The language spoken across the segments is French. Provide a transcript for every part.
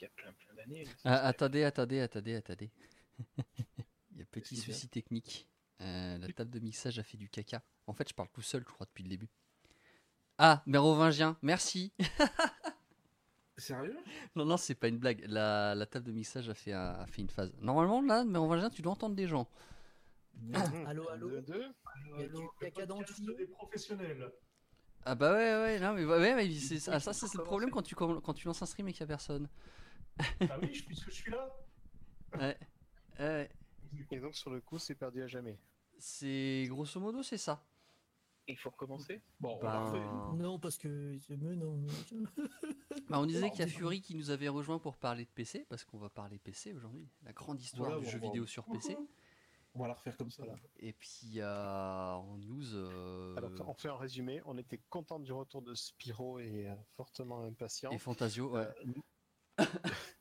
il y a plein, plein d'années. ça Ah, attendez, attendez, attendez, attendez. Il y a petit souci technique. Euh, la table de mixage a fait du caca. En fait, je parle tout seul, je crois, depuis le début. Ah, mérovingien, merci. Sérieux? Non, non, c'est pas une blague. La, la table de mixage a fait, un- a fait une phase. Normalement, là, mérovingien, tu dois entendre des gens. Allô, allô Deux, deux. Il y a du caca dans le des professionnels. Ah bah ouais, ouais, non, mais, ouais, mais ah, ça, c'est le problème quand tu, quand tu lances un stream et qu'il y a personne. Ah oui, puisque je suis là. Ouais. Ouais. Et donc sur le coup, c'est perdu à jamais. C'est grosso modo, c'est ça. Il faut recommencer. Bon, on Ben. Non, parce que. Mais non. Bah, on disait qu'il y a Fury qui nous avait rejoint pour parler de PC, parce qu'on va parler PC aujourd'hui. La grande histoire Voilà, du bon, jeu bon. vidéo sur PC. On va la refaire comme ça là. Et puis euh, en news. euh, Alors on fait un résumé. On était content du retour de Spyro et euh, fortement impatient. et Fantasio, ouais.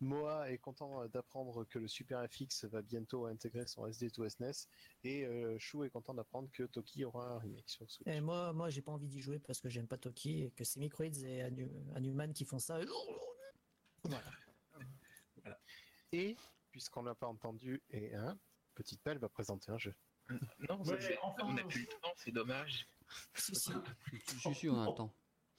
Moa est content euh, d'apprendre que le Super FX va bientôt intégrer son SD to SNES et euh, Chou est content d'apprendre que Toki aura un remake sur Switch. Et moi, moi j'ai pas envie d'y jouer parce que j'aime pas Toki et que c'est Microids et Anu- Anuman qui font ça. Et puisqu'on l'a pas entendu, et hein, Petite Pelle va présenter un jeu. Non, Ouais, ça, c'est- enfin, on n'a plus le temps, c'est dommage. Si, si, Si, si, on a un temps.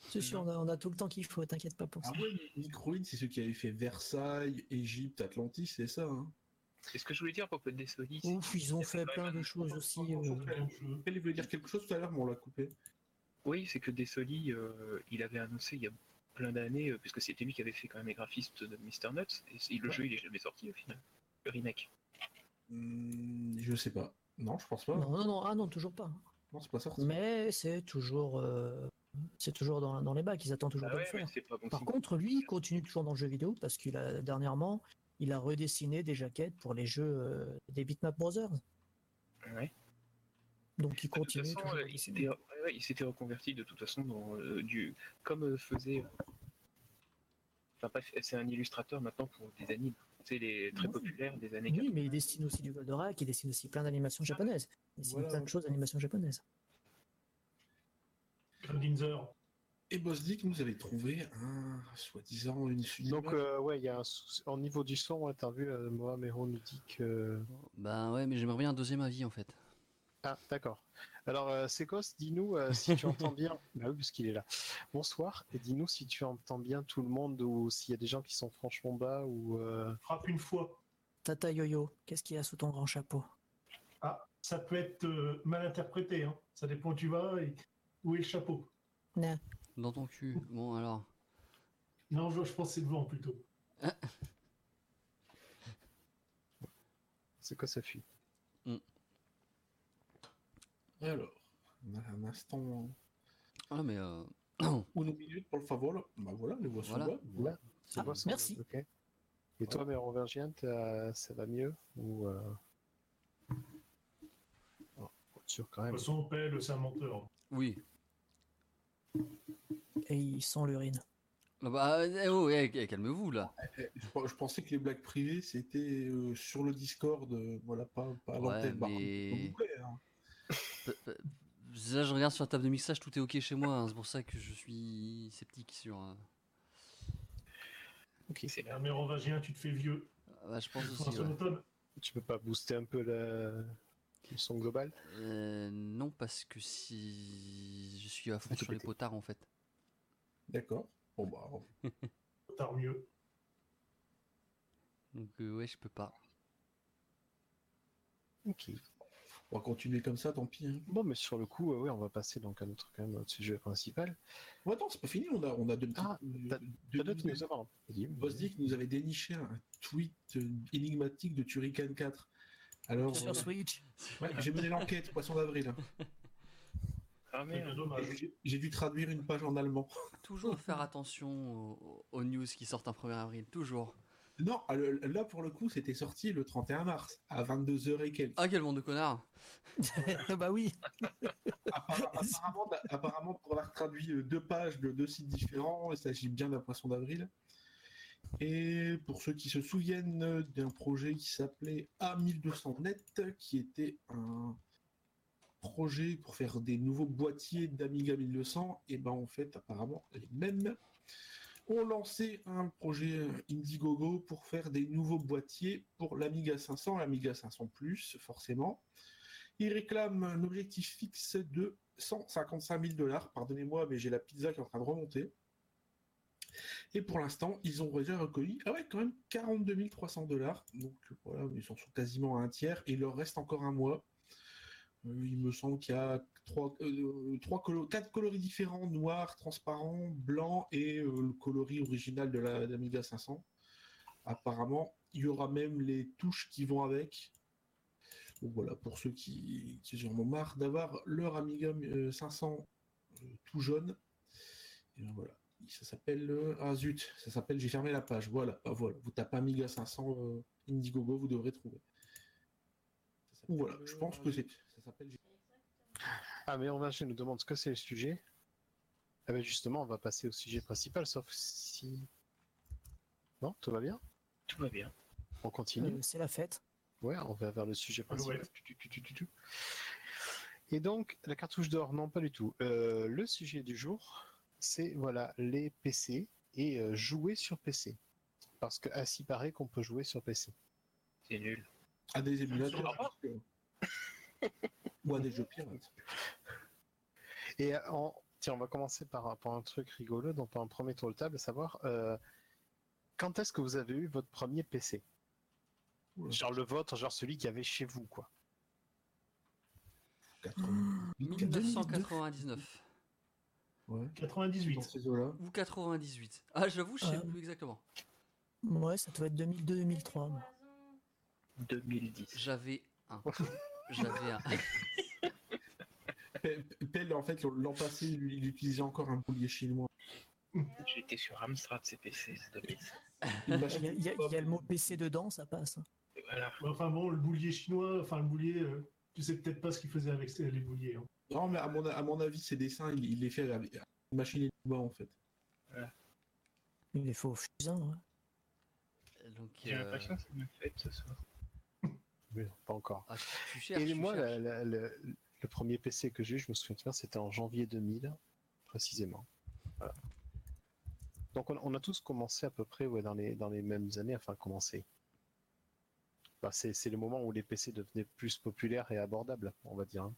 Si, si, on, a, on a tout le temps qu'il faut, t'inquiète pas pour ça. Ah ouais, Microïd, c'est ceux qui avaient fait Versailles, Égypte, Atlantis, c'est ça. Hein. C'est ce que je voulais dire à propos des Sony. c'est- Ouf, ils ont fait plein de choses aussi. euh, Elle voulait dire quelque chose tout à l'heure, mais on l'a coupé. Oui, c'est que Desoli, euh, il avait annoncé il y a plein d'années, euh, puisque c'était lui qui avait fait quand même les graphistes de Mr. Nuts, et c'est- le Ouais. jeu il est jamais sorti au final. Le remake. Hmm, je sais pas. Non, je pense pas. Non, non, non, ah non, toujours pas. Non, c'est pas sorti. Mais c'est toujours, euh, c'est toujours dans, dans les bacs, ils attendent toujours Ah de ouais, le faire. bon Par signe. contre, lui, il continue toujours dans le jeu vidéo parce qu'il a dernièrement, il a redessiné des jaquettes pour les jeux euh, des Bitmap Brothers. Ouais. Donc il toute continue. façon, euh, il s'était ouais, reconverti de toute façon dans euh, du comme faisait. Enfin bref, c'est un illustrateur maintenant pour des animes. C'est les très populaires des années Oui, 80. mais il dessine aussi du Goldorak, il dessine aussi plein d'animations japonaises. Il dessine Voilà. plein de choses d'animations japonaises. Grinzer. Et Boss Dick nous avait trouvé un, soi-disant, une suite. Donc euh, ouais, il y a un souci- au niveau du son, ouais, t'as vu, euh, Moa Mero nous dit que... Bah ouais, mais j'aimerais bien un deuxième avis en fait. Ah, d'accord. Alors, euh, Sekos, dis-nous euh, si tu entends bien. Bah oui, parce qu'il est là. Bonsoir. Et dis-nous si tu entends bien tout le monde ou s'il y a des gens qui sont franchement bas ou. euh, Frappe une fois. Tata Yo-Yo, qu'est-ce qu'il y a sous ton grand chapeau? Ah, ça peut être euh, mal interprété. Hein. Ça dépend où tu vas et où est le chapeau? Non. Dans ton cul. Bon alors. Non, je, je pense que c'est devant plutôt. C'est quoi ça fuit Et alors, on a un instant. Ah mais euh... Une minute pour le favor. Bah voilà, les voix sont Voilà. Ah, ça merci. Et toi, Mérovingien, t'as- ça va mieux ou euh... oh, sûr quand De même. toute façon, Pelle, c'est un menteur. oui. Et il sent l'urine. Ah Bah, eh oh, eh, eh, calmez-vous là. Je, je pensais que les blagues privées c'était euh, sur le Discord, euh, voilà, pas, pas à Ouais, l'antenne. Mais- hein. Là, je regarde sur la table de mixage, tout est ok chez moi. hein, C'est pour ça que je suis sceptique sur. euh, C'est Et un tu te fais vieux. ah bah, je pense aussi. ouais. Tu peux pas booster un peu la... le son global Euh, non, parce que si je suis à fond sur les potards en fait. D'accord. Bon bah, Tard mieux. Donc euh, ouais, je peux pas. Ok. on va continuer comme ça, tant pis. hein. Bon, mais sur le coup, euh, oui, on va passer donc à notre quand même notre sujet principal. Bon, attends, c'est pas fini, on a, on a deux petites. Ah, deux- t'as- d'autres minutes. news avant Vas-y. Boss Dick nous avait déniché un tweet énigmatique de Turrican 4. Alors, Sur euh, Switch. ouais, j'ai mené l'enquête, poisson d'avril. Ah C'est merde. dommage. J'ai- dû traduire une page en allemand. Toujours faire attention aux, aux news qui sortent un 1er avril, toujours. Non, ah, là pour le coup, c'était sorti le 31 mars, à 22h et quelques. Ah, quel monde de connards bah oui. Apparemment, apparemment, pour avoir traduit euh, deux pages de deux sites différents, il s'agit bien d'un poisson d'avril. Et pour ceux qui se souviennent d'un projet qui s'appelait A1200net, qui était un projet pour faire des nouveaux boîtiers d'Amiga 1200, et ben en fait, apparemment, les mêmes ont lancé un projet Indiegogo pour faire des nouveaux boîtiers pour l'Amiga 500, l'Amiga 500 Plus, forcément. Ils réclament un objectif fixe de 155 000 dollars. Pardonnez-moi, mais j'ai la pizza qui est en train de remonter. Et pour l'instant, ils ont déjà recueilli, ah ouais, quand même 42 300 dollars. Donc voilà, ils sont sur quasiment à un tiers. Et il leur reste encore un mois. Euh, il me semble qu'il y a trois, euh, trois quatre coloris différents, noir, transparent, blanc et euh, le coloris original de la d'Amiga 500. Apparemment, il y aura même les touches qui vont avec. Donc voilà, pour ceux qui, qui en ont marre d'avoir leur Amiga euh, 500 euh, tout jaune. Et ben voilà, ça s'appelle euh, ah zut, ça s'appelle j'ai fermé la page. Voilà, bah voilà, vous tapez Amiga 500 euh, Indiegogo, vous devrez trouver. Voilà, je pense que c'est ça s'appelle Ah, mais on va, je nous demande ce que c'est le sujet. Ah ben justement, on va passer au sujet principal, sauf si... Non, tout va bien? Tout va bien. On continue? Euh, c'est la fête. Ouais, on va vers le sujet principal. Ouais. Et donc, la cartouche d'or, non, pas du tout. Euh, le sujet du jour, c'est voilà les PC et euh, jouer sur PC. Parce que ainsi paraît qu'on peut jouer sur PC. C'est nul. à des émulateurs. Ou à des jeux pirates. Et euh, en... tiens, on va commencer par, par un truc rigolo, donc par un premier tour de table, à savoir euh, quand est-ce que vous avez eu votre premier PC Oula. Genre le vôtre, genre celui qu'il y avait chez vous, quoi. 1999 Ouais, 98. dans ces eaux-là. ou 98. Ah, j'avoue, je sais Euh. plus exactement. Ouais, ça doit être 2002-2003. moi. 2010. J'avais un. J'avais un. Pe- Pell, en fait, l'an passé, il, il utilisait encore un boulier chinois. J'étais sur Amstrad CPC, c'est 2010. Une Il y, a, il y a- le mot PC dedans, ça passe. Voilà. Enfin bon, le boulier chinois, enfin le boulier, euh, tu sais peut-être pas ce qu'il faisait avec les bouliers. hein. Non, mais à mon, à mon avis, ces dessins, il, il les fait avec une machine Enigma, en fait. Il est faux au fusain. ouais. Donc, J'ai euh, l'impression que c'est ma fête ce soir. Mais non, pas encore. ah, tu- tu cherches, Et tu moi, la- la- le, le premier PC que j'ai eu, je me souviens bien, c'était en janvier 2000, précisément. Voilà. Donc on, on a tous commencé à peu près ouais, dans, les, dans les mêmes années, enfin commencé. Bah, c'est c'est le moment où les PC devenaient plus populaires et abordables, on va dire. hein.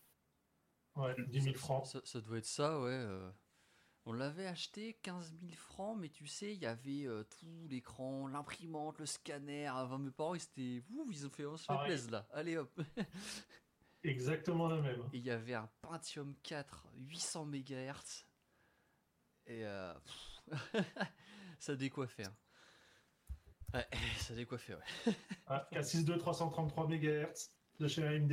Ouais, 10 000 francs. Ça, ça doit être ça, ouais. euh. On l'avait acheté 15 000 francs, mais tu sais, il y avait euh, tout l'écran, l'imprimante, le scanner. Avant mes parents, ils étaient. Ouh, ils ont fait on se fait Pareil. plaisir là. Allez hop. Exactement la même. Et il y avait un Pentium 4 800 MHz. Et euh, ça décoiffait. hein. Ouais, ça décoiffait, ouais. Ah, K62 333 MHz de chez AMD.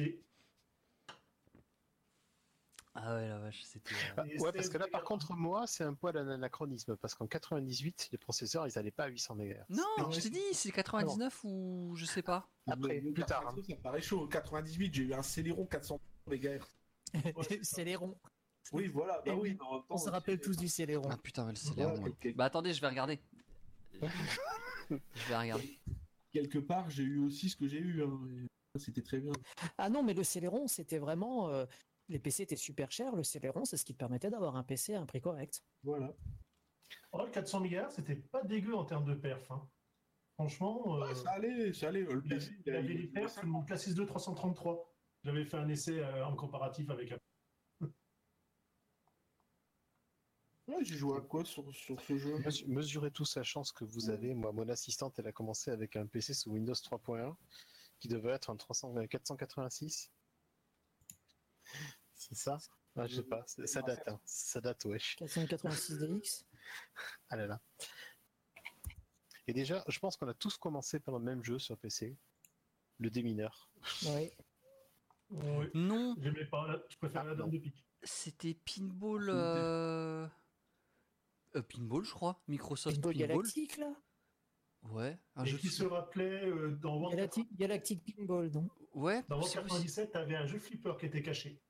Ah ouais, la vache, c'était. euh, Ah, Et ouais, parce que là, par contre, moi, c'est un poil un anachronisme, parce qu'en 98, les processeurs, ils n'allaient pas à 800 MHz. Non, Non, je mais t'ai dit, c'est 99 ou je sais pas. Après, Le- le plus tard, 98, Ça paraît chaud. 98, j'ai eu un Celeron 400 MHz. ronds. Oui, voilà. Bah oui, mais en temps, On se rappelle tous du Céléron. Ah putain, l'air, ouais. quelque- Bah attendez, je vais regarder. Je vais regarder. Quelque part, j'ai eu aussi ce que j'ai eu. hein, C'était très bien. Ah non, mais le Céléron, c'était vraiment. euh, les PC étaient super chers. Le Céléron, c'est ce qui te permettait d'avoir un PC à un prix correct. Voilà. Oh, le 400 MHz, c'était pas dégueu en termes de perf. hein. Franchement, euh, Ouais, ça allait, ça allait. Le PC, avait- il avait les perfs, mon K62 333. J'avais fait un essai euh, en comparatif avec un. Ouais, j'ai joué à quoi sur, sur ce jeu? Mesu- Mesurez tous la chance que vous avez. Moi, mon assistante, elle a commencé avec un PC sous Windows 3.1 qui devait être un 300, euh, 486. C'est ça ah, Je sais pas, ça date, hein. ça date, wesh. 486 DX. Ah là là. Et déjà, je pense qu'on a tous commencé par le même jeu sur PC, le démineur. Oui. Oui, Non, j'aimais pas, la- je préfère Ah, la dame de pique. c'était Pinball. euh, euh, Pinball, je crois. Microsoft Pinball Pinball. Galactique, là. Ouais, un Et jeu qui de- se rappelait euh, dans War Galactic, Galactic Pinball, donc. Ouais, Dans possible. 97, t'avais un jeu flipper qui était caché.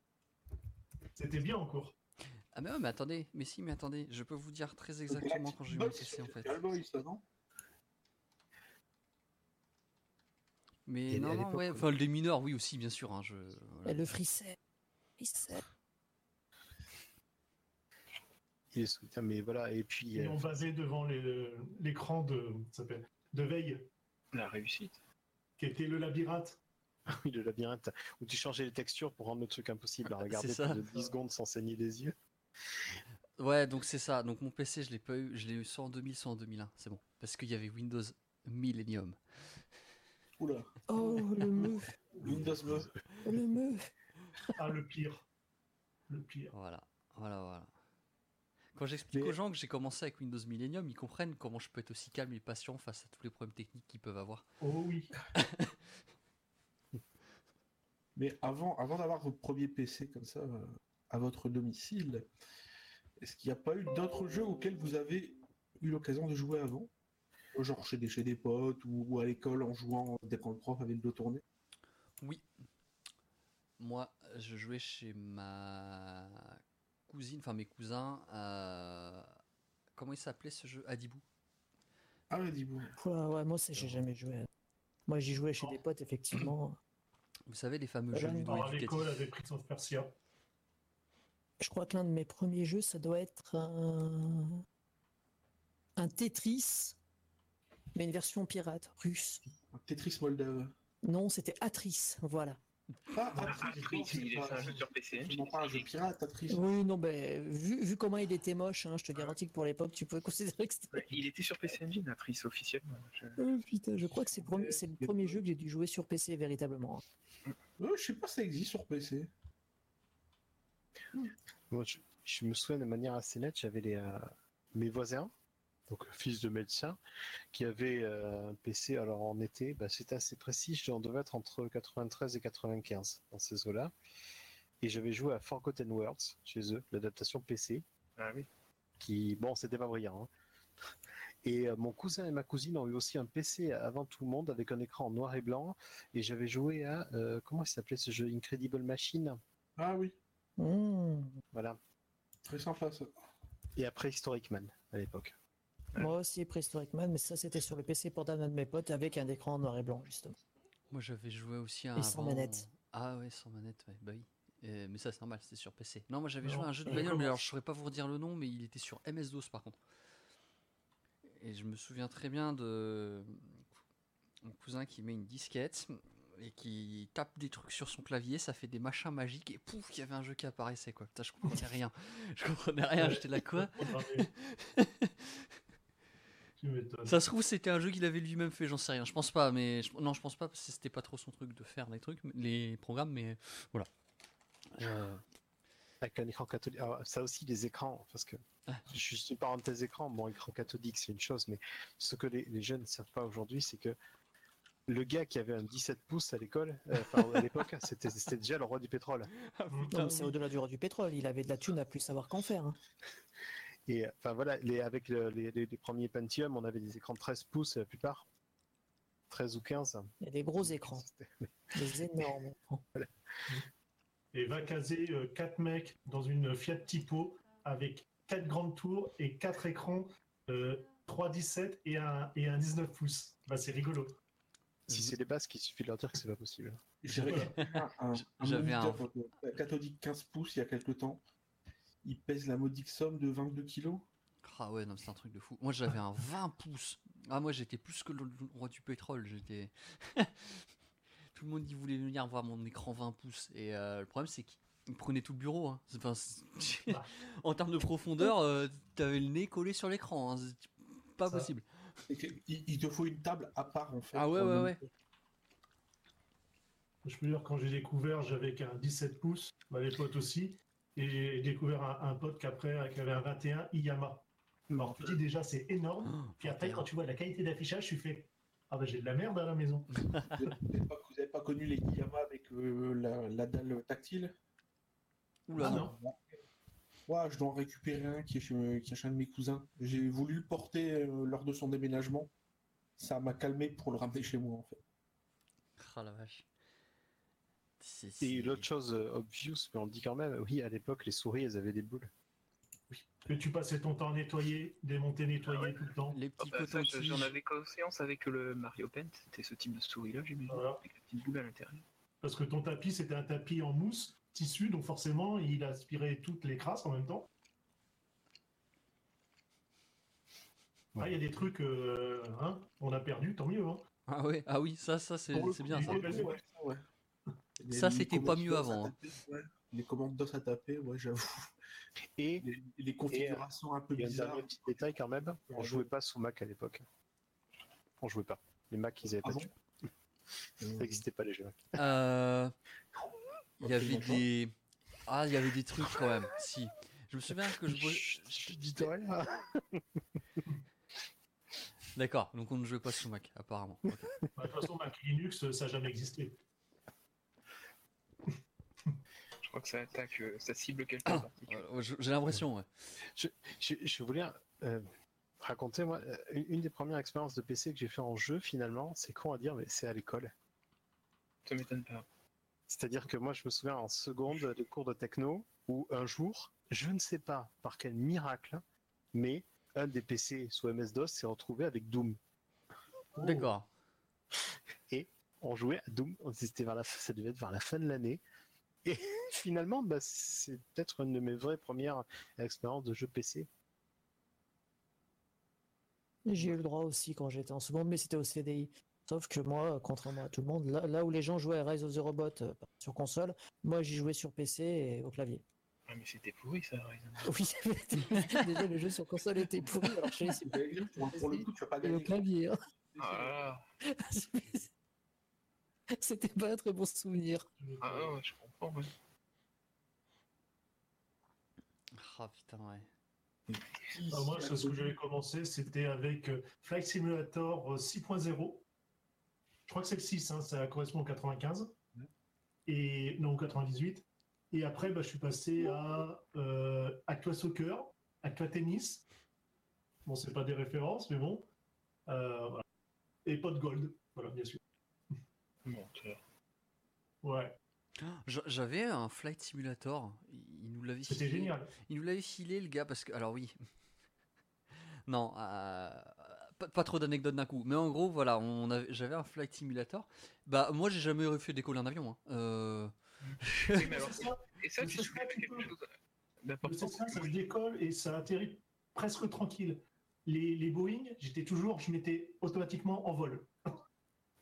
C'était bien en cours. Ah mais ouais, mais attendez, mais si, mais attendez, je peux vous dire très exactement quand j'ai eu mon PC en fait. Hellboy, ça, non? Mais non, non, ouais, oui. enfin le mineurs, oui aussi, bien sûr. Hein, je... voilà. Et le il est sous- mais voilà, et puis Ils euh, l'ont basé devant les- l'écran de, ça s'appelle, de veille, La réussite. qui était le labyrinthe. oui, le labyrinthe où tu changeais les textures pour rendre le truc impossible à regarder de 10 secondes sans saigner les yeux. Ouais, donc c'est ça. Donc mon PC, je l'ai pas eu, je l'ai eu soit en 2000, soit en 2001. C'est bon. Parce qu'il y avait Windows Millennium. Oula, Oh, le meuf, Windows le meuf. Ah, le pire. Le pire. Voilà, voilà, voilà. Quand j'explique Mais- aux gens que j'ai commencé avec Windows Millennium, ils comprennent comment je peux être aussi calme et patient face à tous les problèmes techniques qu'ils peuvent avoir. Oh oui. Mais avant, avant d'avoir votre premier PC comme ça euh, à votre domicile, est-ce qu'il n'y a pas eu d'autres jeux auxquels vous avez eu l'occasion de jouer avant? Genre chez des, chez des potes ou, ou à l'école en jouant dès quand le prof avait le dos tourné Oui. Moi, je jouais chez ma cousine, enfin mes cousins. euh, Comment il s'appelait ce jeu? Adibou. Ah ouais, dis-moi. Oula, ouais, moi, c'est- j'ai jamais joué. Moi, j'y jouais chez des potes, effectivement. Vous savez, les fameux Ouais, jeux ludo éducatifs. l'école Persia. Je crois que l'un de mes premiers jeux, ça doit être un, un Tetris, mais une version pirate russe. Un Tetris Moldave. Non, c'était Atris, voilà. Pas- c'est un jeu sur PC pas un jeu pirate, Atris. Oui, non, ben, vu, vu comment il était moche, hein, je te garantis que pour l'époque, tu peux considérer que c'était. Il était sur PC Engine, Atris, officiellement. Je- Oh, putain, je crois que c'est le premier, c'est le premier jeu que j'ai dû jouer sur PC véritablement. Euh, je sais pas si ça existe sur PC. Moi, je, je me souviens de manière assez nette, j'avais les, euh, mes voisins, donc fils de médecin, qui avaient euh, un PC. Alors en été, bah, c'était assez précis, on devait être entre 93 et 95 dans ces eaux-là. Et j'avais joué à Forgotten Worlds chez eux, l'adaptation PC, Ah oui. qui, bon, c'était pas brillant. hein. Et euh, mon cousin et ma cousine ont eu aussi un PC avant tout le monde avec un écran en noir et blanc. Et j'avais joué à, euh, comment il s'appelait ce jeu? Incredible Machine Ah oui, Mmh. Voilà. très sympa ça. Et après Historic Man à l'époque. Moi aussi, Prehistoric Man, mais ça, c'était sur le PC portable d'un de mes potes avec un écran en noir et blanc, justement. Moi, j'avais joué aussi à Et sans manette. Ah ouais, sans manette, ouais, bah oui. Euh, mais ça, c'est normal, c'était sur PC. Non, moi, j'avais joué à un jeu de bagnole, mais alors je saurais pas vous redire le nom, mais il était sur MS-DOS par contre. Et je me souviens très bien de mon cousin qui met une disquette et qui tape des trucs sur son clavier, ça fait des machins magiques et pouf, il y avait un jeu qui apparaissait quoi. Putain, je comprenais rien. Je comprenais rien, j'étais là quoi Tu m'étonnes. Ça se trouve, c'était un jeu qu'il avait lui-même fait, j'en sais rien. Je pense pas, mais je- non, je pense pas parce que c'était pas trop son truc de faire les trucs, les programmes, mais voilà. Euh, Avec un écran cathodique. Alors, ça aussi, les écrans, parce que Ah. je suis une parenthèse écran, bon, écran cathodique, c'est une chose, mais ce que les, les jeunes ne savent pas aujourd'hui, c'est que le gars qui avait un 17 pouces à l'école, euh, enfin, à l'époque, c'était c'était déjà le roi du pétrole. Non, mais c'est au-delà du roi du pétrole. Il avait de la thune à plus savoir qu'en faire. hein. Et enfin voilà, les, avec le- les, les- les premiers Pentium, on avait des écrans de 13 pouces la plupart. 13 ou 15. Il y a des gros écrans, des énormes écrans. Et va caser 4 mecs dans une Fiat Tipo avec 4 grandes tours et 4 écrans, euh, 3 17 et un, et un 19 pouces. Bah, c'est rigolo. Si c'est les basques, il suffit de leur dire que c'est pas possible. J'ai récupéré un, un, un J'avais un- moniteur euh, cathodique 15 pouces il y a quelques temps. Il pèse la modique somme de 22 kilos. Ah ouais, non, c'est un truc de fou. Moi, j'avais un 20 pouces. Ah, moi, j'étais plus que le roi du pétrole. J'étais. tout le monde il voulait venir voir mon écran 20 pouces. Et euh, le problème, c'est qu'il prenait tout le bureau. hein. Enfin, Bah. en termes de profondeur, euh, t'avais le nez collé sur l'écran. hein. C'est pas Ça. possible. Il, te faut une table à part en fait. Ah ouais, ouais, ouais. Je peux dire, quand j'ai découvert, j'avais qu'un 17 pouces, bah, les potes aussi. Et j'ai découvert un, un pote qu'après, qui avait un 21 Iyama. Alors, tu dis déjà, c'est énorme. Oh, Puis après, quand tu vois la qualité d'affichage, tu fais Ah bah j'ai de la merde à la maison. Vous n'avez pas, connu les Yama avec euh, la, la dalle tactile? Oula, Ah, non. non. Ouais, je dois en récupérer un qui est chez, qui est chez un de mes cousins. J'ai voulu le porter euh, lors de son déménagement. Ça m'a calmé pour le ramener chez moi en fait. Ah la vache. C'est- l'autre chose euh, obvious, mais on le dit quand même, oui, à l'époque, les souris, elles avaient des boules. Que tu passais ton temps à nettoyer, démonter, nettoyer Ah ouais. tout le temps. Les petits bah, je- cotons-tiges. J'en avais conscience avec le Mario Paint, c'était ce type de souris-là, j'imagine, Voilà. avec la petite boule à l'intérieur. Parce que ton tapis, c'était un tapis en mousse, tissu, donc forcément, il aspirait toutes les crasses en même temps. Ah, il y a des trucs, euh, hein, on a perdu, tant mieux. Hein. Ah oui, ah oui, ça, ça c'est bien ça. ouais, ça, c'était pas mieux avant, hein. taper, ouais. Les commandes DOS à taper, ouais, j'avoue. Et Les, les configurations un peu a un bizarres. dernier petit détail quand même, on Ouais. jouait pas sous Mac à l'époque. On jouait pas. Les Mac, ils avaient Ah pas bon de jeux. Ça n'existait pas les jeux. Euh, Il y avait des. Ah, il y avait des trucs quand même. Si. Je me souviens que je. Je dis. D'accord, donc on ne jouait pas sous Mac, apparemment. Bah, De toute façon, Mac Linux, ça n'a jamais existé. Je crois que ça attaque, euh, ça cible quelqu'un en particulier. Je- J'ai l'impression, ouais. Je, je voulais euh, raconter, moi, euh, une, une des premières expériences de PC que j'ai fait en jeu, finalement, c'est con à dire, mais c'est à l'école. Ça m'étonne pas. C'est-à-dire que moi, je me souviens en seconde des cours de techno où un jour, je ne sais pas par quel miracle, mais un des PC sous MS-DOS s'est retrouvé avec Doom. D'accord. On jouait à Doom, c'était vers la, ça devait être vers la fin de l'année. Et finalement, bah, c'est peut-être une de mes vraies premières expériences de jeu PC. J'ai eu le droit aussi quand j'étais en seconde, mais c'était au CDI. Sauf que moi, contrairement à tout le monde, là, là où les gens jouaient à Rise of the Robot euh, sur console, moi j'y jouais sur PC et au clavier. Ah, mais c'était pourri ça, Horizon. Oui, déjà le jeu sur console était pourri, alors je sais Pour, pour le coup, tu vas pas et au gagner. clavier. hein. Ah, C'était pas un très bon souvenir. ah, ouais, je comprends. ouais. Ah putain, ouais. Ah, moi, ce que j'avais commencé, c'était avec euh, Flight Simulator euh, 6.0. Je crois que c'est le 6, hein, ça correspond au 95. Et, non, au 98. Et après, bah, je suis passé à euh, Actua Soccer, Actua Tennis. Bon, c'est pas des références, mais bon. Euh, voilà. Et Pot Gold, voilà, bien sûr. Menteur. Ouais, J'avais un flight simulator. Il nous l'avait c'était filé. génial. Il nous l'avait filé, le gars, parce que. Alors, oui. non, euh, pas, pas trop d'anecdotes d'un coup. Mais en gros, voilà, on avait- j'avais un flight simulator. Bah, moi, j'ai jamais refait décoller un avion. hein. Euh, Oui, mais alors, C'est ça, et ça, Mais tu soulèves ça, quelque chose d'important. C5, ça se décolle et ça atterrit presque tranquille. Les, les Boeing, j'étais toujours, je mettais automatiquement en vol.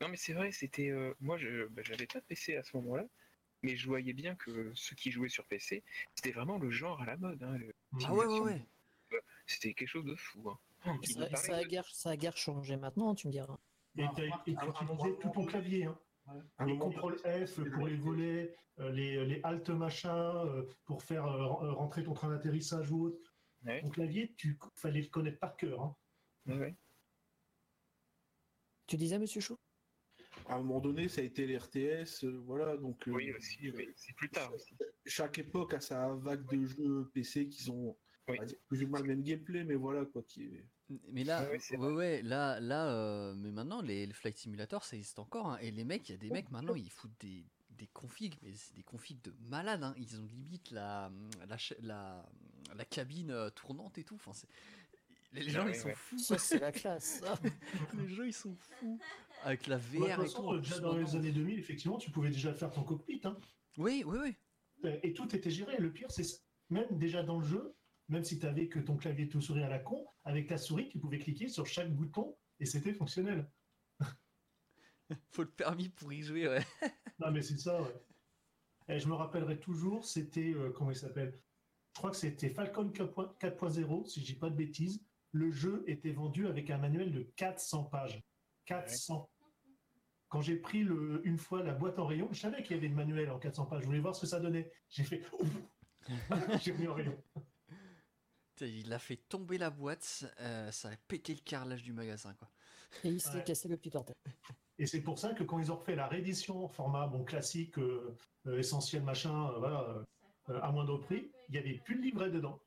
Non, mais c'est vrai, c'était. euh, moi, je bah, j'avais pas de PC à ce moment-là, mais je voyais bien que ceux qui jouaient sur PC, c'était vraiment le genre à la mode. hein, Ah ouais, ouais, ouais. C'était quelque chose de fou. hein. Il Ça, a guère, ça a guère changé maintenant, tu me diras. Et et tu utilisais moment tout ton clavier. Hein. Les donné, F pour les volets, euh, les, les alt machins euh, pour faire euh, ren- euh, rentrer ton train d'atterrissage ou autre. Ouais. Ton clavier, tu fallait le connaître par cœur. hein. Ouais. Tu disais, monsieur Chou? À un moment donné, ça a été les RTS, euh, voilà, donc euh, Oui, aussi, mais c'est plus tard aussi. chaque époque a sa vague de jeux PC qui ont on Oui. dire, plus ou moins le même gameplay, mais voilà quoi, qui est... Mais là, Ouais, ouais, c'est ouais, ouais, là, là, euh, mais maintenant, les, les flight simulators, ça existe encore. hein. Et les mecs, il y a des mecs maintenant, ils foutent des, des configs, mais c'est des configs de malades. hein. Ils ont limite la, la, la, la cabine euh, tournante et tout. Enfin, c'est- les, les gens, ils sont ouais. fous. Ça, c'est la classe. les gens, ils sont fous. Avec la Bah, VR de toute et tout. euh, déjà dans les années 2000, effectivement, tu pouvais déjà faire ton cockpit. hein. Oui, oui, oui. Euh, Et tout était géré. Le pire, c'est même déjà dans le jeu, même si tu avais que ton clavier tout souris à la con, avec la souris, tu pouvais cliquer sur chaque bouton et c'était fonctionnel. Faut le permis pour y jouer, ouais. Non, mais c'est ça, ouais. Et je me rappellerai toujours, c'était, euh, comment il s'appelle? Je crois que c'était Falcon 4.0, si je dis pas de bêtises. Le jeu était vendu avec un manuel de 400 pages. 400. Quand j'ai pris le, une fois la boîte en rayon, je savais qu'il y avait le manuel en 400 pages. Je voulais voir ce que ça donnait. J'ai fait. J'ai mis en rayon. Il a fait tomber la boîte, euh, ça a pété le carrelage du magasin, quoi. Et il s'est Ouais. cassé le petit orteil. Et c'est pour ça que quand ils ont refait la réédition format bon, classique, euh, euh, essentiel, machin, euh, voilà, à moindre prix, il n'y avait plus de livret dedans.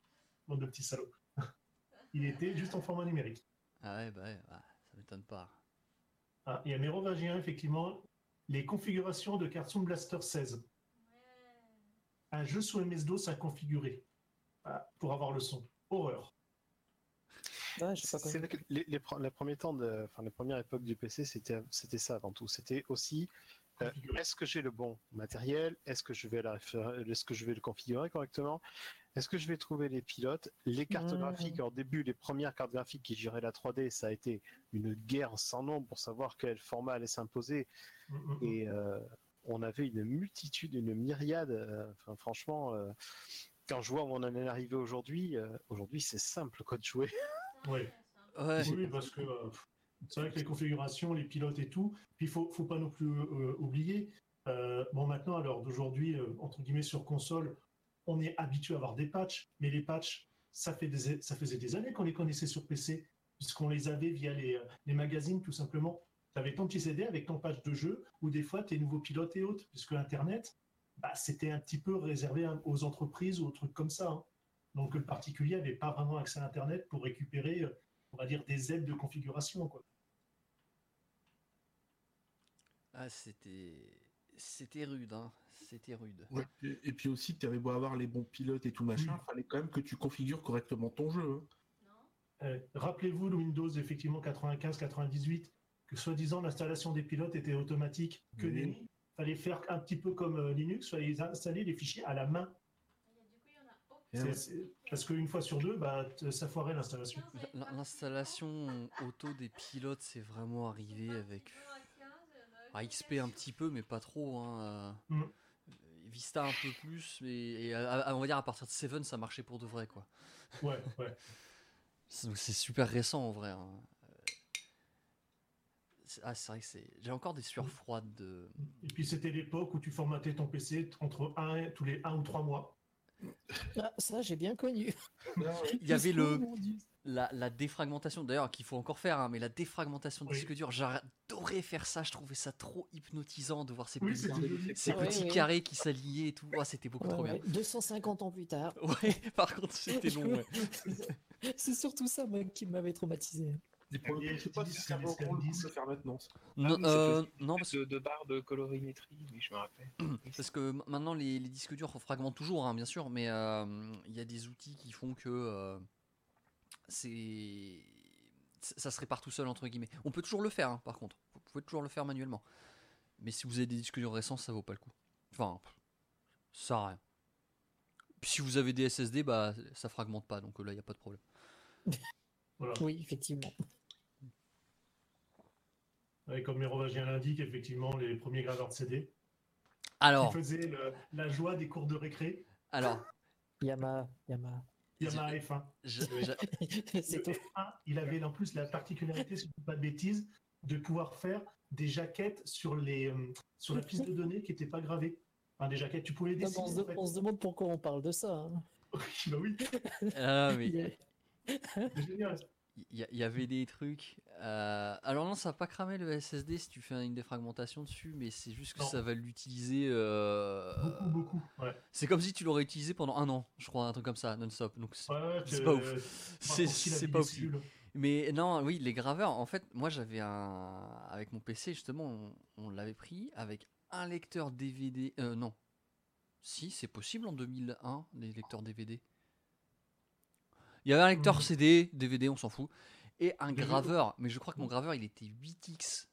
Bande de petits salauds. il était juste en format numérique. Ah ouais, bah ouais, bah, ça m'étonne pas. Ah, et à Mérovingien, effectivement, les configurations de Cartoon Blaster 16. Un jeu sous MS-DOS à configurer Ah, pour avoir le son. Horreur. Ouais. C'est les, les, pre- les premiers temps de, enfin les premières époques du PC, c'était c'était ça avant tout. C'était aussi Euh. Est-ce que j'ai le bon matériel? Est-ce que je vais la réfé- Est-ce que je vais le configurer correctement? Est-ce que je vais trouver les pilotes? Les cartes Mmh. graphiques, au début, les premières cartes graphiques qui géraient la 3D, ça a été une guerre sans nom pour savoir quel format allait s'imposer. Mm, mm, mm. Et euh, on avait une multitude, une myriade. euh, enfin, franchement, euh, quand je vois où on en est arrivé aujourd'hui, euh, aujourd'hui c'est simple quoi de jouer. Ouais. Ouais. Oui, parce que euh, c'est vrai que les configurations, les pilotes et tout, puis il faut, faut pas non plus euh, oublier, euh, bon maintenant, l'heure d'aujourd'hui, euh, entre guillemets, sur console, on est habitué à avoir des patchs, mais les patchs, ça, faisait des années qu'on les connaissait sur PC, puisqu'on les avait via les, magazines, tout simplement. Tu avais ton petit CD avec ton patch de jeu, ou des fois tes nouveaux pilotes et autres, puisque Internet, bah, c'était un petit peu réservé aux entreprises ou aux trucs comme ça. hein. Donc le particulier n'avait pas vraiment accès à Internet pour récupérer on va dire, des aides de configuration. Ah, c'était. C'était rude, hein. C'était rude. Ouais. Et, puis aussi, tu avais beau avoir les bons pilotes et tout machin, Mm. fallait quand même que tu configures correctement ton jeu. hein. Euh, Rappelez-vous le Windows effectivement 95-98, que soi-disant l'installation des pilotes était automatique, que Oui. nenni. fallait faire un petit peu comme euh, Linux, fallait installer les fichiers à la main. C'est- Parce qu'une fois sur deux, bah, t- ça foirait l'installation. L'installation auto des pilotes, c'est vraiment arrivé avec. Ah, XP un petit peu, mais pas trop. Hein. euh, Mm. Vista un peu plus, mais et, à- à- on va dire à partir de Seven, ça marchait pour de vrai, quoi. Ouais, ouais. C'est super récent en vrai. hein. Ah, c'est vrai que c'est. J'ai encore des sueurs froides de. Et puis c'était l'époque où tu formatais ton PC entre un, tous les un ou trois mois. Ah, ça, j'ai bien connu. Il y avait le, Oh, la, la défragmentation, d'ailleurs, qu'il faut encore faire, hein, mais la défragmentation de Oui. disque dur, j'adorais faire ça, je trouvais ça trop hypnotisant de voir ces Oui, petits, c'était joli. ces Ah ouais, petits ouais. carrés qui s'alignaient et tout. Oh, c'était beaucoup Ouais, trop ouais. 250 ans plus tard. bien. Ouais, par contre, c'était long. ouais. C'est surtout ça moi, qui m'avait traumatisé. Le coup, je sais pas si ça vaut le coup de faire maintenant. Non, Ah euh, non, parce, de, de barres de colorimétrie, oui, je me rappelle. parce que maintenant, les, les disques durs fragmentent toujours, hein, bien sûr, mais euh, il y a des outils qui font que euh, c'est. Ça se répare tout seul, entre guillemets. On peut toujours le faire, hein, par contre. Vous pouvez toujours le faire manuellement. Mais si vous avez des disques durs récents, ça vaut pas le coup. Enfin, ça sert à rien. Puis si vous avez des SSD, bah ça fragmente pas, donc euh, là, il n'y a pas de problème. Voilà. Oui, effectivement. Comme Mérovingien l'indique, effectivement, les premiers graveurs de CD Alors, qui faisaient le- la joie des cours de récré. alors, Yamaha, Yamaha. Yamaha F1. je- je- C'est Le tout. F1, il avait en plus la particularité, si je ne dis pas de bêtises, de pouvoir faire des jaquettes sur, les, euh, sur la piste de données qui n'étaient pas gravées. Enfin, des jaquettes, tu pouvais les On, dessiner. se, en fait. on se demande pourquoi on parle de ça. hein. bah oui, ah, c'est génial. Il y, y avait des trucs. euh, Alors non, ça va pas cramer le SSD si tu fais une défragmentation dessus, mais c'est juste que Non. ça va l'utiliser. euh, Beaucoup, beaucoup. Ouais. C'est comme si tu l'aurais utilisé pendant un an, je crois, un truc comme ça, non-stop. Donc c'est Ouais, ouais, pas ouf. C'est pas ouf. Mais non, oui, les graveurs, en fait, moi j'avais un. Avec mon PC, justement, on, on l'avait pris avec un lecteur DVD. Euh, non. Si, c'est possible en 2001, les lecteurs DVD. Il y avait un lecteur Mhm. CD, DVD, on s'en fout. Et un graveur, mais je crois que mon graveur il était 8x.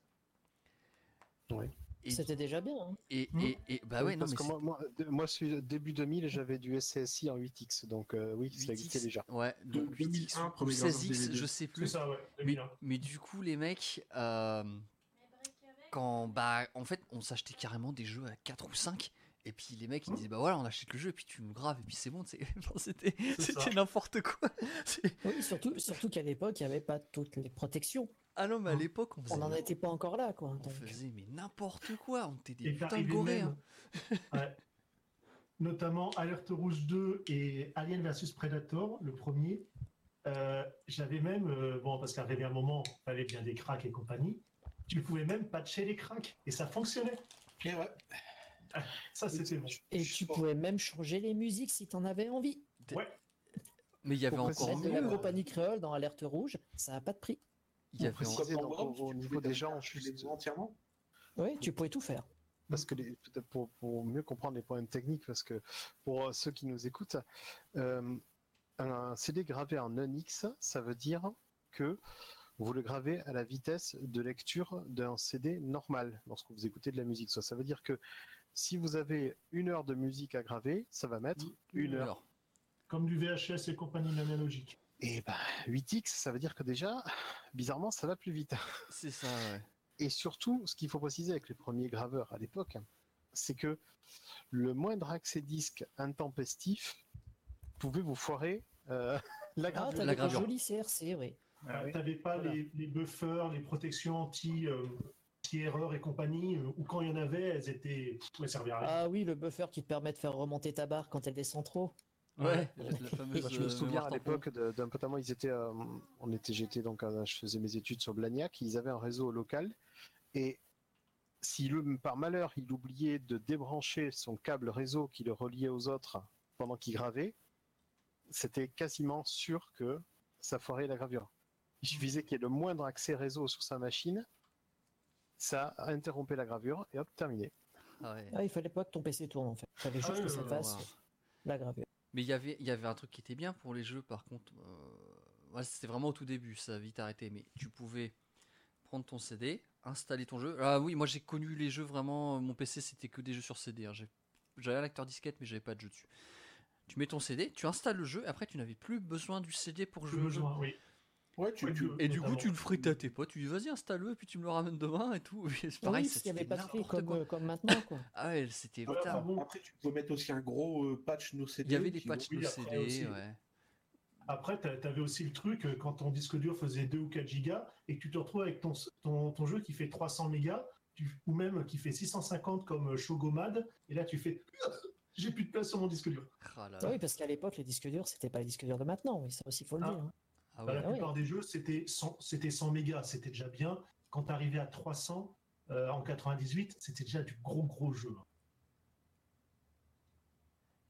Ouais. Et, C'était déjà bien. hein. et, Mhm. et, et- bah ouais, non, parce mais que moi, moi, début 2000, j'avais du SCSI en 8X, donc euh, oui, ça existait 8x, déjà. Ouais, donc 8x 2001, ou premier graveur 16x, DVD. je sais C'est plus. ça, ouais. Mais, 2001. mais du coup, les mecs, euh, quand bah, en fait, on s'achetait carrément des jeux à 4 ou 5. Et puis les mecs ils disaient bah voilà on achète le jeu et puis tu nous graves et puis c'est bon c'était n'importe quoi Oui, surtout, surtout qu'à l'époque, il n'y avait pas toutes les protections. ah non mais à l'époque on faisait On n'en était pas encore là, quoi. on donc. faisait mais n'importe quoi on était des Et putains de gorées hein. Ouais. Notamment Alerte Rouge 2 et Alien vs Predator, le premier. Euh, J'avais même, euh, bon, parce qu'arrivé un moment, il fallait bien des cracks et compagnie. Tu pouvais même patcher les cracks et ça fonctionnait. Et ouais. Ça, c'était bon. Et tu pouvais même changer les musiques si tu en avais envie. Ouais. mais il y avait encore Celle de la mieux compagnie créole dans Alerte Rouge, ça n'a pas de prix. il y avait au, niveau pouvais des gens, entièrement. Oui, tu pouvais tout faire. parce que les- pour, pour mieux comprendre les problèmes techniques, parce que pour euh, ceux qui nous écoutent, euh, un CD gravé en non-X, ça veut dire que vous le gravez à la vitesse de lecture d'un CD normal lorsque vous écoutez de la musique. Ça, ça veut dire que si vous avez une heure de musique à graver, ça va mettre une heure. Comme du VHS et compagnie analogique. Et ben 8x, ça veut dire que déjà, bizarrement, ça va plus vite. c'est ça, ouais. Et surtout, ce qu'il faut préciser avec les premiers graveurs à l'époque, c'est que le moindre accès disque intempestif pouvait vous foirer euh, la Ah, gravure. t'avais La gravure. jolis CRC, oui. Ah oui. T'avais pas Voilà. les, les buffers, les protections anti, euh, anti-erreur et compagnie, euh, ou quand il y en avait, elles étaient. Elles servaient à rien. Ah oui, le buffer qui te permet de faire remonter ta barre quand elle descend trop. Ouais, la fameuse. Je me euh, souviens à l'époque de- d'un pote à moi, ils étaient, euh, on était, j'étais donc, euh, je faisais mes études sur Blagnac, ils avaient un réseau local et si le, par malheur il oubliait de débrancher son câble réseau qui le reliait aux autres pendant qu'il gravait, c'était quasiment sûr que ça foirait la gravure. Il suffisait qu'il y ait le moindre accès réseau sur sa machine, ça interrompait la gravure et hop, terminé. Ah ouais. Ah, il fallait pas que ton PC tourne en fait. Il fallait Ah juste oui, que ça fasse voilà. la gravure. Mais il y avait, il y avait un truc qui était bien pour les jeux, par contre. euh, ouais, c'était vraiment au tout début, ça a vite arrêté. Mais tu pouvais prendre ton CD, installer ton jeu. Ah oui, moi j'ai connu les jeux vraiment. Mon PC c'était que des jeux sur CD. hein. J'avais un lecteur disquette, mais j'avais pas de jeu dessus. Tu mets ton CD, tu installes le jeu, après tu n'avais plus besoin du CD pour Plus jouer au jeu. besoin, oui. Ouais, tu, Ouais, tu- tu- Et du coup, tu le frites à tes potes, tu dis vas-y, installe-le, et puis tu me le ramènes demain et tout. C'est pareil, oui, ça avait c'était pas de comme, euh, comme maintenant. Quoi. Ah ouais, c'était enfin bon, Après, tu peux mettre aussi un gros euh, patch no CD. Il y avait des patchs no après CD, aussi. ouais. Après, tu avais aussi le truc, euh, quand ton disque dur faisait 2 ou 4 gigas, et que tu te retrouves avec ton, ton, ton jeu qui fait 300 mégas, tu- ou même qui fait 650 comme Shogomad, et là tu fais j'ai plus de place sur mon disque dur. Ah là Ah là. oui, parce qu'à l'époque, les disques durs, c'était pas les disques durs de maintenant. Oui, ça aussi, faut le Ah. dire. hein. Ah Bah, la Ah ouais. plupart des jeux, c'était 100, c'était 100 mégas, c'était déjà bien. Quand tu arrivais à 300 euh, en 98, c'était déjà du gros gros jeu.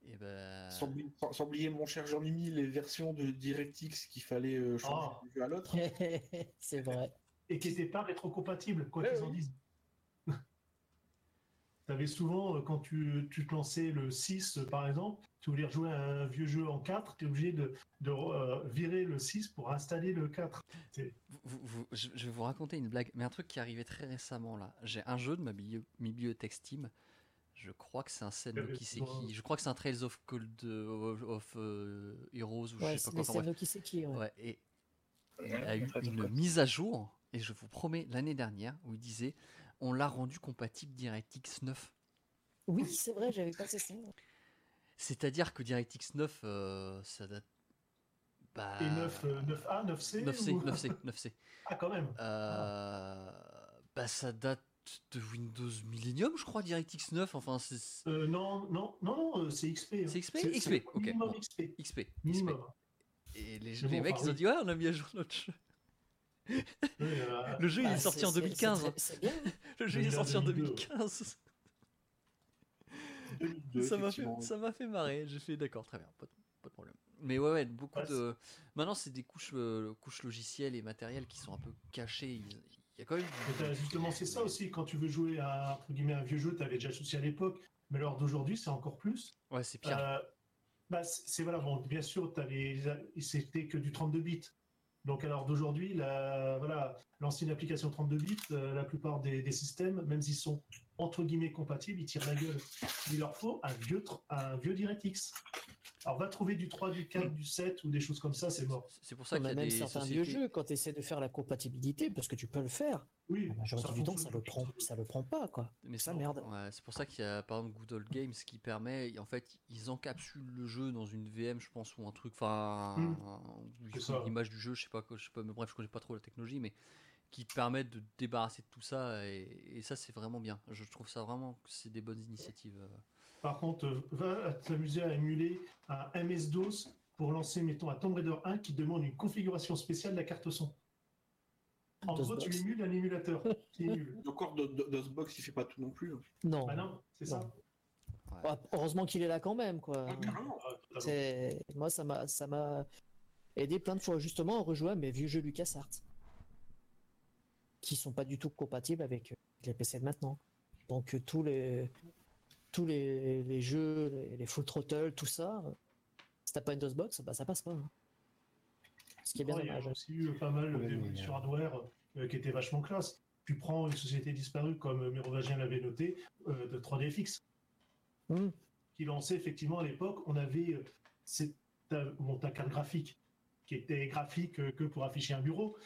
Et ben. Sans, oublier- sans- sans oublier, mon cher Jean-Mimi, les versions de DirectX qu'il fallait euh, changer d'un jeu à l'autre. c'est vrai. Et qui n'étaient pas rétrocompatibles, quoi Ouais, qu'ils en disent. Tu avais souvent, euh, quand tu, tu te lançais le 6, euh, par exemple, tu voulais rejouer à un vieux jeu en 4, tu es obligé de, de euh, virer le 6 pour installer le 4. C'est- Vous- vous- je, je vais vous raconter une blague, mais un truc qui est arrivé très récemment là. J'ai un jeu de ma biblio- bibliothèque Steam. Je crois que c'est un Euh, qui c'est qui. Je crois que c'est un Trails of Cold euh, of euh, Heroes ou Ouais, je sais c'est pas quoi. enfin, qui c'est qui. ouais. Ouais, et il y a eu une mise à jour, et je vous promets, l'année dernière, où il disait on l'a rendu compatible DirectX 9. Oui, c'est vrai, j'avais passé ça. C'est-à-dire que DirectX 9, euh, ça date. Bah, Et 9, euh, 9A, 9C 9C, ou- 9C, 9C. Ah, quand même. Euh, bah, ça date de Windows Millennium, je crois, DirectX 9. Enfin, c'est Euh, non, non, non, non, c'est XP. hein. C'est XP? C'est- XP, c'est ok, Minimum bon. XP. XP. XP. Et les, les bon, mecs, ils ont dit, ouais, on a mis à jour notre jeu. Le jeu, il est sorti c'est- en c'est- 2015. c'est hein. Le jeu, il est sorti en 2002. 2015. 2002, ça m'a fait, effectivement. ça m'a fait marrer. J'ai fait d'accord, très bien, pas de, pas de problème. Mais ouais, ouais, beaucoup Ouais, de. Maintenant, c'est des couches, euh, couches logicielles et matérielles qui sont un peu cachées. Il y a quand même. Justement, c'est ça aussi. Quand tu veux jouer à entre guillemets, un vieux jeu, tu avais déjà souci à l'époque. Mais lors d'aujourd'hui, c'est encore plus. Ouais, c'est pire. Euh, bah, c'est voilà, bon, bien sûr, les- c'était que du 32 bits. Donc, alors d'aujourd'hui, la- voilà, lancer une application 32 bits, euh, la plupart des, des systèmes, même s'ils sont entre guillemets compatibles, ils tirent la gueule. Il leur faut un vieux, un vieux DirectX. Alors, va trouver du 3, du 4, du 7 ou des choses comme ça, c'est mort. C'est pour ça qu'il y a même des certains sociétés. vieux jeux, quand tu essaies de faire la compatibilité, parce que tu peux le faire, Oui, la majorité ça du temps, ça le prend, ça le prend pas, quoi. Mais Ça, c'est- merde. ouais, c'est pour ça qu'il y a par exemple Good Old Games qui permet, en fait, ils encapsulent le jeu dans une VM, je pense, ou un truc, enfin, ça. l'image du jeu, je sais pas, je sais pas, mais bref, je connais pas trop la technologie, mais qui permettent de te débarrasser de tout ça, et, et ça, c'est vraiment bien. Je trouve ça vraiment que c'est des bonnes initiatives. euh. Par contre, euh, va t'amuser à émuler un MS-DOS pour lancer, mettons, un Tomb Raider 1 qui demande une configuration spéciale de la carte son. En gros, tu émules un émulateur qui Do- Do- DOSBox, il fait pas tout non plus. hein. Non. Bah non, c'est ça. Non. Ah, heureusement qu'il est là quand même, quoi. Ah. C'est moi ça m'a ça m'a aidé plein de fois justement à rejouer à mes vieux jeux LucasArts qui sont pas du tout compatibles avec les PC de maintenant. Donc euh, tous les tous les, les jeux, les, les full throttle, tout ça, euh, si t'as pas une DOSBox, bah ça passe pas. hein. Ce qui est bien Oh, il y a dommage. aussi eu pas mal Ouais, d'évolutions euh, hardware euh, qui étaient vachement classe. Tu prends une société disparue comme Mérovagien l'avait noté, euh, de 3DFX, Hmm. qui lançait effectivement à l'époque, on avait euh, cette, ta, bon, ta carte graphique qui était graphique euh, que pour afficher un bureau,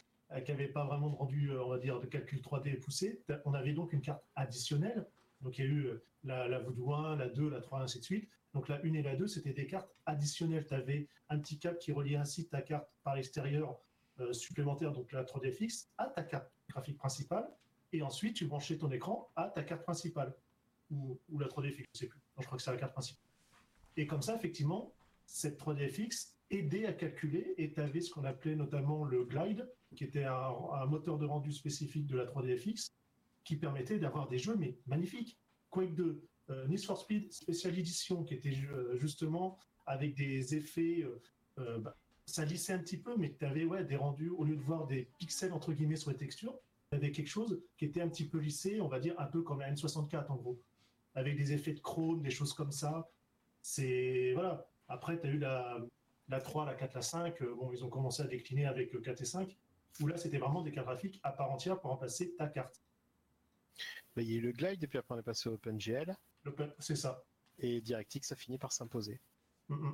qui n'avait pas vraiment de rendu, euh, on va dire, de calcul 3D poussé. On avait donc une carte additionnelle. Donc il y a eu euh, la, la Voodoo 1, la 2, la 3, ainsi de suite. Donc la 1 et la 2, c'était des cartes additionnelles. Tu avais un petit câble qui reliait ainsi ta carte par l'extérieur euh, supplémentaire, donc la 3DFX, à ta carte graphique principale. Et ensuite, tu branchais ton écran à ta carte principale. Ou, ou la 3DFX, je ne sais plus. Je crois que c'est la carte principale. Et comme ça, effectivement, cette 3DFX aidait à calculer et tu avais ce qu'on appelait notamment le glide, qui était un, moteur de rendu spécifique de la 3DFX, qui permettait d'avoir des jeux mais magnifiques. Quake 2, euh, Need for Speed Special Edition, qui était euh, justement avec des effets, euh, euh, bah, ça lissait un petit peu, mais tu avais ouais, des rendus, au lieu de voir des pixels entre guillemets sur les textures, tu avais quelque chose qui était un petit peu lissé, on va dire un peu comme la N64 en gros, avec des effets de chrome, des choses comme ça. C'est voilà. Après, tu as eu la, la 3, la 4, la 5. euh, Bon, ils ont commencé à décliner avec euh, 4 et 5, où là, c'était vraiment des cartes graphiques à part entière pour remplacer ta carte. Bah, il y a eu le Glide, et puis après on est passé au OpenGL, C'est ça. et DirectX a fini par s'imposer. Mm.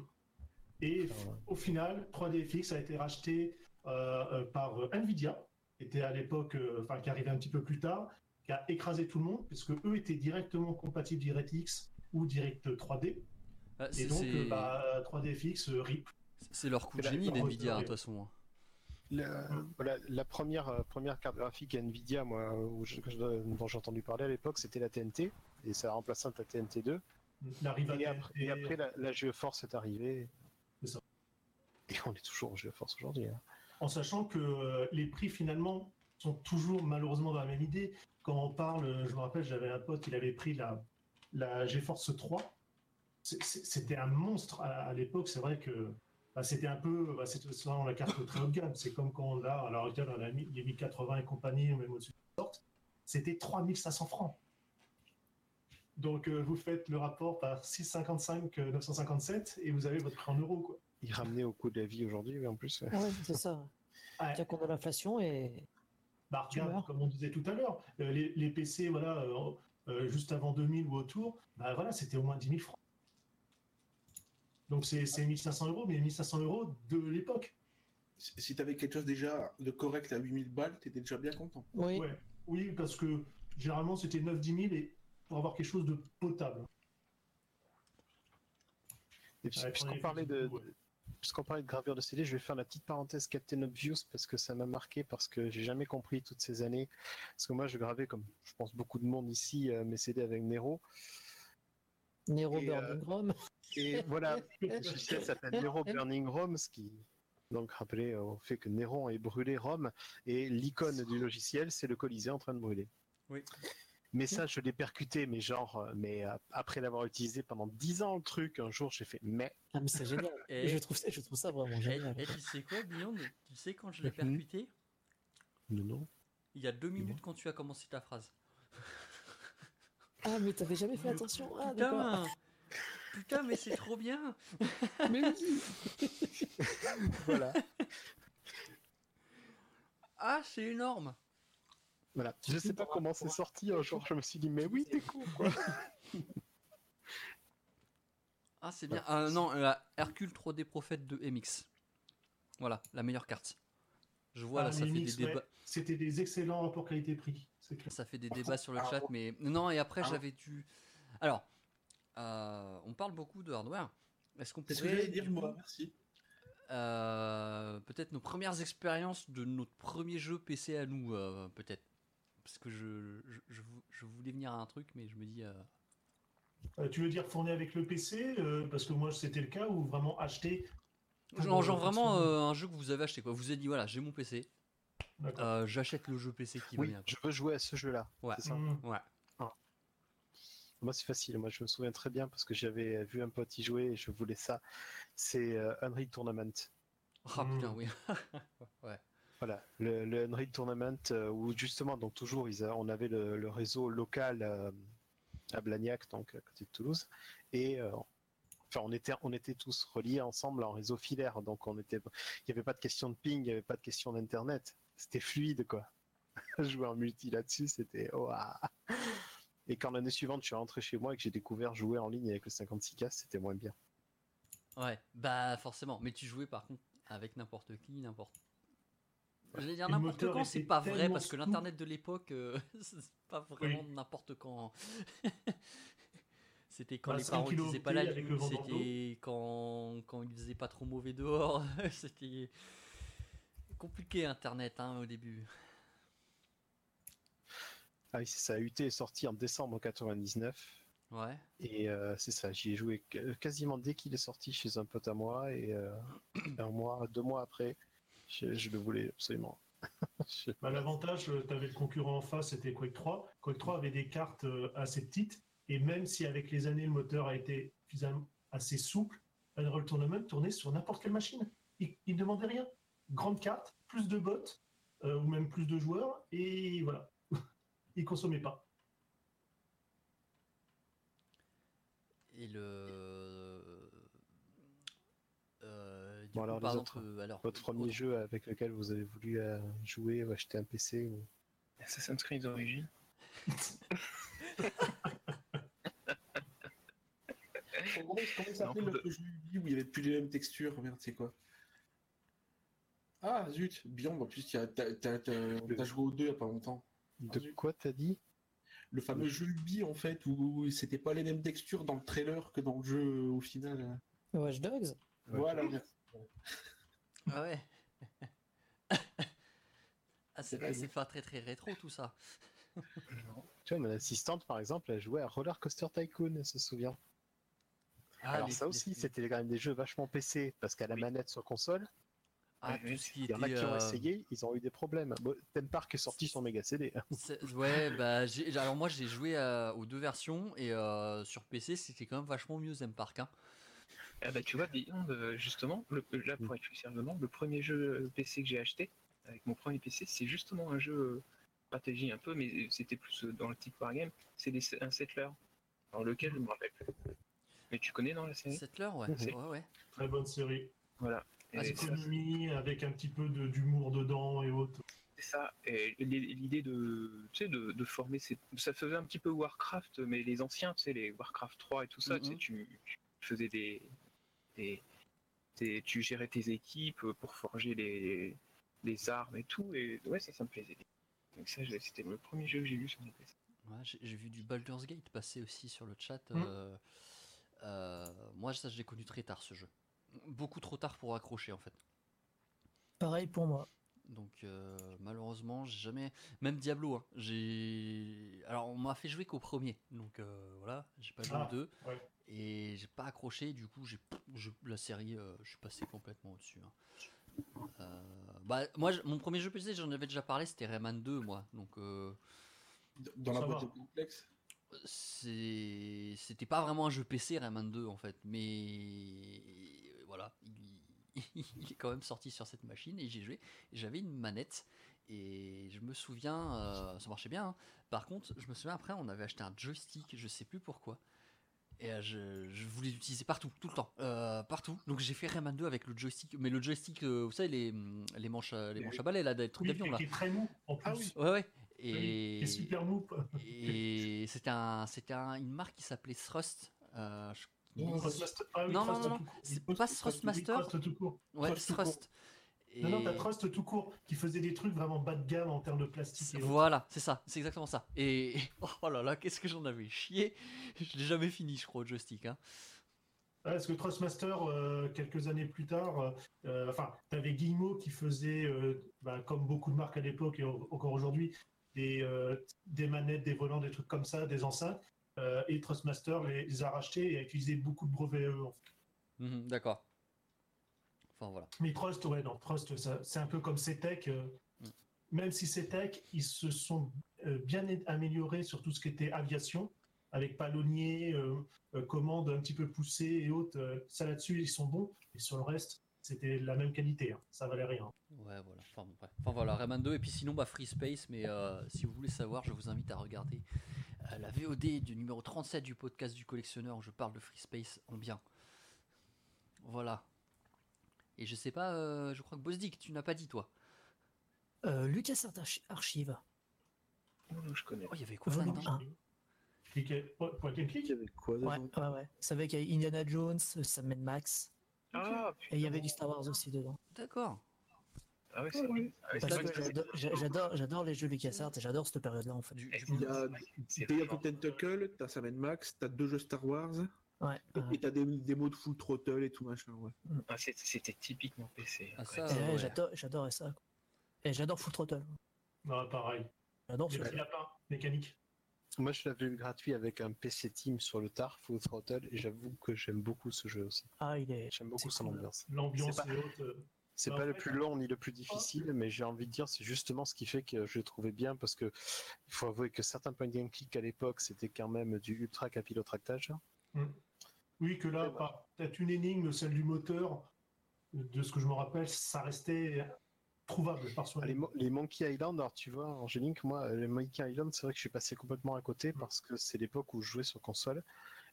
Et Ah ouais. au final, 3DFX a été racheté euh, euh, par euh, Nvidia, qui était à l'époque, euh, enfin qui arrivait un petit peu plus tard, qui a écrasé tout le monde, puisque eux étaient directement compatibles DirectX ou Direct 3D. Ah, Et c'est donc, euh, bah, 3DFX euh, RIP. c'est leur coup de génie hein, de toute façon. La, voilà, la première, euh, première carte graphique Nvidia, moi, où je- dont j'ai entendu parler à l'époque, c'était la TNT, et ça a remplacé la TNT2. La Et rivalité. après, et après, la, la GeForce est arrivée. C'est ça. Et on est toujours en GeForce aujourd'hui. hein. en sachant que euh, les prix finalement sont toujours malheureusement dans la même idée. Quand on parle, euh, je me rappelle, j'avais un pote, il avait pris la, la GeForce 3. C'est- c'est- C'était un monstre à, à l'époque. C'est vrai que bah, c'était un peu, bah, c'était souvent la carte très haut de gamme. C'est comme quand on a, alors on a mis- les 1080 et compagnie, même au-dessus de sorte, c'était 3500 francs. Donc euh, vous faites le rapport par 655 euh, 957 et vous avez votre prix en euros. Quoi. Il ramenait au coût de la vie aujourd'hui, mais en plus. euh, Ouais, c'est ça. Ouais. Tiens compte de l'inflation et Bah, regarde, comme on disait tout à l'heure, euh, les, les PC, voilà, euh, euh, juste avant 2000 ou autour, bah voilà, c'était au moins 10 000 francs. Donc c'est c'est 1500 euros, mais 1500 euros de l'époque. Si si t'avais quelque chose déjà de correct à 8000 balles, t'étais déjà bien content. oui. Ouais. Oui, parce que généralement c'était 9-10 000 et pour avoir quelque chose de potable. Et puis, Ouais, puisqu'on parlait de, ouais. puisqu'on parlait de gravure de CD, je vais faire la petite parenthèse Captain Obvious parce que ça m'a marqué parce que j'ai jamais compris toutes ces années. Parce que moi, je gravais comme je pense beaucoup de monde ici euh, mes CD avec Nero. Nero Et, euh, Burning Rome. Et voilà, le logiciel s'appelle Nero Burning Rome, ce qui donc rappelait au fait que Néron ait brûlé Rome et l'icône du logiciel, c'est le Colisée en train de brûler. Oui. Mais ça, je l'ai percuté, mais genre, euh, mais euh, après l'avoir utilisé pendant 10 ans le truc, un jour j'ai fait, mais Ah, mais c'est génial. Et- Je, trouve ça, je trouve ça vraiment génial. et tu sais quoi, Beyond Tu sais quand je l'ai Mhm. percuté? Non, non. Il y a deux minutes quand tu as commencé ta phrase. Ah, mais t'avais jamais fait attention. Ah, d'accord. Putain Putain, mais c'est trop bien Mais oui. Voilà. Ah, c'est énorme voilà. Je sais pas comment c'est sorti un jour, je me suis dit, mais oui, t'es con, quoi. Ah, c'est bien. Ah non, la Hercule 3D Prophète de MX. Voilà, la meilleure carte. Je vois Ah, là, ça les fait des ouais, débats. C'était des excellents rapports qualité-prix. Ça fait des débats sur le Ah, chat, mais non. Et après, Ah. j'avais dû. Alors, euh, on parle beaucoup de hardware. Est-ce qu'on que pourrait j'allais dire moi, merci. euh, peut-être nos premières expériences de notre premier jeu PC à nous, euh, peut-être. Parce que je, je, je vou- je voulais venir à un truc, mais je me dis. euh, Euh, tu veux dire fourni avec le PC euh, Parce que moi c'était le cas ou vraiment acheter? Genre, genre vraiment euh, un jeu que vous avez acheté quoi. Vous avez dit voilà, j'ai mon PC. Euh, j'achète le jeu PC qui va Oui, bien. je veux jouer à ce jeu-là. Ouais. C'est ça. Mmh. Ouais. Moi, c'est facile. Moi, je me souviens très bien parce que j'avais vu un pote y jouer et je voulais ça. C'est euh, Unreal Tournament. Ah putain, oui. ouais. Voilà, le, le Unreal Tournament euh, où justement, donc toujours, ils on avait le, le réseau local euh, à Blagnac, donc à côté de Toulouse, et euh, enfin, on était, on était tous reliés ensemble en réseau filaire, donc on était, il n'y avait pas de question de ping, il n'y avait pas de question d'internet. C'était fluide, quoi. Jouer en multi là-dessus, c'était. Et quand l'année suivante, je suis rentré chez moi et que j'ai découvert jouer en ligne avec le 56K, c'était moins bien. Ouais, bah forcément. Mais tu jouais par contre avec n'importe qui, n'importe. J'allais dire Et le n'importe quand, c'est pas vrai parce que l'internet de l'époque, euh, c'est pas vraiment n'importe quand. c'était quand Bah, les 5 parents ils faisaient pas la c'était quand quand il faisait pas trop mauvais dehors, c'était compliqué internet hein, au début. Ah oui, c'est ça. UT est sorti en décembre 99. Ouais. Et euh, c'est ça, j'y ai joué qu- quasiment dès qu'il est sorti chez un pote à moi. Et euh, un mois, deux mois après, je, je le voulais absolument. Bah, L'avantage, tu avais le concurrent en face, c'était Quake 3. Quake 3 avait des cartes euh, assez petites, et même si avec les années le moteur a été assez souple, Unreal Tournament tournait sur n'importe quelle machine. Il ne demandait rien. Grande carte, plus de bots, euh, ou même plus de joueurs, et voilà. il consommait pas. Et le. Euh, du Bon, coup, alors, les par exemple, euh, alors, Votre premier jeu avec lequel vous avez voulu euh, jouer ou acheter un PC ou... Assassin's Creed d'origine. Comment, s'appelait le jeu? Ubi où il n'y avait plus les mêmes textures Merde, c'est quoi? Ah zut, Beyond, en plus, a- t'as joué aux deux il n'y a pas longtemps. De quoi t'as dit? Le fameux jeu Ubi, en fait, où c'était pas les mêmes textures dans le trailer que dans le jeu au final. Watch Dogs? Voilà, merci. Ah ouais. ah, c'est pas très très rétro tout ça. Tu vois, mon assistante, par exemple, elle jouait à Roller Coaster Tycoon, elle se souvient. Ah, Alors les- ça aussi, les- c'était quand même des jeux vachement PC, parce qu'à la Oui. manette sur console, Ah, Oui, tout ce qui il y en a qui ont euh, essayé, ils ont eu des problèmes. Bon, Theme Park est sorti sur Mega CD. c'est- Ouais, bah j'ai- alors moi j'ai joué à- aux deux versions et euh, sur PC c'était quand même vachement mieux Zen Park. Hein. Ah bah tu vois, Beyond, euh, justement, le, là pour être plus sérieusement, le premier jeu PC que j'ai acheté, avec mon premier PC, c'est justement un jeu euh, stratégie un peu, mais c'était plus euh, dans le type wargame, c'est des- un settler. Alors lequel je me rappelle plus. Mais tu connais dans la série? Settler, ouais. Ouais, ouais. Très bonne série. Voilà. Ah, avec un petit peu de- d'humour dedans et autres. c'est ça. Et l'i- l'idée de, tu sais, de, de former, ces- ça faisait un petit peu Warcraft, mais les anciens, tu sais, les Warcraft 3 et tout ça, tu sais, Mhm. tu, tu faisais des, des, des- tu gérais tes équipes pour forger les, les armes et tout, et ouais, ça, ça me plaisait. Donc ça, c'était le premier jeu que j'ai vu sur mon PC. Ouais, j'ai vu du Baldur's Gate passer aussi sur le chat. Mhm. euh, euh, moi ça je l'ai connu très tard ce jeu. Beaucoup trop tard pour accrocher en fait. Pareil pour moi. Donc euh, malheureusement, j'ai jamais. Même Diablo, hein, j'ai. Alors on m'a fait jouer qu'au premier, donc euh, voilà, j'ai pas joué Ah, au deux ouais. et j'ai pas accroché. Du coup, j'ai je- la série, euh, je suis passé complètement au-dessus. hein. Euh, bah moi, mon premier jeu PC, j'en avais déjà parlé, c'était Rayman 2, moi. Donc euh, Dans la boîte complexe. c'était pas vraiment un jeu PC Rayman 2 en fait, mais voilà, il, il est quand même sorti sur cette machine et j'y joué. J'avais une manette et je me souviens, euh, ça marchait bien. hein. Par contre, je me souviens après, on avait acheté un joystick, je sais plus pourquoi. Et euh, je, je voulais l'utiliser partout, tout le temps, euh, partout. Donc j'ai fait Rayman 2 avec le joystick, mais le joystick, vous savez, les, les manches, à- les manches à balai là, des trucs Oui, d'avion là. qui est très mou en plus. Ah oui. Ouais, ouais. Oui, Et, est super mou. et c'était un, c'était un- une marque qui s'appelait Thrust. je- Non, ah oui, Non, non, Trust non, c'est pas Trust- Thrustmaster. oui, Trust tout court. ouais, Trust tout. Non, non, t'as Trust tout court, qui faisait des trucs vraiment bas de gamme en termes de plastique. et. Voilà, c'est ça, c'est exactement ça. Et oh là là, qu'est-ce que j'en avais chié. Je l'ai jamais fini, je crois, au joystick. Hein. Parce que Trustmaster, euh, quelques années plus tard, euh, euh, enfin, t'avais Guillemot qui faisait, euh, bah, comme beaucoup de marques à l'époque et en- encore aujourd'hui, des, des manettes, des volants, des trucs comme ça, des enceintes. Euh, et Trustmaster les, les a rachetés et a utilisé beaucoup de brevets à eux. en fait. Mhm, D'accord. Enfin voilà. Mais Trust, ouais, non, Trust, c'est un peu comme CETEC. euh, Mm. Même si CETEC, ils se sont euh, bien améliorés sur tout ce qui était aviation, avec palonnier, euh, euh, commandes un petit peu poussées et autres. euh, ça là-dessus, ils sont bons. Et sur le reste, c'était la même qualité. hein, ça valait rien. Ouais, voilà. Enfin, bon, bref. Enfin, voilà, Rayman 2. Et puis sinon, bah, Free Space. Mais euh, si vous voulez savoir, je vous invite à regarder euh, la VOD du numéro 37 du podcast du collectionneur où je parle de Free Space en bien. Voilà. Et je sais pas, euh, je crois que Bosdick, tu n'as pas dit toi. Euh, Archi- Archive. Oh, je connais. Oh, il y avait quoi Volume. Cliquez- point and click Il y avait quoi Ouais, dedans ouais, ouais. C'est avec euh, Indiana Jones, Sam Max. Ah, Et il y avait du Star Wars aussi dedans. D'accord. Ah ouais, c'est. Ah ouais, j'adore- j'a- j'adore, j'adore les jeux LucasArts et j'adore cette période-là en fait. Du, Eh, du Il y coup, a Day of Tentacle, t'as Sam Max, t'as deux jeux Star Wars, Ouais. et- ouais. et t'as des démos de Full Throttle et tout machin, ouais. Ah, c'est- C'était typiquement PC. Ah, ça, ouais, J'adorais ça. quoi. Et j'adore Full Throttle. Non, pareil. J'adore ce jeu. mécanique. Moi, je l'avais eu gratuit avec un PC Team sur le tard, Full Throttle, et j'avoue que j'aime beaucoup ce jeu aussi. Ah, il est. J'aime beaucoup son cool. ambiance. L'ambiance pas- est haute. Euh, C'est Bah, pas le plus long ni le plus difficile, mais j'ai envie de dire c'est justement ce qui fait que je l'ai trouvé bien parce que il faut avouer que certains point and click à l'époque c'était quand même du ultra capillotractage. Oui, que là, peut-être une énigme, celle du moteur, de ce que je me rappelle, ça restait trouvable par soi. les, Mo- les Monkey Island, alors tu vois, Angélique, moi, euh, les Monkey Island, c'est vrai que je suis passé complètement à côté parce que c'est l'époque où je jouais sur console.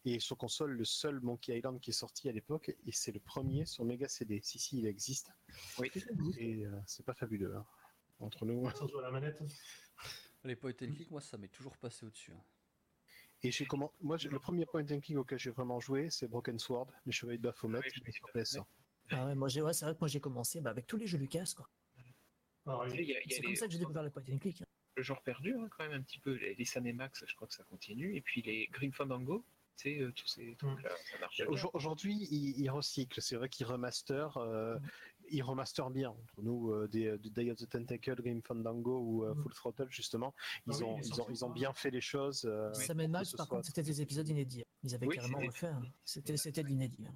Et sur console, le seul Monkey Island qui est sorti à l'époque, et c'est le premier sur Mega CD. Si, si, il existe. Oui. Et euh, c'est pas fabuleux. hein. Entre nous. Ça voit à la manette. les point and click, moi, ça m'est toujours passé au-dessus. hein. Et j'ai comment Moi, le premier point and click auquel j'ai vraiment joué, c'est Broken Sword, les Chevaliers de Baphomet, Ah oui, je me sur souviens. PS1. Ah ouais, moi, j'ai- ouais, c'est vrai que moi j'ai commencé bah, avec tous les jeux Lucas. quoi. Pareil. Tu sais, il y a- il y a C'est les- comme ça que j'ai découvert le point and click. hein. le genre perdu hein, quand même un petit peu. Les, les Sam et Max, je crois que ça continue. Et puis les Green Fandango, euh, tous ces trucs-là, ça marche bien. Aujourd- Aujourd'hui, ils, ils recyclent. C'est vrai qu'ils remaster, euh, Mm. ils remaster bien. Entre nous, euh, des, des Day of the Tentacle, Game Fandango ou euh, Mm. Full Throttle, justement, ils, Ah oui, ont, ils, ont, ils bien fait les choses. euh, que Max, ce par soit- contre, c'était des épisodes inédits. Ils avaient Oui, carrément refait. hein. C'était c'était de l'inédit. hein.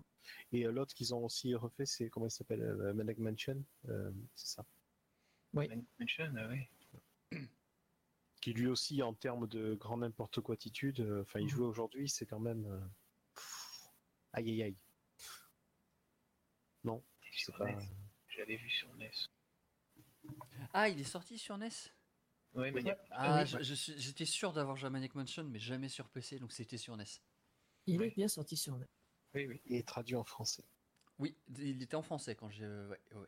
Et euh, l'autre qu'ils ont aussi refait, c'est comment il s'appelle euh, Maniac Mansion, euh, c'est ça. Man- Mansion, ouais. Qui lui aussi, en termes de grand n'importe quoi attitude, euh, enfin, il Mhm. jouait aujourd'hui, c'est quand même. euh, pff, aïe aïe aïe. Non, c'est Sur pas. NES. J'avais vu sur NES. Ah, il est sorti sur NES Ouais, mais il Ah, oui, j'étais sûr d'avoir Maniac Mansion, mais jamais sur PC, donc c'était sur NES. Il est bien sorti sur net. oui, oui. Et traduit en français. Oui, il était en français quand j'ai. Ouais, ouais.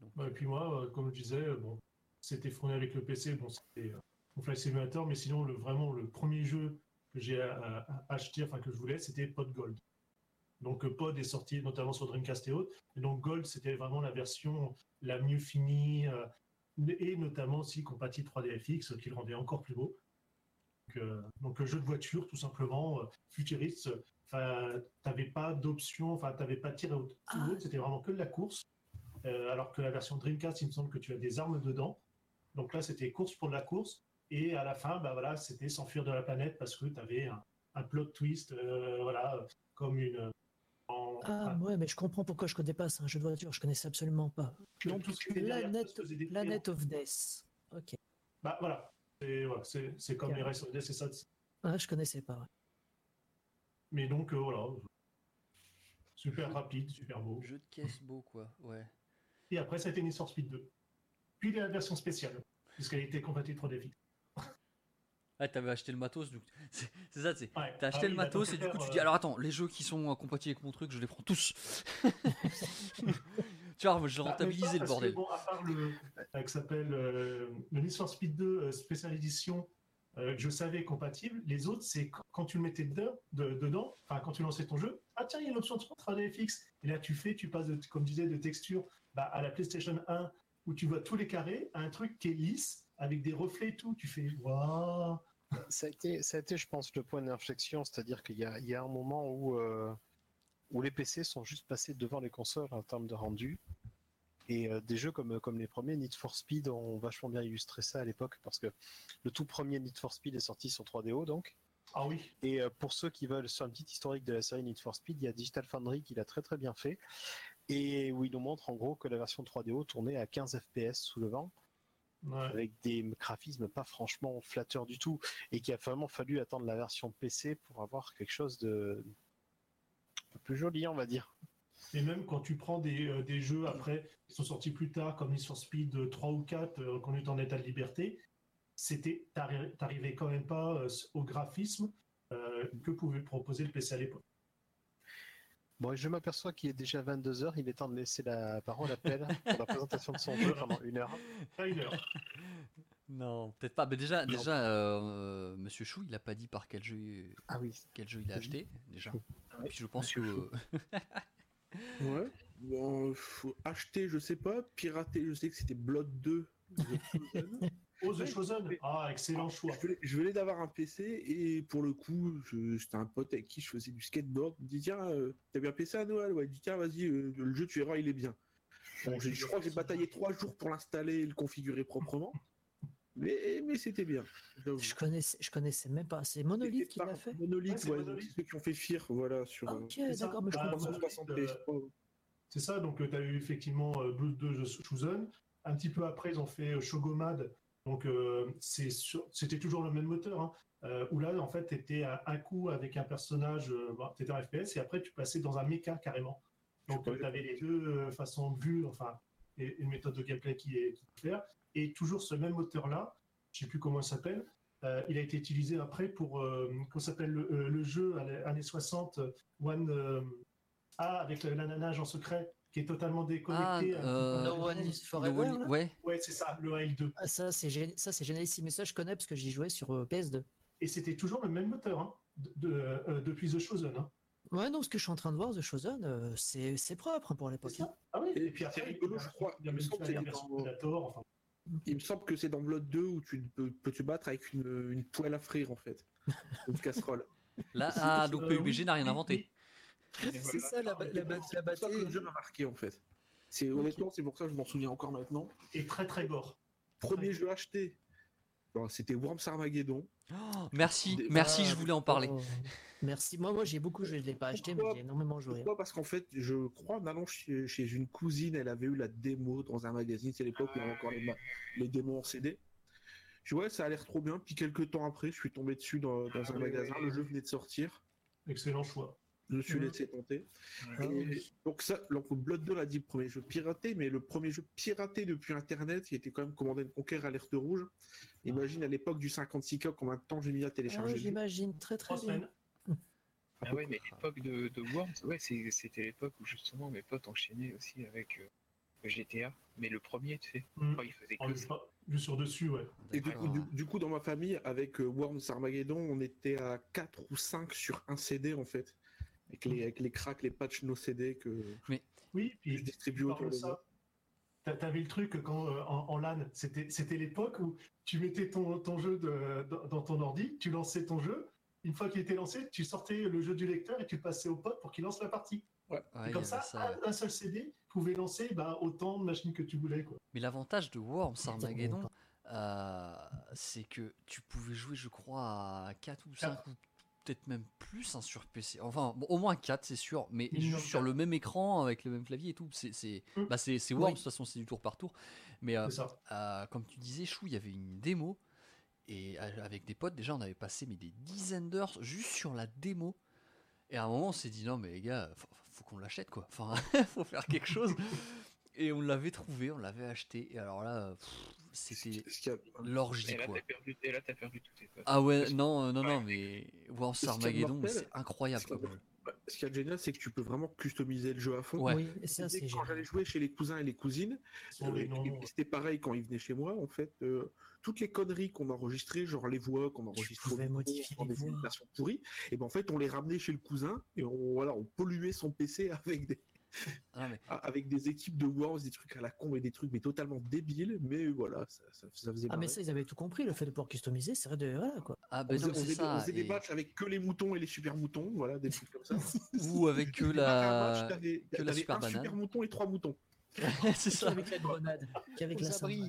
Donc, Bah, et puis moi, euh, comme je disais, bon, c'était fourni avec le PC, bon, c'était euh, mon Flight Simulator, mais sinon, le, vraiment, le premier jeu que j'ai euh, acheté, enfin que je voulais, c'était Pod Gold. Donc euh, Pod est sorti notamment sur Dreamcast et autres, et donc Gold, c'était vraiment la version la mieux finie, euh, et notamment aussi compatible 3DFX, qui le rendait encore plus beau. Donc, euh, donc, jeu de voiture, tout simplement, euh, futuriste, enfin, t'avais pas d'option, enfin, t'avais pas de tir à haute, Ah. c'était vraiment que de la course. Alors que la version Dreamcast, il me semble que tu as des armes dedans. Donc là, c'était course pour de la course. Et à la fin, bah voilà, c'était s'enfuir de la planète parce que tu avais un, un plot twist, euh, voilà, comme une. en- Ah ouais, mais je comprends pourquoi je connais pas. C'est un jeu de voiture, je connaissais absolument pas. Donc, tout ce qui était derrière, Planet, ça. Planet of Death. Ok. Bah voilà, c'est voilà, comme les restes c'est ça. Ah, je connaissais pas. ouais. Mais donc, euh, voilà. Super rapide, super beau. jeu de caisse beau, quoi. Ouais. Et après, ça a été Need for Speed 2. Puis il y a la version spéciale, puisqu'elle était compatible 3DFX. Ah, t'avais acheté le matos, donc. C'est c'est ça, tu sais. Ouais. T'as acheté Ah le oui, bah, matos et du coup tu dis euh, alors attends, les jeux qui sont compatibles avec mon truc, je les prends tous. tu vois, j'ai Bah, rentabilisé le bordel. Que, bon, à part le, euh, qui s'appelle euh, le Need for Speed 2 euh, Special Edition, que je savais compatible, les autres, c'est quand- quand tu le mettais dedans, de- dedans, quand tu lançais ton jeu, ah tiens, il y a l'option 3DFX. Et là, tu fais, tu passes, de, comme je disais, de texture bah, à la PlayStation 1, où tu vois tous les carrés, un truc qui est lisse, avec des reflets et tout. Tu fais, waouh! Ça a, été, ça a été, je pense, le point d'inflexion, c'est-à-dire qu'il y a, il y a un moment où, euh, où les PC sont juste passés devant les consoles en termes de rendu. Et euh, des jeux comme, comme les premiers, Need for Speed, ont vachement bien illustré ça à l'époque, parce que le tout premier Need for Speed est sorti sur 3DO, donc. Ah oui, Et euh, pour ceux qui veulent sur un petit historique de la série Need for Speed, il y a Digital Foundry qui l'a très très bien fait, et où il nous montre en gros que la version 3DO tournait à 15 FPS sous le vent, ouais. avec des graphismes pas franchement flatteurs du tout, et qu'il a vraiment fallu attendre la version PC pour avoir quelque chose de un peu plus joli, on va dire. Et même quand tu prends des, euh, des jeux après, qui sont sortis plus tard, comme Need for Speed euh, 3 ou 4, euh, qu'on est en état de liberté, c'était, t'arri- t'arrivais quand même pas euh, au graphisme euh, que pouvait proposer le PC à l'époque. Bon, et je m'aperçois qu'il est déjà 22h, il est temps de laisser la parole à Pelle pour la présentation de son jeu pendant une heure. Pas une heure. Non, peut-être pas. Mais déjà, Non. déjà euh, euh, Monsieur Chou, il a pas dit par quel jeu, Ah oui. quel jeu il a Oui. acheté, déjà. Ah Et puis je pense que. Monsieur. Ouais. Bon, faut acheter, je sais pas. Pirater, je sais que c'était Blood 2. Oh. Chosen. Ah, excellent choix. Je venais, d'avoir un PC et pour le coup, c'était un pote avec qui je faisais du skateboard. Il me dit Tiens, euh, t'as bien un PC à Noël? Ouais, il dit Tiens, vas-y, euh, le jeu, tu verras, il est bien. Bon, j'ai- je crois que j'ai bataillé trois jours pour l'installer et le configurer proprement. Mais, mais c'était bien. Je connaissais, je connaissais même pas. C'est Monolith qui l'a fait? Monolith, Ouais, ouais, Monolith. ceux qui ont fait Fear, voilà, sur euh, ok, c'est ça. d'accord, mais je Bah, comprends. Monolith, 360 euh, PS3. C'est ça, donc tu as eu effectivement euh, Blood 2 The Chosen. Un petit peu après, ils ont fait euh, Shogomad. Donc euh, c'était toujours le même moteur. Hein, euh, où là, en fait, tu étais à un coup avec un personnage, euh, bon, tu étais en FPS, et après, tu passais dans un mecha carrément. Donc tu avais les deux euh, façons de vue, enfin, et une méthode de gameplay qui est, qui est claire. Et toujours ce même moteur-là, je sais plus comment il s'appelle, il a été utilisé après pour, comment s'appelle le, le jeu années 60, euh, One euh, A, avec la en secret, qui est totalement Ah, déconnecté. peu euh, No One is Forever. Ouais. Ouais, c'est ça, le AL2. Ah, ça, c'est gé- ça, c'est génialissime. Mais ça, je connais parce que j'y jouais sur euh, PS2. Et c'était toujours le même moteur, hein, de, de- euh, depuis The Chosen. Hein. Ouais, non, ce que je suis en train de voir, The Chosen, euh, c'est c'est propre hein, pour l'époque. Ah oui, Et et puis après, c'est rigolo, je crois, il y a il me même semble que la c'était version dans- Predator, enfin, Il me semble que c'est dans Blood 2 où tu peux, peux te battre avec une, une poêle à frire en fait. Une casserole. Là, ah, donc PUBG n'a rien inventé. C'est ça, la, C'est pour ça que le jeu m'a marqué en fait. C'est honnêtement, c'est pour ça que je m'en souviens encore maintenant. Et très très gore. Premier jeu acheté, bon, c'était Worms Armageddon. Oh, merci, Des- merci, Ah, je voulais en parler. Oh, Merci. Moi, moi j'ai beaucoup joué. Je l'ai pas acheté, mais Pourquoi j'ai énormément joué. Pourquoi Parce qu'en fait, je crois en allant chez, chez une cousine, elle avait eu la démo dans un magazine. C'est l'époque où il y avait encore les, les démos en CD. Je ouais, ça a l'air trop bien. Puis quelques temps après, je suis tombé dessus dans, dans Ah un oui, magasin. oui. Le jeu venait de sortir. Excellent choix. Je me suis Mhm. laissé tenter. Ah donc ça, donc Blood 2 l'a dit, le premier jeu piraté, mais le premier jeu piraté depuis Internet, qui était quand même Command and Conquer Alerte Rouge. Imagine à l'époque du 56K combien de temps j'ai mis à Ah, télécharger. jeu. J'imagine très très bien. semaines. Ah ouais, mais l'époque de, de Worms, ouais, c'était l'époque où justement mes potes enchaînaient aussi avec euh, GTA. Mais le premier, tu sais, Mm. quand ils faisaient En que ça. vue sur dessus, ouais. Et du coup, du, du coup, dans ma famille, avec euh, Worms Armageddon, on était à 4 ou 5 sur un CD en fait. Avec les, avec les cracks, les patchs no CD que Oui, que puis je distribue tu autour de ça. T'a- T'avais le truc quand euh, en, en LAN, c'était c'était l'époque où tu mettais ton, ton jeu de- dans, dans ton ordi, tu lançais ton jeu. Une fois qu'il était lancé, tu sortais le jeu du lecteur et tu le passais au pote pour qu'il lance la partie. Ouais, Et comme ça, un, seul CD pouvait lancer bah, autant de machines que tu voulais. Quoi. Mais l'avantage de Worms Armageddon, euh, c'est que tu pouvais jouer, je crois, à 4 ou 5 ou peut-être même plus hein, sur PC. Enfin, bon, au moins 4, c'est sûr, mais juste sur le même écran avec le même clavier et tout. C'est c'est Mm. bah, Worms, de toute façon, c'est du tour par tour. Mais euh, euh, comme tu disais, Chou, il y avait une démo. Et euh, avec des potes, déjà, on avait passé mais, des dizaines d'heures juste sur la démo. Et à un moment, on s'est dit, non, mais les gars, faut, faut qu'on l'achète, quoi. Enfin, faut faire quelque chose. Et on l'avait trouvé, on l'avait acheté. Et alors là, pff, c'était l'orgie, Et là, quoi. t'as perdu, et là, t'as perdu tous tes potes. Ah ouais, non, euh, non, non, mais de Armageddon, c'est incroyable. ce qu'il y a quoi. de- ce qu'il y a de génial, c'est que tu peux vraiment customiser le jeu à fond. Ouais. Oui, ça, quand j'allais jouer chez les cousins et les cousines, c'était pareil quand ils venaient chez moi, en fait, euh, toutes les conneries qu'on enregistrait, genre les voix qu'on enregistrait, les des imitations pourries, et ben en fait on les ramenait chez le cousin et on voilà, on polluait son PC avec des Ah, mais avec des équipes de Worms, des trucs à la con et des trucs mais totalement débiles, mais voilà, ça, ça, ça faisait Ah, mais ça, ils avaient tout compris. Le fait de pouvoir customiser, c'est vrai de. Voilà, quoi. Ah, on ben faisait, on c'est faisait des- on faisait des matchs avec que les moutons et les super moutons, voilà, des trucs comme ça. Ou avec que match, la. t'avais- que la super un banane. super mouton et trois moutons. c'est ça. Qu'avec la grenade. Aux la.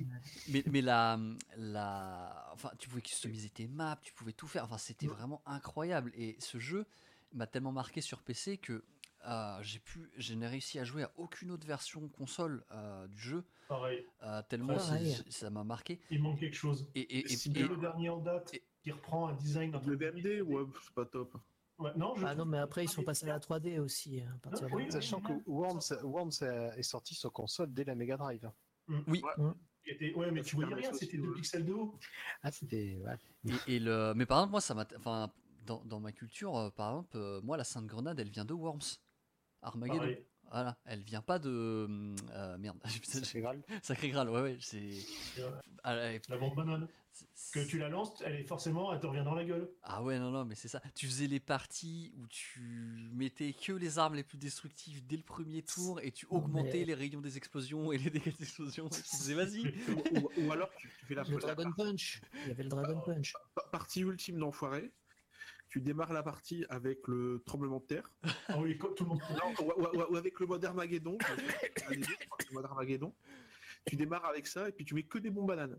Mais, mais la, la. Enfin, tu pouvais customiser tes maps, tu pouvais tout faire. Enfin, c'était Ouais. vraiment incroyable. Et ce jeu m'a tellement marqué sur PC que. Euh, j'ai pu, je n'ai réussi à jouer à aucune autre version console euh, du jeu Pareil, euh, tellement Pareil. ça m'a marqué il manque quelque chose. et, et, et- Si Et et- bien. le dernier en date et- qui reprend un design. entre- WMD, ouais, c'est pas top. Ouais, non, je Ah non, mais après, ils sont passés à la 3D aussi. hein, à partir Oui, oui. Sachant que Worms, Worms est sorti sur console dès la Mega Drive. qui était- Ouais, mais tu voyais rien, c'était deux pixels de haut. Ah, c'était. ouais. Et, et le, mais par exemple, moi, ça m'a, enfin, dans, dans ma culture, par exemple, moi, la Sainte Grenade, elle vient de Worms. Armageddon. Pareil. Voilà, elle vient pas de. euh, merde, Sacré Graal. Sacré Graal, ouais, ouais, c'est. Ah, La bombe banane. Que tu la lances, elle est forcément, elle te revient dans la gueule. Ah ouais, non, non, mais c'est ça. Tu faisais les parties où tu mettais que les armes les plus destructives dès le premier tour et tu augmentais mais- les rayons des explosions et les dégâts d'explosion. et tu disais, vas-y. ou, ou- ou alors tu, tu fais la, Le la Dragon Punch. Il y avait le Dragon Punch. pa- partie ultime d'enfoiré. Tu démarres la partie avec le tremblement de terre. Ah oui, quand tout le monde. Non, ou, ou- ou avec le mode Armageddon. Le mode. Tu démarres avec ça et puis tu mets que des bombes bananes.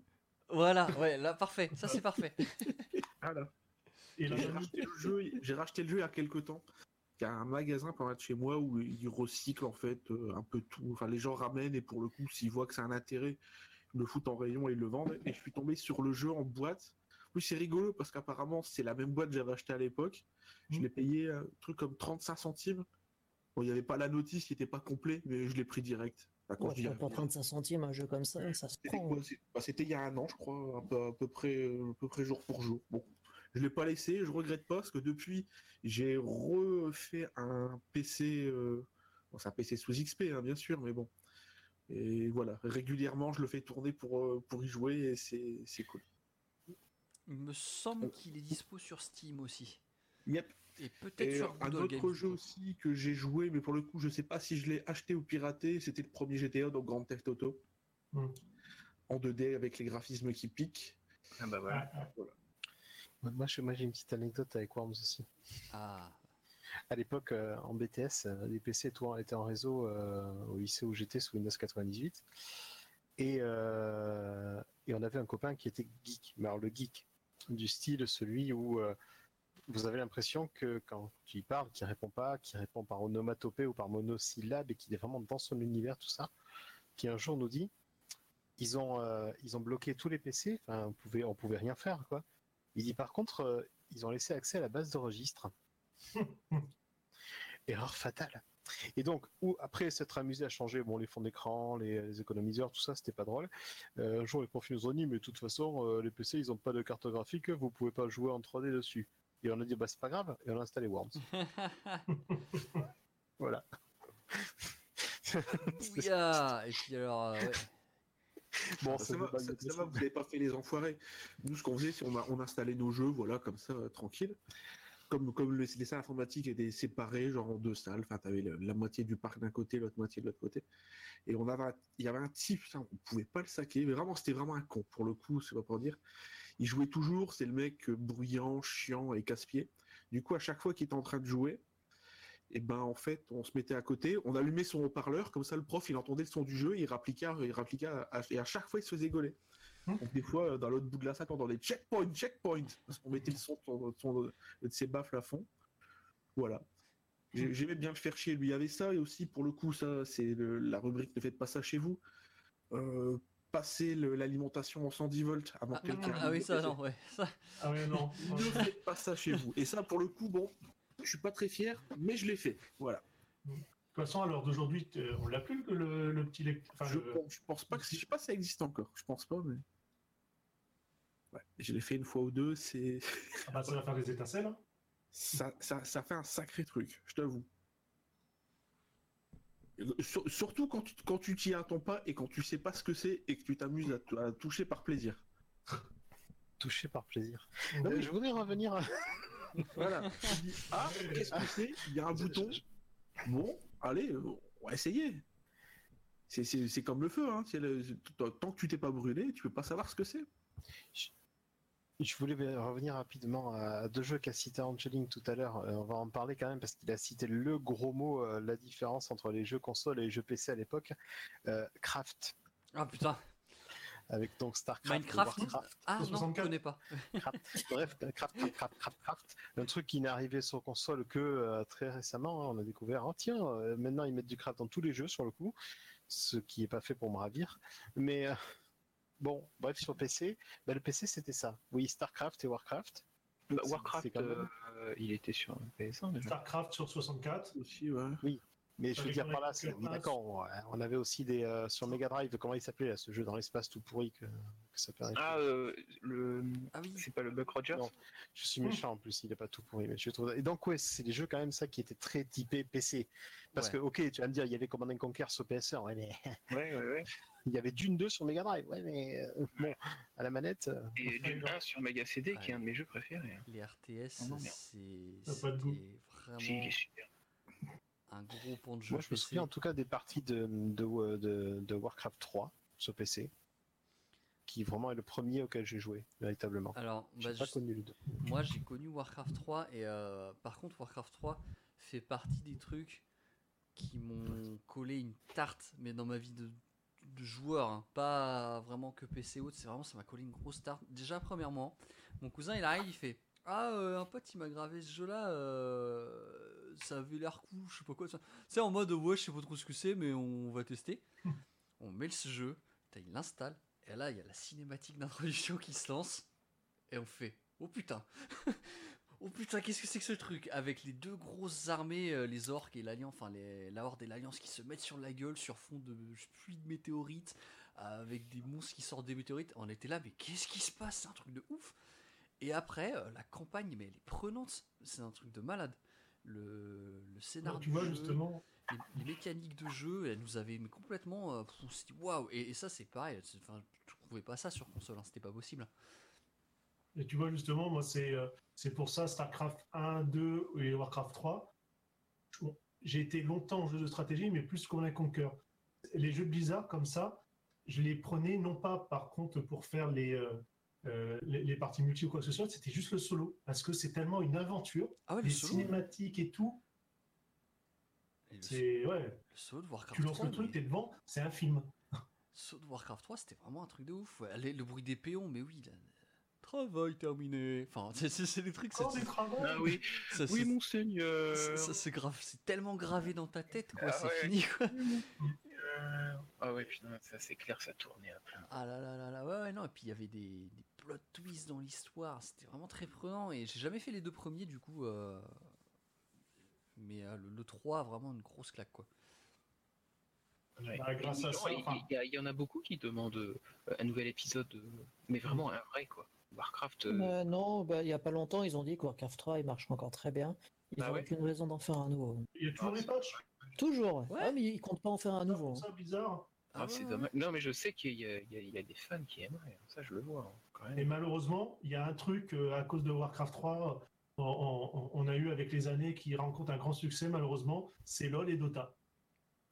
Voilà, ouais, là, parfait. Ça, c'est parfait. Voilà. Et là, J'ai racheté le jeu. J'ai racheté le jeu il y a quelques temps. Il y a un magasin pas loin de chez moi où ils recyclent en fait euh, un peu tout. Enfin, les gens ramènent et pour le coup, s'ils voient que c'est un intérêt, ils le foutent en rayon et ils le vendent. Et je suis tombé sur le jeu en boîte. Oui, c'est rigolo parce qu'apparemment c'est la même boîte que j'avais acheté à l'époque. Je Mhm. l'ai payé un truc comme 35 centimes. Bon, il n'y avait pas la notice qui n'était pas complet, mais je l'ai pris direct. Enfin, quand Ouais, je dis- pour 35 centimes, un jeu comme ça, ça se c'était prend. bah, C'était il y a un an, je crois, un peu, à peu près, euh, à peu près jour pour jour. Bon, je l'ai pas laissé, je regrette pas parce que depuis, j'ai refait un PC. euh, bon, c'est un PC sous XP, hein, bien sûr, mais bon. Et voilà, régulièrement, je le fais tourner pour, euh, pour y jouer et c'est c'est cool. Il me semble qu'il est dispo sur Steam aussi. Yep. Et peut-être sur un Good Old autre Games. jeu aussi que j'ai joué, mais pour le coup, je sais pas si je l'ai acheté ou piraté, c'était le premier GTA, donc Grand Theft Auto. Hmm. En 2D avec les graphismes qui piquent. Ah bah voilà. Ah, ah. Moi, je- moi, j'ai une petite anecdote avec Worms aussi. Ah, À l'époque, euh, en BTS, euh, les PC tout en- étaient en réseau euh, au lycée où j'étais sous Windows 98. Et, euh, et on avait un copain qui était geek. Mais alors le geek du style, celui où euh, vous avez l'impression que quand tu y parles, qu'il répond pas, qu'il répond par onomatopée ou par monosyllabe et qu'il est vraiment dans son univers, tout ça, qui un jour nous dit ils ont, euh, ils ont bloqué tous les PC, enfin, on pouvait, on pouvait rien faire, quoi. Il dit par contre, euh, ils ont laissé accès à la base de registre. Erreur fatale. Et donc, après s'être amusé à changer bon, les fonds d'écran, les, les économiseurs, tout ça, c'était pas drôle. Euh, un jour, les profils nous ont dit, mais de toute façon, euh, les PC, ils ont pas de carte graphique, vous pouvez pas jouer en 3D dessus. Et on a dit, bah c'est pas grave, et on a installé Worms. voilà. Ouya Et puis alors, euh, ouais. bon, ça, c'est va, pas ça- ça va, vous n'avez pas fait les enfoirés. Nous, ce qu'on faisait, c'est on, a- on installait nos jeux, voilà, comme ça, euh, tranquille. Comme, comme le- les salles informatiques étaient séparées, genre en deux salles. Enfin, tu avais la moitié du parc d'un côté, l'autre moitié de l'autre côté. Et on avait, il y avait un type, putain, on pouvait pas le saquer, mais vraiment, c'était vraiment un con. Pour le coup, c'est pas pour dire. Il jouait toujours, c'est le mec bruyant, chiant et casse-pied. Du coup, à chaque fois qu'il était en train de jouer, et ben en fait, on se mettait à côté, on allumait son haut-parleur, comme ça le prof il entendait le son du jeu, il rappliquait, il rappliquait, et à chaque fois il se faisait gauler. Hmm. Donc des fois, euh, dans l'autre bout de la salle, on entendait checkpoint, checkpoint, parce qu'on mettait le son de, son- son- de ses baffles à fond. Voilà. J'ai- J'aimais bien le faire chier, lui. Il y avait ça, et aussi pour le coup, ça, c'est la rubrique ne faites pas ça chez vous. Euh, passer l'alimentation en 110 volts avant Ah, que quelqu'un. ah oui, ça, non, ouais. Ça, Ah ouais, non. ne faites pas ça chez vous. Et ça, pour le coup, bon, je suis pas très fier, mais je l'ai fait. Voilà. De toute façon, à l'heure d'aujourd'hui, t- on l'a plus le, le, le petit lect- enfin, je, le- pense, je pense pas que je sais pas si ça existe encore. Je pense pas, mais. Ouais, je l'ai fait une fois ou deux. C'est Ah bah, ça va faire des étincelles. hein. ça, ça, ça fait un sacré truc. Je t'avoue. Sur- surtout quand tu quand tu t'y attends pas et quand tu sais pas ce que c'est et que tu t'amuses à, toucher par plaisir. touché par plaisir. Euh, je voudrais revenir à... Voilà. tu dis ah qu'est-ce que c'est? Il y a un bouton. Bon, allez, on va essayer. C'est- C'est c'est comme le feu, hein. c'est le- tant que tu t'es pas brûlé, tu peux pas savoir ce que c'est. Je voulais revenir rapidement à deux jeux qu'a cité Angeline tout à l'heure. Euh, on va en parler quand même parce qu'il a cité le gros mot, euh, la différence entre les jeux consoles et les jeux PC à l'époque. Euh, Craft, Ah putain. Avec donc StarCraft, et Minecraft Warcraft. Ah non, je 64. connais pas. Craft. Bref, Craft, Craft, Craft, Craft, Craft. Un truc qui n'est arrivé sur console que euh, très récemment. hein. On a découvert, oh, tiens, euh, maintenant ils mettent du craft dans tous les jeux sur le coup, ce qui n'est pas fait pour me ravir. Mais euh, bon, bref, sur PC, bah, le PC c'était ça. Oui, StarCraft et Warcraft. Bah, Warcraft, même- euh, il était sur PS1 déjà. StarCraft sur 64. Aussi, ouais. Mais je veux dire par là, c'est ah, d'accord. On, on avait aussi des euh, sur Mega Drive. Comment il s'appelait là, ce jeu dans l'espace tout pourri que, que ça fait. Ah, euh, le. Ah oui. c'est pas le Buck Rogers Non. Je suis méchant en plus, il est pas tout pourri. Mais je trouve... Et donc, ouais, c'est des jeux quand même ça qui étaient très typés PC. Parce Ouais. que, ok, tu vas me dire, il y avait Command and Conquer sur PS1, ouais, mais Ouais, ouais, ouais. il y avait Dune 2 sur Mega Drive, ouais, mais euh, bon, à la manette. euh, Et Dune 1 sur Mega CD, qui est un de mes jeux préférés. Les RTS, Oh non, merde. c'est Si, il est vraiment super. De. Moi, je me souviens en tout cas des parties de, de, de, de Warcraft 3 sur PC, qui vraiment est le premier auquel j'ai joué, véritablement. Alors, bah, pas je- connu le 2. moi j'ai connu Warcraft 3 et euh, par contre Warcraft 3 fait partie des trucs qui m'ont collé une tarte, mais dans ma vie de, de joueur, hein. pas vraiment que PC ou autre, c'est vraiment ça m'a collé une grosse tarte. Déjà premièrement, mon cousin il arrive, il fait ah euh, un pote il m'a gravé ce jeu là, ça avait l'air cool, je sais pas quoi. C'est en mode ouais je sais pas trop ce que c'est mais on va tester. on met ce jeu, il l'installe et là il y a la cinématique d'introduction qui se lance et on fait oh putain. Oh putain, qu'est-ce que c'est que ce truc? Avec les deux grosses armées, euh, les orques et l'alliance, enfin les, la horde et l'alliance qui se mettent sur la gueule sur fond de pluie de météorites, avec des monstres qui sortent des météorites. On était là, mais qu'est-ce qui se passe? C'est un truc de ouf. Et après, euh, la campagne, mais elle est prenante. C'est un truc de malade. Le, le scénario, tu vois, du jeu, justement, les, les mécaniques de jeu, elles nous avaient mais complètement. euh, waouh Et, et ça, c'est pareil. Enfin, je trouvais pas ça sur console. hein, C'était pas possible. Et tu vois, justement, moi, c'est euh, c'est pour ça, StarCraft 1, 2 et Warcraft 3. Bon, J'ai été longtemps en jeu de stratégie, mais plus qu'on a Conquer. Les jeux de Blizzard, comme ça, je les prenais non pas, par contre, pour faire les, euh, euh, les, les parties multi ou quoi que ce soit, c'était juste le solo. Parce que c'est tellement une aventure, Ah ouais, le les solo. cinématiques et tout. et le, C'est, ouais, le solo de Warcraft tu lances 3, le truc, mais- t'es devant, c'est un film. Saut de Warcraft 3, c'était vraiment un truc de ouf. ouais. Les- le bruit des péons, mais oui. là, Travail terminé. Enfin, c'est- c'est c'est des trucs. des travaux. Ah oui, ça- oui, monseigneur. ça- ça, c'est grave. C'est tellement gravé dans ta tête, quoi. Ah c'est ouais. fini, quoi. Euh, Ah ouais, putain, ça c'est clair, ça tournait à plein. Ah là là là là. Ouais, ouais, non. Et puis il y avait des, des plot twists dans l'histoire. C'était vraiment très prenant. Et j'ai jamais fait les deux premiers, du coup. euh, Mais euh, le, le 3, vraiment une grosse claque, quoi. Ouais. Bah, grâce à Il- ça, il- enfin- il y, en a beaucoup qui demandent euh, un nouvel épisode, mais vraiment un vrai quoi. Warcraft. euh, Euh, non, bah, il n'y a pas longtemps, ils ont dit que Warcraft 3 il marche encore très bien. Ils n'ont ouais aucune raison d'en faire un nouveau. Il y a toujours Ah, les patchs. Toujours, ouais. Ouais. Ah, mais ils comptent pas en faire un nouveau. Bizarre. ah, Ah c'est ouais, dommage. Non, mais je sais qu'il y, a- y y des fans qui aimeraient. hein. Ça, je le vois hein. Et malheureusement, il y a un truc euh, à cause de Warcraft 3, on, on- on a eu avec les années qui rencontre un grand succès, malheureusement, c'est LoL et Dota.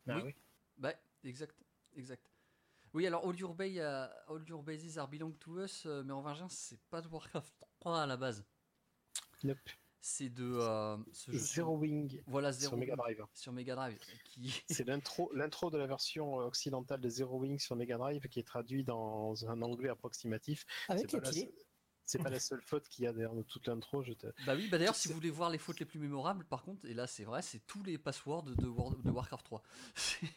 Ah oui. oui. Bah, exact, exact. Oui, alors All Your, Bay, euh, All Your Bases are belong to us, euh, mais en vengeance, c'est pas de Warcraft 3 à la base. Nope. C'est de euh, ce jeu Zero Wing Voilà, sur Zero Mega Wing Drive. sur Mega Drive, qui C'est l'intro, l'intro de la version occidentale de Zero Wing sur Mega Drive qui est traduit dans un anglais approximatif. Avec c'est les pas, la pieds. seule- c'est pas la seule faute qu'il y a derrière toute l'intro. Je te... Bah oui, bah d'ailleurs, si vous voulez voir les fautes les plus mémorables, par contre, et là c'est vrai, c'est tous les passwords de, War- de Warcraft 3. C'est-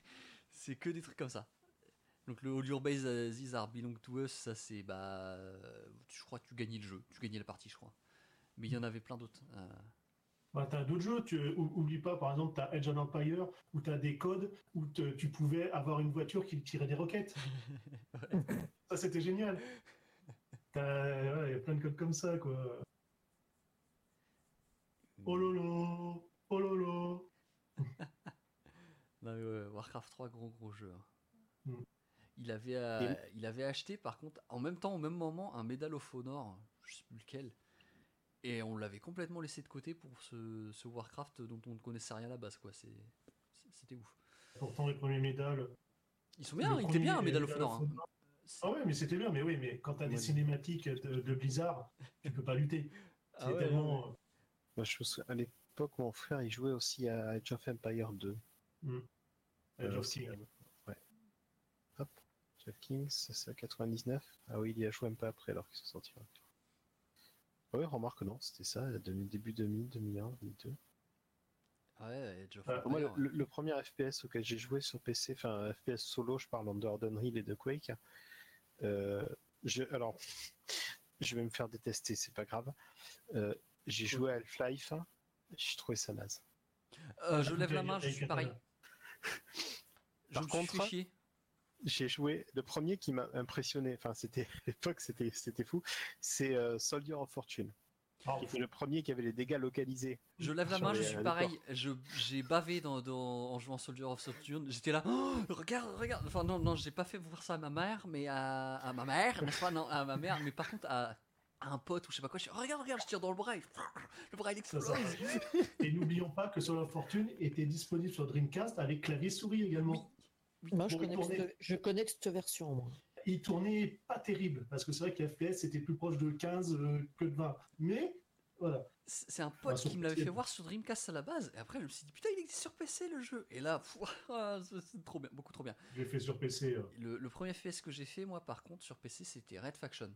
c'est que des trucs comme ça. Donc le All Your Base uh, These are belong to us, ça c'est bah. euh, Je crois que tu gagnais le jeu, tu gagnais la partie, je crois. Mais il y en avait plein d'autres. euh. Bah, tu as d'autres jeux, tu, ou- oublie pas, par exemple, tu as Edge of Empire, où tu as des codes où te- tu pouvais avoir une voiture qui tirait des roquettes. ça, c'était génial. T'as- ouais, Il y a plein de codes comme ça, quoi. Oh lolo, oh lolo. Non, mais ouais, Warcraft 3, gros gros jeu. hein. Mm. Il, avait, euh, il avait acheté par contre, en même temps, au même moment, un Medal of Honor, je sais plus lequel. Et on l'avait complètement laissé de côté pour ce, ce Warcraft dont on ne connaissait rien à la base. quoi. C'est- c'est- C'était ouf. Pourtant, les premiers médailles. Ils sont bien, le il était bien Medal of Honor. hein. Ah ouais, mais c'était bien, mais oui, mais quand tu as des cinématiques de, de Blizzard, tu peux pas lutter. C'est Ah ouais, tellement. ouais, je souviens, à l'époque, mon frère, il jouait aussi à Age of Empire 2. euh, Euh, Age of euh, ouais. Hop, Age of Kings, c'est ça, 99. Ah oui, il y a joué un peu après alors qu'il se sortira. Oui, remarque, non, c'était ça, début 2000, 2001, 2002. Ouais, Age of Euh, Empire, Moi, le, ouais. le- le premier FPS auquel j'ai joué sur PC, enfin un FPS solo, je parle en dehors d'Unreal et de Quake. euh, je, alors, je vais me faire détester, c'est pas grave. Euh, j'ai joué à Half-Life, j'ai trouvé ça naze. Euh, je Ah, lève la main, je suis pareil. Je Par me suis contre, fait chier. J'ai joué le premier qui m'a impressionné. Enfin, c'était à l'époque, c'était c'était fou. C'est euh, Soldier of Fortune, qui était le premier qui avait les dégâts localisés. Je lève la main, je suis les pareil. Je, j'ai bavé dans, dans- en jouant Soldier of Fortune. J'étais là, Oh, regarde, regarde. Enfin, non, non, j'ai pas fait voir ça à ma mère, mais à, à ma mère, n'est-ce pas Non, à ma mère, mais par contre à, un pote ou je sais pas quoi. Je suis, oh, regarde, regarde, je tire dans le bras. et le bras il Ça, explose. Et n'oublions pas que Soul of Fortune était disponible sur Dreamcast avec clavier souris également. Moi, je connais, cette, je connais que cette version, moi. Il tournait pas terrible parce que c'est vrai que FPS c'était plus proche de 15 euh, que de 20. Mais voilà. C'est un pote qui me l'avait fait voir sur Dreamcast à la base. Et après, je me suis dit, putain, il existe sur PC le jeu. Et là, c'est trop bien, beaucoup trop bien. J'ai fait sur PC. euh. Le, le premier FPS que j'ai fait, moi, par contre, sur PC, c'était Red Faction.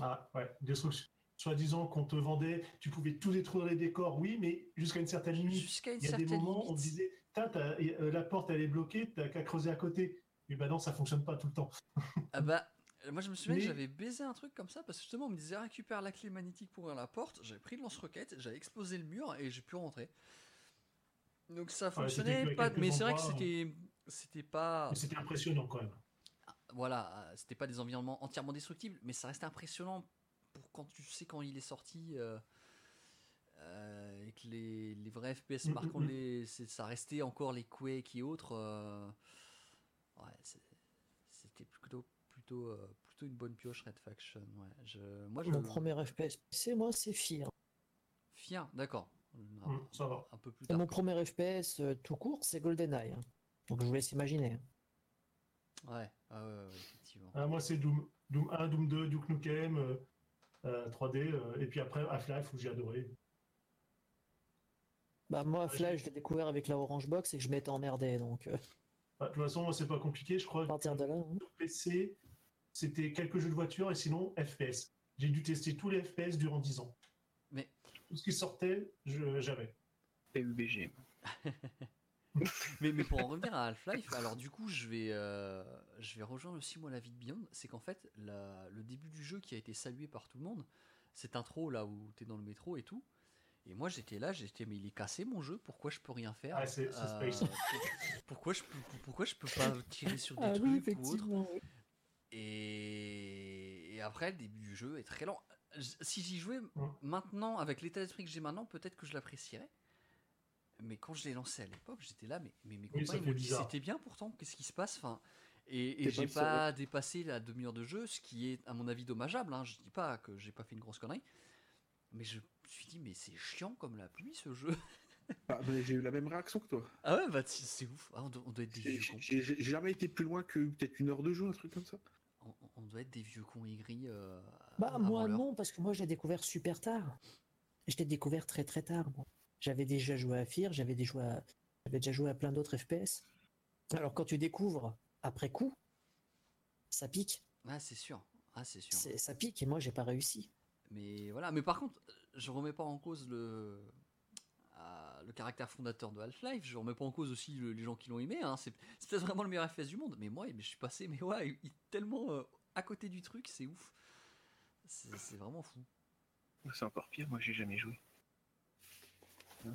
Ah ouais, destruction. Soi-disant qu'on te vendait, tu pouvais tout détruire les décors, oui, mais jusqu'à une certaine limite. Jusqu'à une Il y a des moments où on limite. disait, la porte elle est bloquée, t'as qu'à creuser à côté. Et ben non, ça fonctionne pas tout le temps. Ah bah, euh, moi je me souviens que j'avais baisé un truc comme ça parce que justement on me disait récupère la clé magnétique pour ouvrir la porte. J'avais pris le lance-roquette, j'avais explosé le mur et j'ai pu rentrer. Donc ça fonctionnait pas, mais c'est vrai que c'était c'était pas c'était impressionnant quand même. voilà, euh, c'était pas des environnements entièrement destructibles, mais ça restait impressionnant pour quand tu sais quand il est sorti euh, euh, que les, les vrais FPS Mm, marquant mm, mm. les c'est- ça restait encore les Quake et autres euh, ouais, c'est- c'était plutôt plutôt euh, plutôt une bonne pioche Red Faction ouais. je, moi je Mon premier FPS PC, moi, c'est Fear. fier d'accord Mm, ça va. un peu plus tard mon premier FPS euh, tout court, c'est GoldenEye. hein. Donc je vous laisse imaginer. ouais, ah ouais, ouais, effectivement Ah, moi c'est Doom. Doom 1, Doom 2, Duke Nukem, euh, euh, 3D, euh, et puis après Half-Life où j'ai adoré. Bah moi, Flash, je l'ai découvert avec la Orange Box et que je m'étais emmerdé. Donc euh, Bah, de toute façon, moi c'est pas compliqué, je crois à que partir de là, hein. PC, c'était quelques jeux de voiture et sinon FPS. J'ai dû tester tous les FPS durant 10 ans. mais Tout ce qui sortait, je- j'avais. PUBG. Mais, mais pour en revenir à Half-Life, alors du coup, je vais, euh, je vais rejoindre aussi moi la vie de Beyond. C'est qu'en fait, la- le début du jeu qui a été salué par tout le monde, cette intro là où tu es dans le métro et tout. Et moi j'étais là, j'étais mais il est cassé mon jeu, pourquoi je peux rien faire Ah, c'est- c'est Euh, space. pourquoi, je peux, pourquoi je peux pas tirer sur des Ah oui, trucs ou autre et... et après, le début du jeu est très lent. Si j'y jouais Mm. maintenant, avec l'état d'esprit que j'ai maintenant, peut-être que je l'apprécierais. Mais quand je l'ai lancé à l'époque, j'étais là, mais, mais mes Oui, copains ils m'ont dit c'était bien pourtant, qu'est-ce qui se passe enfin, Et, et j'ai pas dépassé la demi-heure de jeu, ce qui est à mon avis dommageable. Hein. Je dis pas que j'ai pas fait une grosse connerie. Mais je me suis dit, mais c'est chiant comme la pluie ce jeu. Ah, mais j'ai eu la même réaction que toi. Ah ouais, bah c'est ouf. Ah, on, doit, on doit être des J'ai vieux cons. j'ai- j'ai jamais été plus loin que peut-être une heure de jeu, un truc comme ça. On, on doit être des vieux cons aigris. euh, Bah moi non, parce que moi je l'ai découvert super tard. Je l'ai découvert très très tard. J'avais déjà joué à Fear, j'avais déjà joué à, j'avais déjà joué à plein d'autres FPS. Alors quand tu découvres après coup, ça pique, Ah, c'est sûr. Ah, c'est sûr. ça pique et moi j'ai pas réussi. Mais voilà, mais par contre, je remets pas en cause le, euh, le caractère fondateur de Half-Life, je remets pas en cause aussi le- les gens qui l'ont aimé, hein. c'est peut-être vraiment le meilleur FPS du monde, mais moi mais je suis passé mais ouais, il- tellement euh, à côté du truc, c'est ouf. C'est vraiment fou. C'est encore pire, moi j'ai jamais joué. Ah.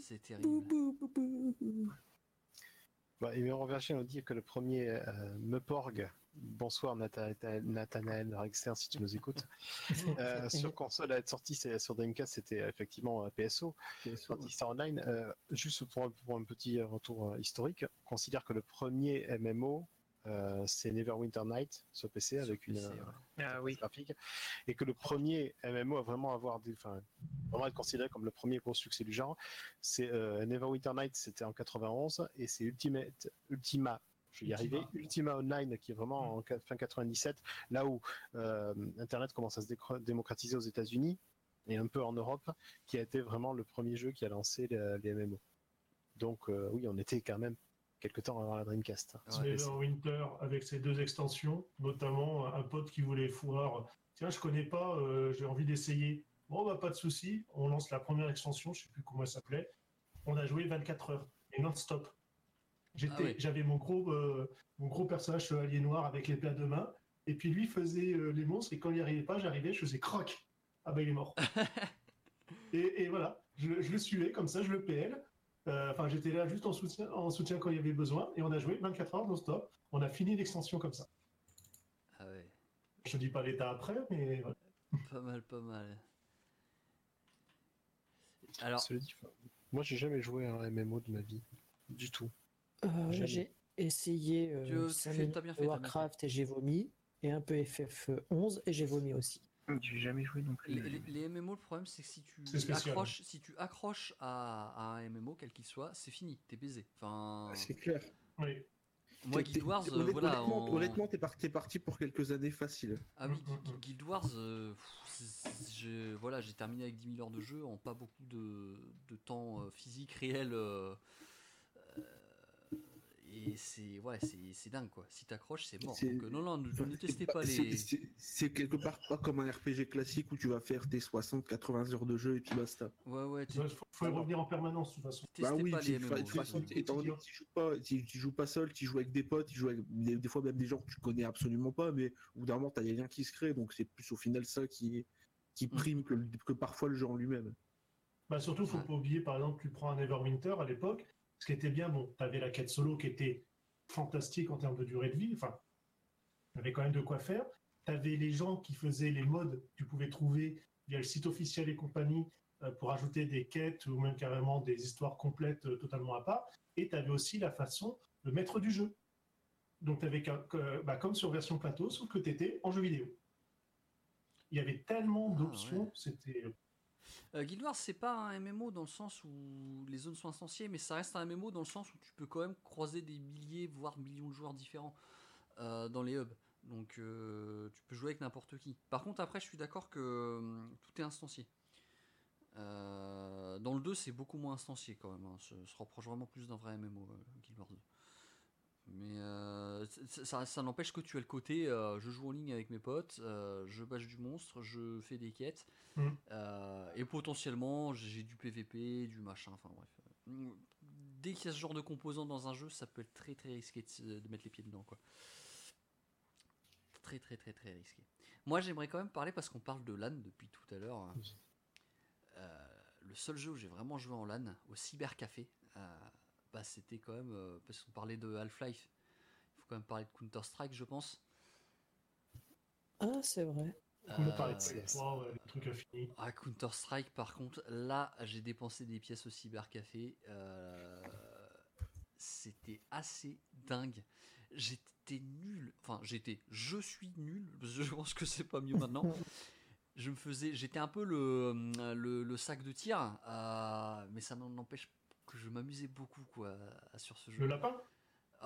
C'est terrible. Bah, et Méron Verger nous dit que le premier euh, Meporg, bonsoir Natha- Nathanaël Rexter si tu nous écoutes, euh, sur console à être sorti sur Dreamcast, c'était euh, effectivement euh, PSO, sorti Star Online. Euh, juste pour, un- pour un petit retour historique, on considère que le premier MMO, euh, c'est Neverwinter Night sur PC avec une PC, ouais. Ah oui. graphique, et que le premier MMO à vraiment avoir des, enfin, vraiment être considéré comme le premier gros succès du genre, c'est Neverwinter Night, c'était en 91, et c'est Ultimate, Ultima, je vais y Ultima. arriver, Ultima Online, qui est vraiment en ca- fin 97, là où euh, Internet commence à se démocratiser aux États-Unis et un peu en Europe, qui a été vraiment le premier jeu qui a lancé le- les MMO. Donc euh, oui, on était quand même quelque temps avant la Dreamcast. Ouais, Neverwinter avec ses deux extensions, notamment un pote qui voulait foire. Tiens, je connais pas, euh, j'ai envie d'essayer. Bon, bah pas de souci, on lance la première extension, je sais plus comment elle s'appelait. On a joué 24 heures et non-stop. J'étais, Ah j'avais mon gros, euh, mon gros personnage chevalier noir avec l'épée à deux mains, et puis lui faisait euh, les monstres et quand il n'y arrivait pas, j'arrivais, je faisais croc. Ah bah il est mort. et, et voilà, je, je le suivais comme ça, je le PL. Euh, Enfin, j'étais là juste en soutien, en soutien quand il y avait besoin, et on a joué 24 heures non-stop. On a fini l'extension comme ça. Ah ouais, Je te dis pas l'état après, mais voilà. pas mal, pas mal. Alors, dit, moi j'ai jamais joué à un MMO de ma vie. Du tout. Euh, Jamais. j'ai essayé Tu- euh, tu bien fait, bien Warcraft et j'ai vomi, et un peu FF11 et j'ai vomi aussi. J'ai jamais joué non plus. les, les- les MMO, le problème c'est que si tu accroches, si tu accroches à, à un MMO quel qu'il soit, c'est fini, t'es baisé. Enfin, Ah, C'est clair. Oui. moi Guild Wars, euh, voilà. honnêtement, en- honnêtement, t'es parti, t'es parti pour quelques années faciles. Ah oui, Mm, mm, mm. Guild Wars, euh, pff, voilà, j'ai terminé avec 10 000 heures de jeu en pas beaucoup de, de temps euh, physique réel. euh, et c'est ouais, c'est c'est dingue quoi. Si t'accroches, c'est mort. Donc, euh, non, non, ne, Enfin, ne c'est testez pas- les. c'est- C'est quelque part pas comme un RPG classique où tu vas faire tes 60-80 heures de jeu et puis basta. Ouais, ouais, Il faut, faut y revenir en permanence, de toute façon. testez bah oui, pas tu- les MMO. de toute façon, étant donné que tu joues pas, tu, tu joues pas seul, tu joues avec des potes, tu joues avec des, des fois même des gens que tu connais absolument pas, mais au bout d'un moment, t'as des liens qui se créent, donc c'est plus au final ça qui, qui Mm. prime que, que parfois le jeu en lui-même. Bah surtout, faut Ouais. pas oublier, par exemple, tu prends un Neverwinter à l'époque, ce qui était bien, bon, tu avais la quête solo qui était fantastique en termes de durée de vie, enfin, tu avais quand même de quoi faire. Tu avais les gens qui faisaient les modes que tu pouvais trouver via le site officiel et compagnie euh, pour ajouter des quêtes ou même carrément des histoires complètes euh, totalement à part. Et tu avais aussi la façon de maître du jeu. Donc, tu avais bah, comme sur version plateau, sauf que tu étais en jeu vidéo. Il y avait tellement Ah, d'options, ouais. c'était. Euh, Guild Wars, c'est pas un MMO dans le sens où les zones sont instanciées, mais ça reste un MMO dans le sens où tu peux quand même croiser des milliers, voire millions de joueurs différents euh, dans les hubs. Donc euh, tu peux jouer avec n'importe qui. Par contre, après, je suis d'accord que hum, tout est instancié. Euh, dans le 2, c'est beaucoup moins instancié quand même. hein. Se, rapproche vraiment plus d'un vrai MMO, Guild Wars 2. Mais euh, ça, ça n'empêche que tu as le côté euh, je joue en ligne avec mes potes, euh, je bâche du monstre, je fais des quêtes. Euh, et potentiellement, j'ai du PVP, du machin, enfin bref. Mm, Dès qu'il y a ce genre de composant dans un jeu, ça peut être très très risqué de, mettre les pieds dedans, quoi. Très très très très risqué. Moi, j'aimerais quand même parler parce qu'on parle de LAN depuis tout à l'heure. Le seul jeu où j'ai vraiment joué en LAN, au cybercafé, bah, c'était quand même euh, parce qu'on parlait de Half-Life. Il faut quand même parler de Counter-Strike, je pense. Ah, c'est vrai. On me parlait Euh, de ça, ouais, le truc infini. Ah, Counter-Strike, par contre, là, j'ai dépensé des pièces au cybercafé. euh, C'était assez dingue. J'étais nul. Enfin, j'étais. Je suis nul. Je pense que c'est pas mieux maintenant. Je me faisais. J'étais un peu le, le, le sac de tir. euh, mais ça n'en empêche que je m'amusais beaucoup, quoi, sur ce jeu. Le lapin?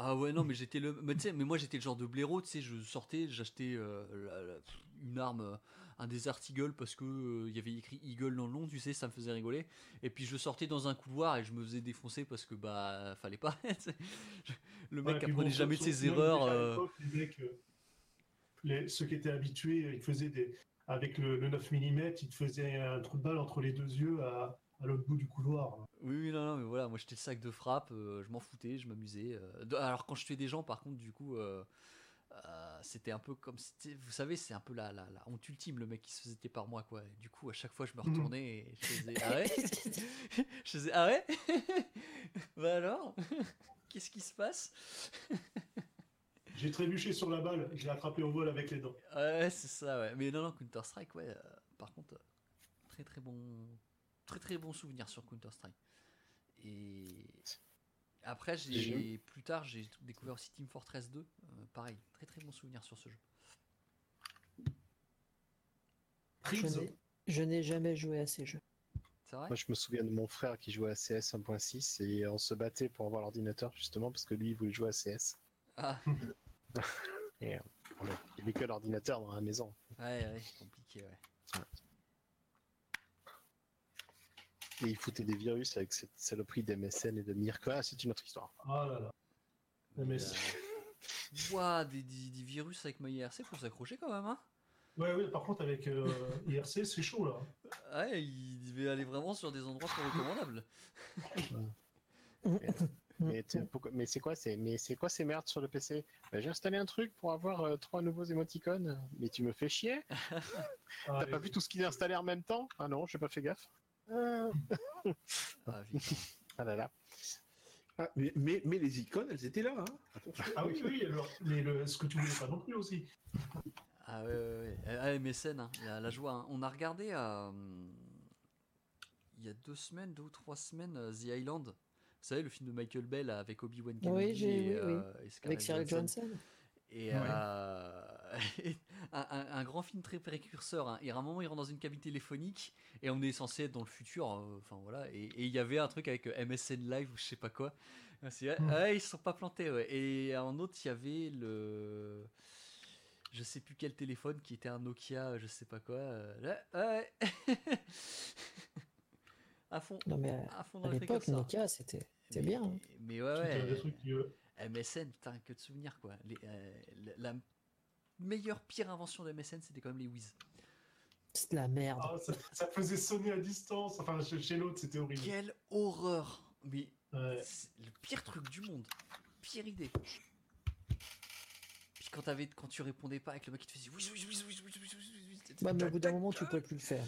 Ah ouais non mais j'étais le mais mais moi j'étais le genre de blaireau tu sais je sortais j'achetais euh, une arme un Desert Eagle parce que euh, il y avait écrit Eagle dans le nom tu sais ça me faisait rigoler et puis je sortais dans un couloir et je me faisais défoncer parce que bah fallait pas le mec Ouais, apprenait bon, jamais de ses erreurs euh, les mecs, euh, les- ceux qui étaient habitués, ils faisaient des. Avec le, le 9 mm, ils te faisaient un trou de balle entre les deux yeux à, à l'autre bout du couloir. oui oui non non mais voilà moi j'étais le sac de frappe euh, je m'en foutais je m'amusais euh. Alors quand je tuais des gens par contre du coup euh, euh, c'était un peu comme c'était- vous savez c'est un peu la, la, la honte ultime le mec qui se faisait taper par moi quoi Et du coup à chaque fois je me Mhm. retournais et je faisais ah ouais? Je faisais ah ouais? Bah alors? Qu'est-ce qui se passe? J'ai trébuché sur la balle, je l'ai attrapé au vol avec les dents. ouais c'est ça ouais mais non non Counter Strike ouais euh, par contre très très bon très très bon souvenir sur Counter Strike et après j'ai plus tard j'ai découvert aussi Team Fortress 2 euh, pareil très très bon souvenir sur ce jeu Je n'ai- jamais joué à ces jeux. vrai? Moi, je me souviens de mon frère qui jouait à CS 1.6 et on se battait pour avoir l'ordinateur justement parce que lui il voulait jouer à CS. ah Et euh, il n'y avait que l'ordinateur dans la maison. Ouais, ouais, compliqué, ouais. Et il foutait des virus avec cette saloperie d'MSN et de Mirko. Ah, c'est une autre histoire. ah là là. C'est- Euh, Ouah, des, des- des virus avec ma IRC, faut s'accrocher quand même, hein Ouais, ouais, par contre, avec euh, IRC, c'est chaud là. Ouais, il devait aller vraiment sur des endroits peu recommandables. Mais, c'est quoi, ces merdes sur le PC Bah, J'ai installé un truc pour avoir euh, trois nouveaux émoticônes. Mais tu me fais chier? Ah, T'as et- pas vu tout ce qu'il est installé en même temps? Ah non, j'ai pas fait gaffe. Ah. Ah là là. Ah, mais, mais, mais les icônes, elles étaient là. Hein. Ah oui, oui, alors, mais le, ce que tu voulais pas non plus aussi. Ah ouais. Ah, MSN, hein, la, la joie. hein. On a regardé euh, il y a deux semaines, deux ou trois semaines, euh, The Island. Vous savez, le film de Michael Bell avec Obi-Wan Kenobi Oui, j'ai- et, oui, oui. euh, et Avec Cyril. Johnson. Et Ouais. euh, un, un- un grand film très précurseur. hein. Et à un moment, il rentre dans une cabine téléphonique et on est censé être dans le futur. euh, Enfin voilà. Et il y avait un truc avec euh, MSN Live ou je sais pas quoi. Ah, c'est- Hmm. ah, ils se sont pas plantés. ouais. Et en autre, il y avait le. Je sais plus quel téléphone qui était un Nokia, je sais pas quoi. euh, là, ouais. à fond. Non, mais À fond à dans le l'époque. Nokia, c'était c'était Mais- bien. hein. Mais ouais, ouais. euh, MSN, putain, que de souvenirs quoi. Les, euh, la, la meilleure pire invention de MSN, c'était quand même les whiz. C'est de la merde. Ah, ça, faisait sonner à distance. Enfin, chez, l'autre, c'était horrible. Quelle horreur. Mais ouais. le pire truc du monde. Pire idée. Puis quand, avais, quand tu répondais pas avec le mec qui te faisait whiz, whiz, whiz, whiz, whiz, whiz, whiz, Ouais, mais au bout d'un moment, tu pouvais plus le faire.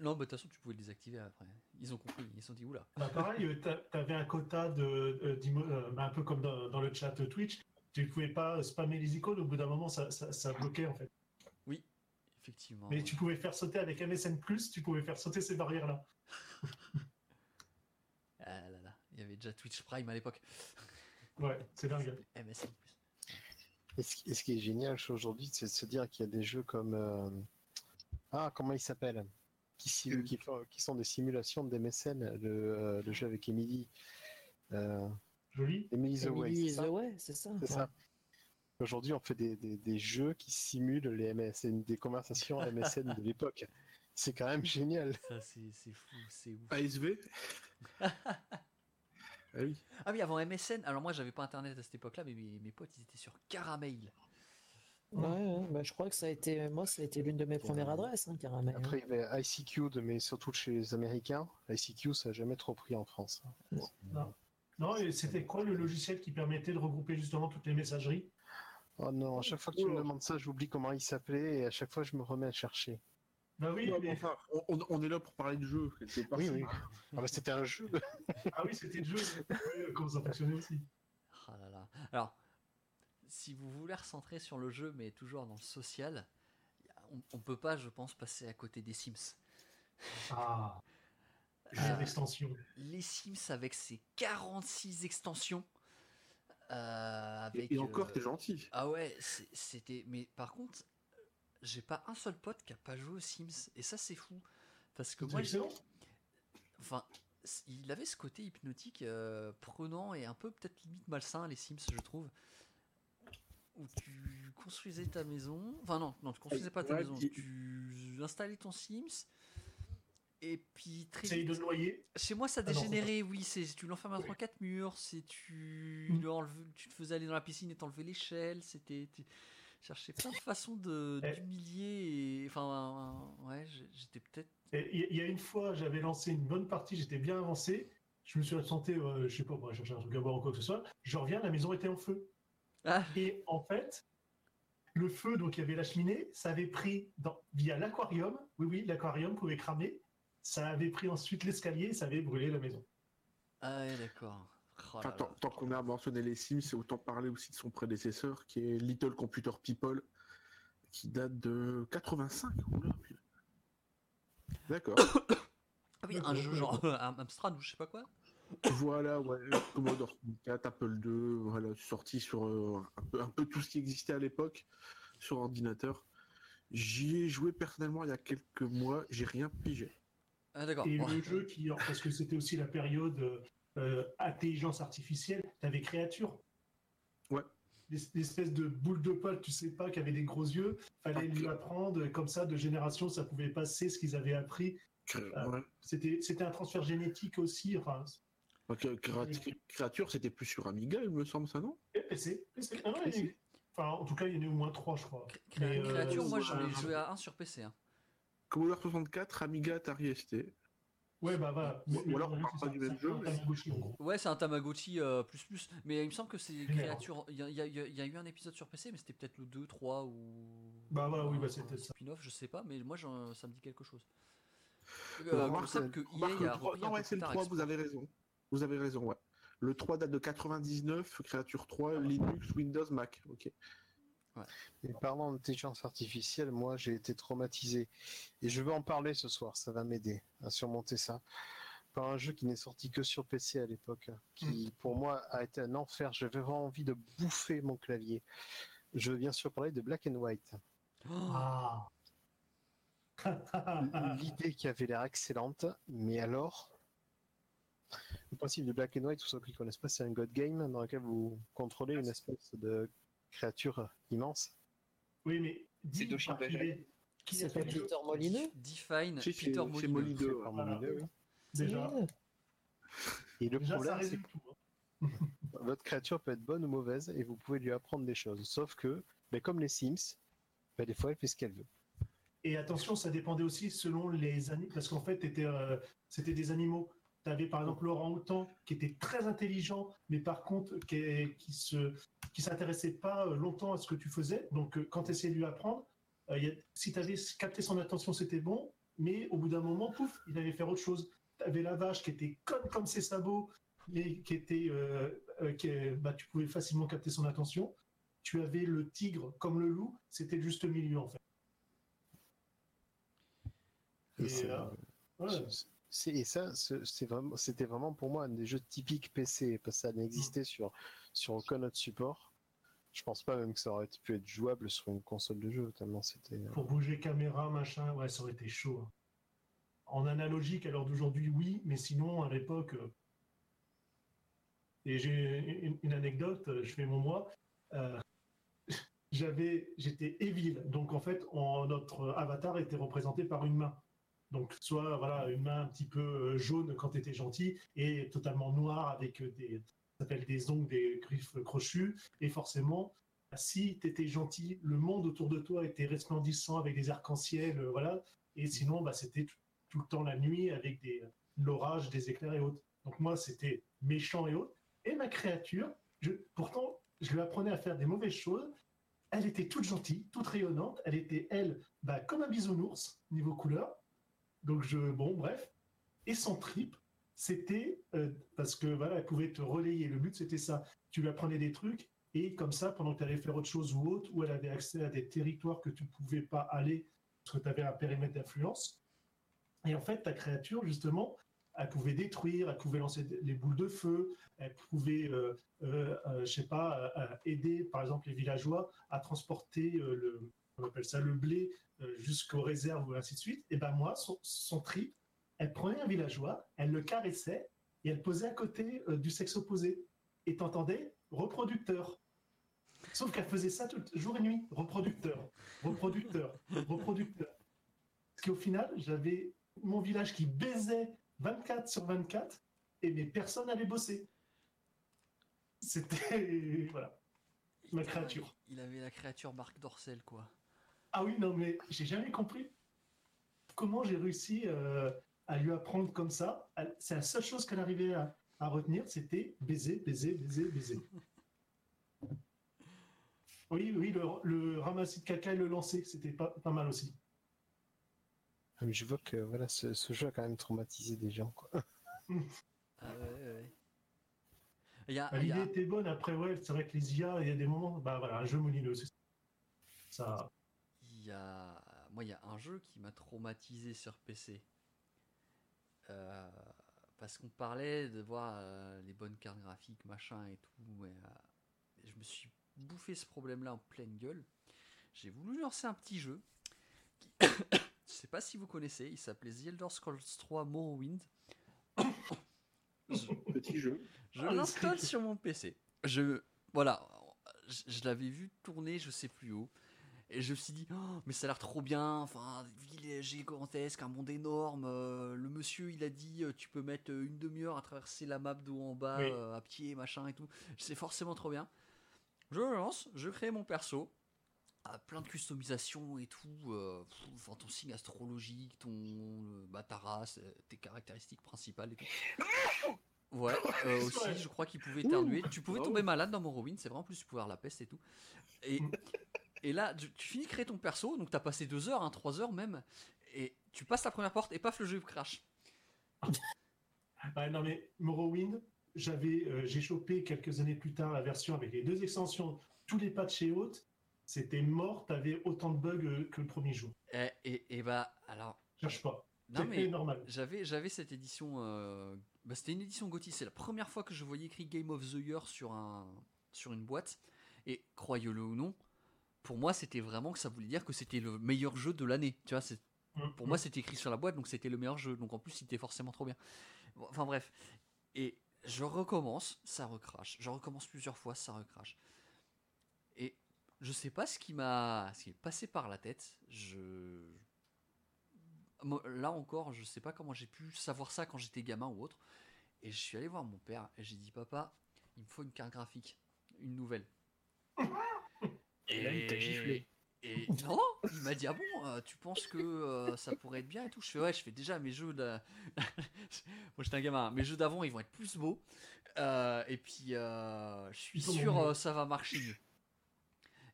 Non, mais de toute façon, tu pouvais le désactiver après. Ils ont compris, ils se sont dit, oula. Bah pareil, euh, t'avais un quota de, euh, de, de, euh, bah, un peu comme dans, dans, le chat Twitch, tu pouvais pas spammer les icônes. Au bout d'un moment, ça, ça, ça bloquait en fait. Oui, effectivement. Mais tu pouvais faire sauter avec MSN+, tu pouvais faire sauter ces barrières-là. Ah là là, il y avait déjà Twitch Prime à l'époque. Ouais, c'est dingue. MSN. Et ce, qui- et ce qui est génial aujourd'hui, c'est de se dire qu'il y a des jeux comme. euh, Ah, comment il s'appelle qui, simu- qui, sont des simulations de MSN, le, euh, le jeu avec Emily. Euh, Joli. Emily the Way. Emily c'est ça Way, c'est ça. C'est ça. Aujourd'hui, on fait des, des- des jeux qui simulent les MSN, des conversations MSN de l'époque. C'est quand même génial. Ça, c'est c'est fou, c'est ouf. ASV Ah oui. Ah oui, avant MSN, alors moi j'avais pas internet à cette époque-là, mais mes, mes potes ils étaient sur Caramel. Ouais, ouais, bah, je crois que ça a été, moi, ça a été l'une de mes premières adresses, hein, Caramel. hein. Après, il y avait ICQ, de- mais surtout chez les Américains. ICQ, ça n'a jamais trop pris en France. Non, et c'était quoi le logiciel qui permettait de regrouper justement toutes les messageries? Oh non, à chaque fois que tu me demandes ça, j'oublie comment il s'appelait et à chaque fois je me remets à chercher. Bah oui, mais enfin, on, est là pour parler de jeu. quelque part. Oui, oui. Ah bah, c'était un jeu. ah oui, c'était le jeu. Oui, Comment ça fonctionnait aussi. Ah là là. Alors, si vous voulez recentrer sur le jeu, mais toujours dans le social, on, on peut pas, je pense, passer à côté des Sims. Ah, jeu d'extension. Les Sims avec ses 46 extensions. euh, avec, Et, encore, euh, t'es gentil. Ah ouais, c'était. Mais par contre, j'ai pas un seul pote qui a pas joué aux Sims. Et ça, c'est fou. Parce que C'est moi, excellent. Enfin, il avait ce côté hypnotique euh, prenant et un peu peut-être limite malsain, les Sims, je trouve. Où tu construisais ta maison. Enfin, non, non, tu construisais pas ta Ouais, maison. Tu installais ton Sims. Et puis très vite. de le noyer. Chez moi, ça Ah non, dégénérait, oui. C'est tu l'enfermes entre quatre murs. C'est tu Mm. le tu te faisais aller dans la piscine et t'enlevais l'échelle. C'était tu cherchais plein de façons de Eh. d'humilier. Enfin, ouais, j'étais peut-être. Il y- il y a une fois, j'avais lancé une bonne partie, j'étais bien avancé. Je me suis absenté, euh, je sais pas, moi, chercher un truc à boire ou quoi que ce soit. Je reviens, la maison était en feu. Ah, Et en fait, le feu, donc il y avait la cheminée, ça avait pris dans, via l'aquarium. Oui, oui, l'aquarium pouvait cramer. Ça avait pris ensuite l'escalier, ça avait brûlé la maison. ah ouais, d'accord. Oh Enfin, tant, qu'on a mentionné les Sims, c'est autant parler aussi de son prédécesseur, qui est Little Computer People, qui date de 85. Oula, putain. D'accord. Ah oui, un jeu genre un Amstrad ou je sais pas quoi. voilà, ouais, Commodore 64, Apple II, voilà, sorti sur euh, un, peu, un peu tout ce qui existait à l'époque sur ordinateur. J'y ai joué personnellement il y a quelques mois, j'ai rien pigé. Ah d'accord. Et Bon. le jeu qui, parce que c'était aussi la période euh, euh, intelligence artificielle, t'avais créature. Ouais. Espèces de boules de poils, tu sais pas, qui avaient des gros yeux. Fallait Ah, lui apprendre, et comme ça, de génération, ça pouvait passer ce qu'ils avaient appris. Ah. Ouais. C'était, c'était un transfert génétique aussi. Enfin, Donc, euh, créat- créature, c'était plus sur Amiga, il me semble, ça, non? Et PC. PC. Ah non, il y en a PC. eu- Enfin, en tout cas, il y en a eu au moins trois, je crois. Cré- Mais, euh, Créature, moi j'en ai joué à un sur PC. hein. Commodore 64, Amiga, Atari ST. Ouais, bah voilà. Ou- alors, on le- parle pas du même jeu. Ouais, c'est un Tamagotchi euh, plus plus. Mais il me semble que c'est Général. Créature. Il y, a- il y a- il y a- il y a eu un épisode sur PC, mais c'était peut-être le 2, 3 ou. Bah voilà, oui, bah, c'était un ça. Spin-off, je sais pas, mais moi ça me dit quelque chose. Euh, remarque, que remarque EA le a trois- repris Non, ouais, c'est le tard 3, Expo. vous avez raison. Vous avez raison, ouais. Le 3 date de 99, créature 3, Linux, Windows, Mac. Ok. Et parlant d'intelligence artificielle, moi j'ai été traumatisé. Et je veux en parler ce soir, ça va m'aider à surmonter ça. Par un jeu qui n'est sorti que sur PC à l'époque, qui pour moi a été un enfer. J'avais vraiment envie de bouffer mon clavier. Je veux bien sûr parler de Black and White. Ah. L'idée qui avait l'air excellente, mais alors, le principe de Black and White, pour ceux qui ne connaissent pas, c'est un God Game dans lequel vous contrôlez une espèce de créature immense. Oui, mais C'est par qui s'appelle Peter Molineux Define Peter Molyneux. Molineux, ouais. Par Voilà. Molineux, oui. Déjà. Et le déjà problème, c'est hein. que votre créature peut être bonne ou mauvaise et vous pouvez lui apprendre des choses. Sauf que, ben, comme les Sims, ben, des fois elle fait ce qu'elle veut. Et attention, ça dépendait aussi selon les animaux, parce qu'en fait, t'étais, euh, c'était des animaux. Tu avais par exemple Laurent Houtan qui était très intelligent, mais par contre qui, qui se qui s'intéressait pas euh, longtemps à ce que tu faisais. Donc euh, quand tu essayais de lui apprendre, euh, il y a- si tu avais capté son attention, c'était bon, mais au bout d'un moment, pouf, il allait faire autre chose. Tu avais la vache qui était conne comme ses sabots, mais qui était, euh, qui, bah, tu pouvais facilement capter son attention. Tu avais le tigre comme le loup, c'était le juste milieu en fait. Et Et, c'est- euh, Ouais. c'est- et ça, c'est c'est vraiment, c'était vraiment pour moi un des jeux typiques PC, parce que ça n'existait sur, sur aucun autre support. Je pense pas même que ça aurait pu être jouable sur une console de jeu, tellement c'était. euh, Pour bouger caméra, machin, ouais, ça aurait été chaud. hein. En analogique, à l'heure d'aujourd'hui, oui, mais sinon, à l'époque. euh, Et j'ai une, anecdote, euh, je fais mon euh, J'avais, j'étais Evil, donc en fait, notre avatar était représenté par une main. Donc, soit voilà, une main un petit peu jaune quand tu étais gentil et totalement noire avec des, s'appelle des ongles, des griffes crochues. Et forcément, si tu étais gentil, le monde autour de toi était resplendissant avec des arcs-en-ciel, euh, voilà. Et sinon, bah, c'était tout, le temps la nuit avec des l'orage, des éclairs et autres. Donc moi, c'était méchant et autres. Et ma créature, pourtant, je lui apprenais à faire des mauvaises choses. Elle était toute gentille, toute rayonnante. Elle était, elle, bah, comme un bisounours, niveau couleur. Donc, je, bon, bref. Et son trip, c'était, euh, parce que voilà, elle pouvait te relayer. Le but, c'était ça. Tu lui apprenais des trucs et comme ça, pendant que tu allais faire autre chose ou autre, où elle avait accès à des territoires que tu ne pouvais pas aller parce que tu avais un périmètre d'influence. Et en fait, ta créature, justement, elle pouvait détruire, elle pouvait lancer les boules de feu, elle pouvait, euh, euh, euh, je sais pas, euh, aider, par exemple, les villageois à transporter le, on appelle ça le blé, jusqu'aux réserves ou ainsi de suite. Et ben moi, son, son trip, elle prenait un villageois, elle le caressait et elle posait à côté euh, du sexe opposé. Et t'entendais reproducteur. Sauf qu'elle faisait ça tout, jour et nuit. Reproducteur, reproducteur, reproducteur. Parce qu'au final, j'avais mon village qui baisait 24 sur 24 et mes personnes allaient bosser. C'était. Voilà. Ma créature. Il avait la créature Marc Dorcel, quoi. Ah oui, non, mais j'ai jamais compris comment j'ai réussi euh, à lui apprendre comme ça. C'est la seule chose qu'elle arrivait à, à retenir, c'était baiser, baiser, baiser, baiser. Oui, oui, le, le ramassis de caca et le lancer, c'était pas, pas mal aussi. Ah, mais je vois que voilà, ce, ce jeu a quand même traumatisé des gens. Quoi. Ah ouais, ouais, a, Bah, L'idée était bonne, après, ouais, c'est vrai que les IA, il y a des moments, bah voilà, un jeu molineux, c'est ça. il y a- Moi, il y a un jeu qui m'a traumatisé sur PC. Euh, parce qu'on parlait de voir euh, les bonnes cartes graphiques, machin et tout. et, euh, je me suis bouffé ce problème-là en pleine gueule. J'ai voulu lancer un petit jeu. Qui... je sais pas si vous connaissez, il s'appelait The Elder Scrolls 3 Morrowind. Je- Petit jeu. je Ah, le l'installe sur mon PC. Je voilà, je, je l'avais vu tourner, je sais plus où. Et je me suis dit, Oh, mais ça a l'air trop bien. Enfin, ville gigantesque, un monde énorme. euh, le monsieur, il a dit, euh, tu peux mettre euh, une demi-heure à traverser la map d'eau en bas, Oui. euh, à pied, machin et tout. C'est forcément trop bien. Je lance, je crée mon perso. Ah, plein de customisation et tout. enfin, ton signe astrologique, ton, bah, ta race, tes caractéristiques principales et tout. Ouais, euh, aussi, je crois qu'il pouvait éternuer. Tu pouvais Bravo. tomber malade dans Morrowind, c'est vraiment plus tu pouvais avoir la peste et tout. Et, et là, tu, tu finis de créer ton perso, donc t'as passé deux heures, hein, trois heures même, et tu passes la première porte et paf, le jeu crash. Ah, non mais Morrowind, j'avais, euh, j'ai chopé quelques années plus tard la version avec les deux extensions, tous les patchs et hautes. C'était mort, t'avais autant de bugs euh, que le premier jour. Et, et, et bah, alors, Cherche pas. non mais normal. j'avais, j'avais cette édition. euh, bah, c'était une édition GOTY. C'est la première fois que je voyais écrit Game of the Year sur, un, sur une boîte. Et croyez-le ou non, pour moi, c'était vraiment que ça voulait dire que c'était le meilleur jeu de l'année. Tu vois, c'est Mm, Pour moi, c'était écrit sur la boîte, donc c'était le meilleur jeu. Donc en plus, il était forcément trop bien. Bon, Enfin bref. Et je recommence, ça recrache. Je recommence plusieurs fois, ça recrache. Et je sais pas ce qui m'a, ce qui est passé par la tête. Je là encore, je sais pas comment j'ai pu savoir ça quand j'étais gamin ou autre. Et je suis allé voir mon père et j'ai dit papa, il me faut une carte graphique, une nouvelle. Et là, il t'a giflé. Et non, il m'a dit ah bon, euh, tu penses que euh, ça pourrait être bien et tout? Je fais ouais, je fais déjà mes jeux de. Moi j'étais un gamin, hein. mes jeux d'avant ils vont être plus beaux. Euh, et puis je suis sûr ça va marcher mieux.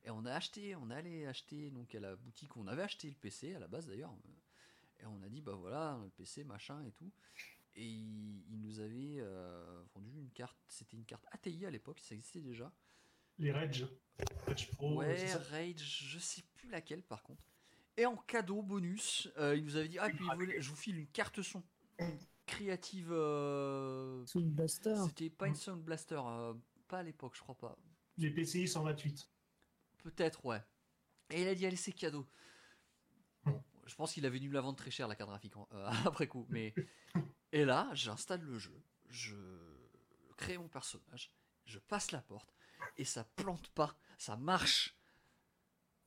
Et on a acheté, on allé acheter donc à la boutique où on avait acheté le PC à la base d'ailleurs. Et on a dit bah voilà le PC machin et tout. Et il, il nous avait vendu une carte, c'était une carte ATI à l'époque, ça existait déjà. Les Rage. Rage Pro, Ouais, c'est ça Rage, je sais plus laquelle par contre. Et en cadeau bonus, euh, il nous avait dit Ah, puis voulait- je vous file une carte son. Une Creative. euh, Sound Blaster. C'était pas une Sound Blaster, euh, pas à l'époque, je crois pas. Les PCI 128. Peut-être, ouais. Et il a dit Allez, c'est cadeau. Bon, je pense qu'il avait dû me la vendre très cher la carte graphique hein, euh, après coup. Mais... Et là, j'installe le jeu, je crée mon personnage, je passe la porte et ça plante pas, ça marche.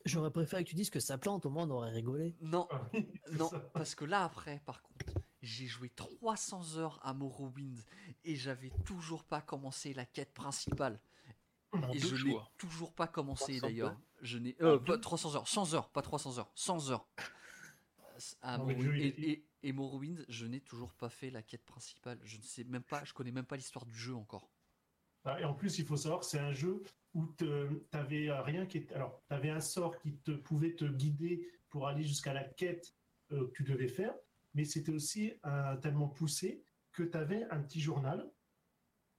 J'aurais préféré que tu dises que ça plante, au moins on aurait rigolé. Non, Ah oui, Non, ça. parce que là après, par contre, j'ai joué 300 heures à Morrowind et j'avais toujours pas commencé la quête principale. En Et je n'ai jours. toujours pas commencé 300 d'ailleurs. Je n'ai euh, pas 300 heures, 100 heures, pas 300 heures, 100 heures. À Morrowind. et- et Morrowind, je n'ai toujours pas fait la quête principale. Je ne sais même pas, je connais même pas l'histoire du jeu encore. Ah, Et en plus, il faut savoir que c'est un jeu où tu avais rien qui était. Alors, tu avais un sort qui te pouvait te guider pour aller jusqu'à la quête euh, que tu devais faire, mais c'était aussi euh, tellement poussé que tu avais un petit journal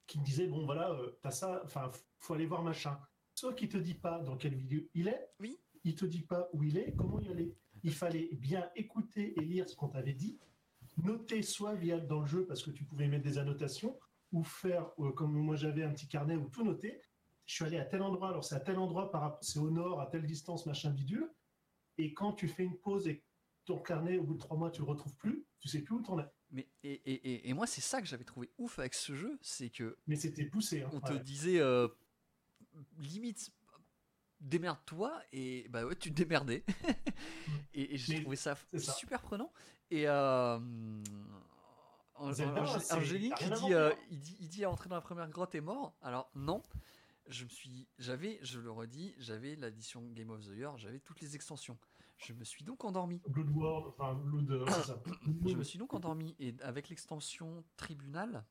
qui te disait bon, voilà, tu as ça, enfin, faut aller voir machin. Soit qui te dit pas dans quelle vidéo il est, Oui. il te dit pas où il est, comment y aller. Il fallait bien écouter et lire ce qu'on t'avait dit, noter soit via dans le jeu parce que tu pouvais mettre des annotations, ou faire euh, comme moi j'avais un petit carnet où tout noter. Je suis allé à tel endroit, alors c'est à tel endroit, par rapport- c'est au nord, à telle distance, machin bidule. Et quand tu fais une pause et ton carnet, au bout de trois mois, tu le retrouves plus, tu sais plus où t'en es. Mais et, et- et- moi, c'est ça que j'avais trouvé ouf avec ce jeu, c'est que Mais c'était poussé. hein. on te disait euh, limite démerde-toi et bah ouais tu te démerdais et, et j'ai trouvé ça. super prenant et euh, Angélique il dit, euh, il dit il dit entrer dans la première grotte est mort? Alors non je me suis j'avais je le redis j'avais l'édition Game of the Year j'avais toutes les extensions je me suis donc endormi Blood World, enfin Blood, euh, ça. je me suis donc endormi et avec l'extension tribunal,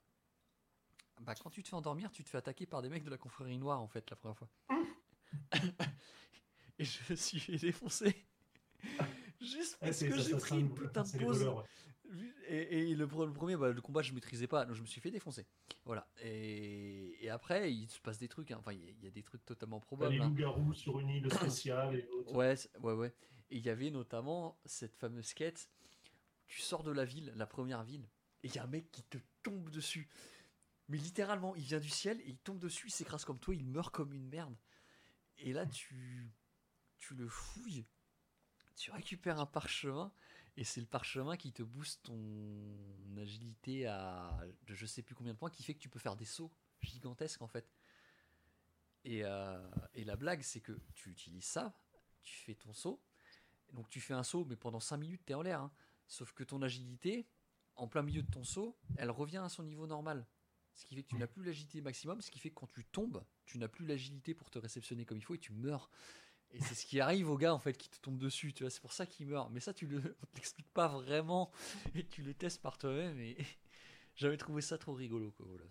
bah quand tu te fais endormir, tu te fais attaquer par des mecs de la confrérie noire en fait la première fois. et je me suis fait défoncer. Juste parce que j'ai pris une un- putain de pause. Et, et le, le premier, bah, le combat, je maîtrisais pas, donc je me suis fait défoncer. Voilà. Et, et après, il se passe des trucs. hein. Enfin, il y, a- il y a des trucs totalement probables. les hein. loups-garous sur une île spéciale et l'autre. Ouais, ouais, ouais. Et il y avait notamment cette fameuse quête. Tu sors de la ville, la première ville, et il y a un mec qui te tombe dessus. Mais littéralement, il vient du ciel et il tombe dessus, il s'écrase comme toi, il meurt comme une merde. Et là, tu, tu le fouilles, tu récupères un parchemin, et c'est le parchemin qui te booste ton agilité à de je sais plus combien de points, qui fait que tu peux faire des sauts gigantesques en fait. Et, euh, et la blague, c'est que tu utilises ça, tu fais ton saut, donc tu fais un saut, mais pendant 5 minutes, tu es en l'air. hein. Sauf que ton agilité, en plein milieu de ton saut, elle revient à son niveau normal. Ce qui fait que tu n'as plus l'agilité maximum, ce qui fait que quand tu tombes, tu n'as plus l'agilité pour te réceptionner comme il faut et tu meurs. Et c'est ce qui arrive au gars en fait qui te tombe dessus, tu vois, c'est pour ça qu'il meurt. Mais ça, tu le, on te l'explique pas vraiment et tu le testes par toi-même. Et j'avais trouvé ça trop rigolo, quoi. Voilà,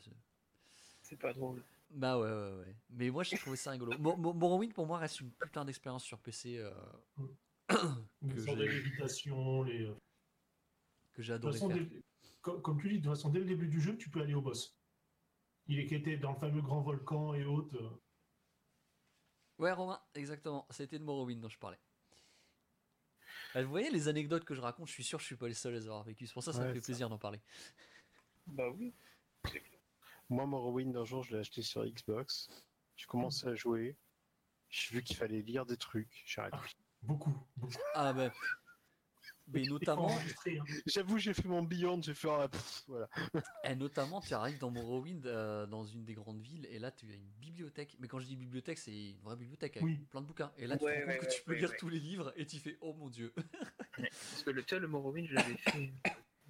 c'est- pas drôle. bah ouais, ouais, ouais. Mais moi, j'ai trouvé ça rigolo. Mo- Mo- Morrowind, pour moi, reste une putain d'expérience sur PC. euh, Les que les. euh, que j'ai adoré façon, faire. dès- co- comme tu dis, de toute façon, dès le début du jeu, tu peux aller au boss. Il est qui était dans le fameux grand volcan et autres. Ouais, Romain, exactement. C'était de Morrowind dont je parlais. Euh, Vous voyez les anecdotes que je raconte, je suis sûr que je suis pas les seuls à les avoir vécues. C'est pour ça que ça me Ouais, fait ça. plaisir d'en parler. Bah oui. Moi, Morrowind, un jour, je l'ai acheté sur Xbox. J'ai commencé à jouer. J'ai vu qu'il fallait lire des trucs. J'ai arrêté. Beaucoup, beaucoup. Ah ben. Mais notamment, hein. J'avoue, j'ai fait mon Beyond, j'ai fait ah, pff, voilà. et notamment, tu arrives dans Morrowind, euh, dans une des grandes villes, et là tu as une bibliothèque. Mais quand je dis bibliothèque, c'est une vraie bibliothèque avec Oui. plein de bouquins. Et là tu Ouais, te rends compte ouais, que tu peux ouais, lire ouais. tous les livres, et tu fais oh mon dieu. Parce que le, tu vois, le Morrowind, je l'avais fait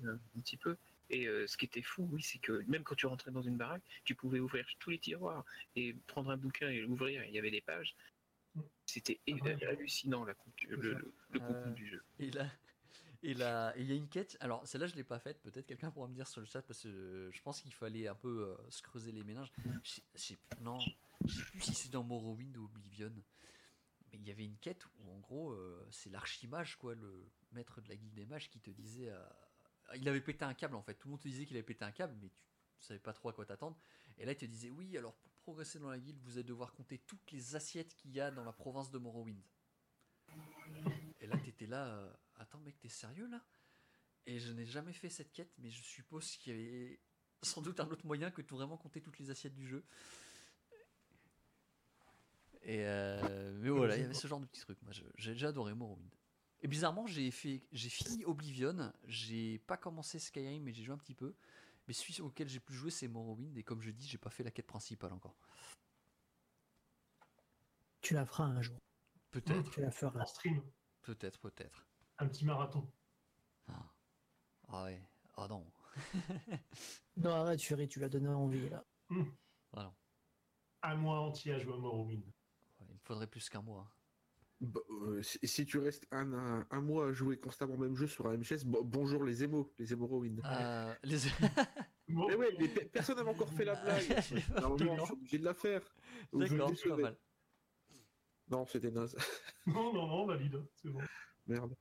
euh, un petit peu. Et euh, ce qui était fou, oui, c'est que même quand tu rentrais dans une baraque, tu pouvais ouvrir tous les tiroirs et prendre un bouquin et l'ouvrir, et il y avait des pages. C'était Ah hallucinant la le, le, le Euh, contenu du jeu. Et là, et là, il y a une quête. Alors celle-là, je l'ai pas faite. Peut-être quelqu'un pourra me dire sur le chat parce que euh, je pense qu'il fallait un peu euh, se creuser les méninges. Je je non, je sais plus si c'est dans Morrowind ou Oblivion. Mais il y avait une quête où en gros, euh, c'est l'archimage quoi, le maître de la guilde des mages qui te disait. euh, il avait pété un câble en fait. Tout le monde te disait qu'il avait pété un câble, mais tu savais pas trop à quoi t'attendre. Et là, il te disait oui. Alors pour progresser dans la guilde, vous allez devoir compter toutes les assiettes qu'il y a dans la province de Morrowind. Et là, t'étais là. Attends, mec, t'es sérieux là? Et je n'ai jamais fait cette quête, mais je suppose qu'il y avait sans doute un autre moyen que de vraiment compter toutes les assiettes du jeu. Et euh, mais voilà, il y avait ce genre de petits trucs. Moi, j'ai j'ai adoré Morrowind. Et bizarrement, j'ai fait, j'ai fini Oblivion. J'ai pas commencé Skyrim, mais j'ai joué un petit peu. Mais celui auquel j'ai plus joué, c'est Morrowind. Et comme je dis, j'ai pas fait la quête principale encore. Tu la feras un jour. Peut-être, Tu la feras. En stream, peut-être, peut-être. Un petit marathon. Ah, Ah ouais. Ah non. Non, arrête, Fury, tu l'as donné envie là. Ah non. Un mois entier à jouer à Morrowind. Ouais, il me faudrait plus qu'un mois. Bah, euh, si, si tu restes un, un, un mois à jouer constamment au même jeu sur un MGS, bon- bonjour les émos, les Hémorroïdes. Euh, les... Bon, Mais ouais, mais pe- personne n'avait encore fait la blague. Non. je suis obligé de la faire. D'accord, pas mal. Non, c'était naze. non, non, non, valide. C'est bon. Merde.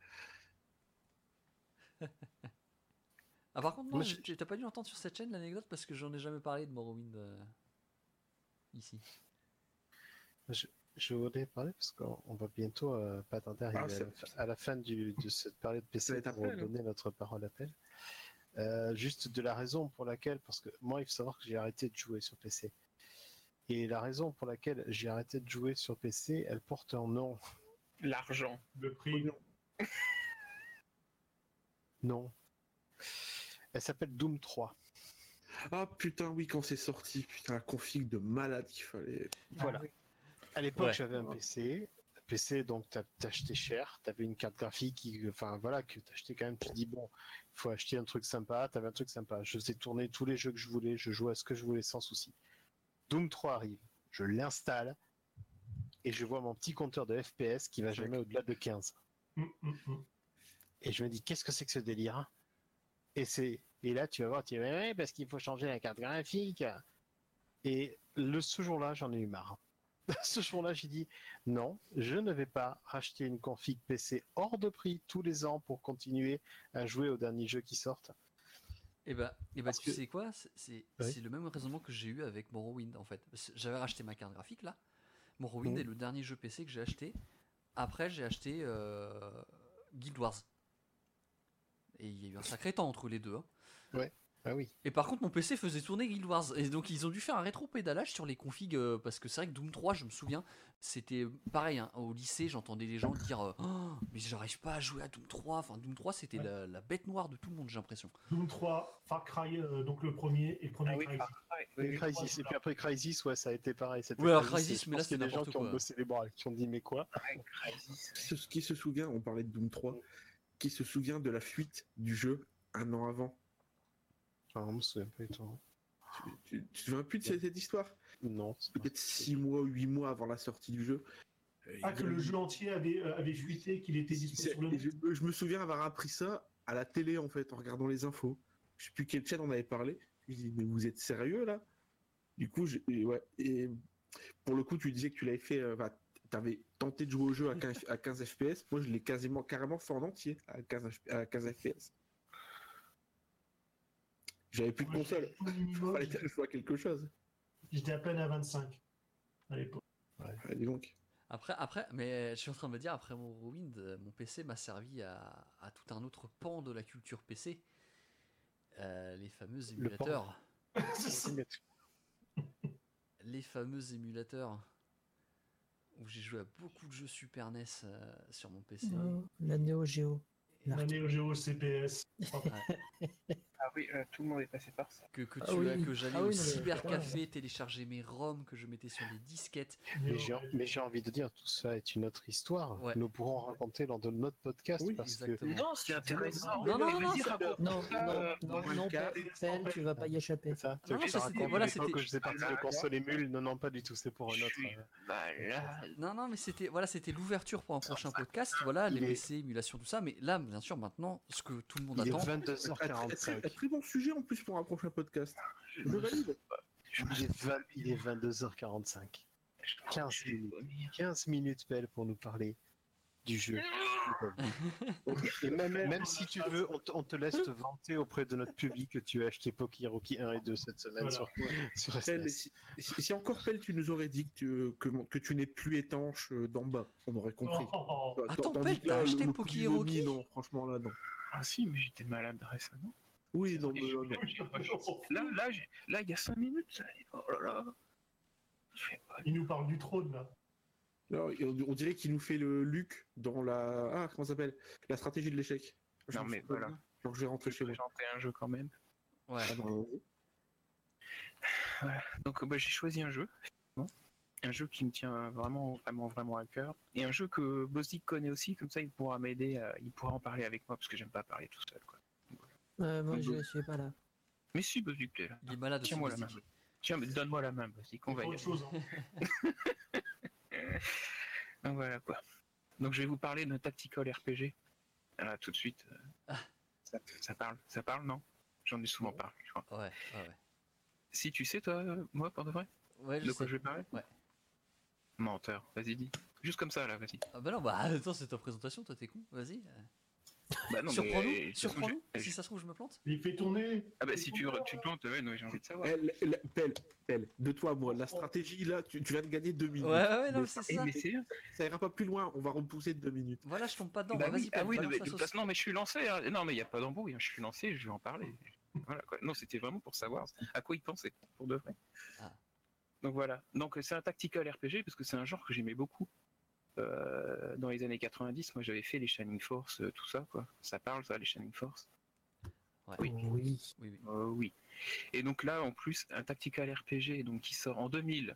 Ah par contre, non, j'ai- t'as pas dû entendre sur cette chaîne l'anecdote parce que j'en ai jamais parlé de Morrowind euh, ici. Je voudrais parler parce qu'on on va bientôt euh, pas tarder à Ah, arriver à, la fin- à la fin du- de cette période PC pour donner notre parole d'appel. Euh, juste de la raison pour laquelle, parce que moi, il faut savoir que j'ai arrêté de jouer sur PC. Et la raison pour laquelle j'ai arrêté de jouer sur PC, elle porte un nom. L'argent. Le prix. Non. Elle s'appelle Doom 3. Ah putain, oui, quand c'est sorti, putain, la config de malade qu'il fallait. Voilà. À l'époque, Ouais. j'avais un PC. PC, donc acheté cher, t'avais une carte graphique, qui, enfin voilà, que t'as acheté quand même. Tu te dis bon, il faut acheter un truc sympa. T'avais un truc sympa. Je faisais tourner tous les jeux que je voulais, je jouais à ce que je voulais sans souci. Doom 3 arrive, je l'installe et je vois mon petit compteur de FPS qui va jamais au-delà de 15. Hum, hum, hum. Et je me dis qu'est-ce que c'est que ce délire hein? Et c'est et là tu vas voir, tu vas ouais, parce qu'il faut changer la carte graphique. Et le ce jour-là, j'en ai eu marre. ce jour-là, j'ai dit non, je ne vais pas racheter une config PC hors de prix tous les ans pour continuer à jouer aux derniers jeux qui sortent. Et bah, et bah Parce tu que- sais quoi? C'est c'est- Oui. le même raisonnement que j'ai eu avec Morrowind en fait. J'avais racheté ma carte graphique là. Morrowind est le dernier jeu PC que j'ai acheté. Après, j'ai acheté euh, Guild Wars. Et il y a eu un sacré temps entre les deux. hein. Ah oui. Et par contre, mon PC faisait tourner Guild Wars. Et donc, ils ont dû faire un rétro-pédalage sur les configs. euh, parce que c'est vrai que Doom 3, je me souviens, c'était pareil. hein, au lycée, j'entendais les gens dire euh, Oh, Mais j'arrive pas à jouer à Doom 3. Enfin, Doom 3, c'était Ouais. la, la bête noire de tout le monde, j'ai l'impression. Doom 3, Far Cry, euh, donc le premier et le premier Ah oui, Crysis. Far Cry, oui, Et puis après Crysis, ouais, ça a été pareil. C'était Ouais, alors Crysis, mais là, c'est des gens qui ont bossé les bras, qui ont dit mais quoi Ouais, Crysis. Ce- Qui se souvient, on parlait de Doom 3, qui se souvient de la fuite du jeu un an avant? Enfin, on me souvient pas du tout. Tu, tu te souviens plus de cette, cette histoire? Non. Peut-être 6 mois, 8 mois avant la sortie du jeu. Euh, Ah, que le jeu entier avait, euh, avait fuité, qu'il était disponible sur le net. je, me- je me souviens avoir appris ça à la télé en fait, en regardant les infos. Je sais plus quel chat on avait parlé. Je me dis mais vous êtes sérieux là? Du coup, je- et ouais. Et pour le coup, tu disais que tu l'avais fait. Euh, bah, T'avais tenté de jouer au jeu à 15, à 15 FPS. Moi, je l'ai quasiment carrément fait en entier à 15, à 15 FPS. J'avais plus de Moi, console. minimum, Fallait que je sois quelque chose. J'étais à peine à 25 à l'époque. Ouais, dis donc. Après, après, mais je suis en train de me dire, après mon Ruined, euh, mon PC m'a servi à, à tout un autre pan de la culture PC. Euh, les fameux émulateurs. Les fameux émulateurs. Où j'ai joué à beaucoup de jeux Super NES euh, sur mon PC. Oh, la Neo Geo. La Neo Geo CPS. Oui, euh, tout le monde est passé par ça. Que, que, Ah tu, oui. as- que j'allais Ah au oui, non, cybercafé télécharger mes ROM que je mettais sur des disquettes. Mais j'ai envie de dire, tout ça est une autre histoire. Ouais. Nous pourrons raconter lors de notre podcast Oui, parce que exactement. Non, c'est intéressant. Non, non, non, Non, ça, non, euh, non, dans non, le cas- Pelle, Pelle, tu vas pas y échapper. ça. Tu Non, que je ça, raconte voilà, où je faisais partie de console émule Non, non, pas du tout. C'est pour un autre. euh. Non, non, mais c'était voilà, c'était l'ouverture pour un prochain podcast. Voilà, les PC, émulation, tout ça. Mais là, bien sûr, maintenant, ce que tout le monde attend. Un très, 22h45. Très- bon sujet en plus pour un prochain podcast. Je valide. Il est, 20 il est 22h45. 15 minutes. 15 minutes, Belle, pour nous parler du jeu. Et même, même si tu veux, on te, on te laisse te vanter auprès de notre public que tu as acheté Poki Rocky 1 et 2 cette semaine Voilà. sur, sur Pelle, SNES. si, si- encore Pelle, tu nous aurais dit que tu, que, que tu n'es plus étanche euh, d'en bas, on aurait compris. Oh, Bah, Attends, tandis Pelle, t'as acheté le Poki coup du vomi, Rocky Non, franchement, là, non. Ah si, mais j'étais malade récemment. Oui, non, mais, euh, Là, là, j'ai- là, il y a 5 minutes. ça- Oh là là. Il nous parle du trône là. Alors, on, dirait qu'il nous fait le Luc dans la. Ah, comment ça s'appelle? La stratégie de l'échec. Je Non, mais voilà. Genre, je vais rentrer chez moi. Présenter un jeu quand même. Ouais. Ah, non. Donc bah, j'ai choisi un jeu, un jeu qui me tient vraiment, vraiment, vraiment à cœur, et un jeu que Bozzik connaît aussi, comme ça il pourra m'aider, à- il pourra en parler avec moi parce que j'aime pas parler tout seul. Quoi. Euh, moi, je vous. suis pas là. Mais si Bozzik, t'es là. Il est malade. Tiens-moi la main. Tiens, mais donne-moi la main, Bozzik, on Il va y autre aller. chose. hein. Donc voilà quoi. Donc je vais vous parler d'un tactical RPG. Là, tout de suite. euh, Ah. Ça, ça parle, ça parle, non? J'en ai souvent parlé, je crois. Ouais, ouais, ouais. Si tu sais, toi, moi, pour de vrai? Ouais, je De quoi sais. je vais parler? Ouais. Menteur, vas-y, dis. Juste comme ça, là, vas-y. Ah bah non, bah attends, c'est ta présentation, toi t'es con. Vas-y. Bah non, Surprends-nous, j'ai- Si ça se trouve, je me plante. Il fait tourner. Ah bah si tu, tu plantes, ouais, non, j'ai envie de savoir. Elle, elle- Pelle, Pelle, de toi, à moi, la stratégie, là, tu, tu viens de gagner deux minutes. ouais, ouais, non, c'est ça. mais c'est Ça ira pas plus loin, on va repousser de deux minutes. Voilà, je tombe pas dedans. Bah Bah, oui, vas-y, ah oui, non, mais, de non, mais je suis lancé. hein. Non, mais il n'y a pas d'embrouille. hein. Je suis lancé, je vais en parler. Voilà, quoi. Non, c'était vraiment pour savoir à quoi il pensait, pour de vrai. Ah. Donc voilà. Donc c'est un tactical RPG parce que c'est un genre que j'aimais beaucoup. Euh, dans les années 90, moi j'avais fait les Shining Force, euh, tout ça, quoi. Ça parle, ça, les Shining Force Ouais. Oui. Oui. Oui, oui. Euh, Oui. Et donc là, en plus, un tactical RPG donc, qui sort en 2000.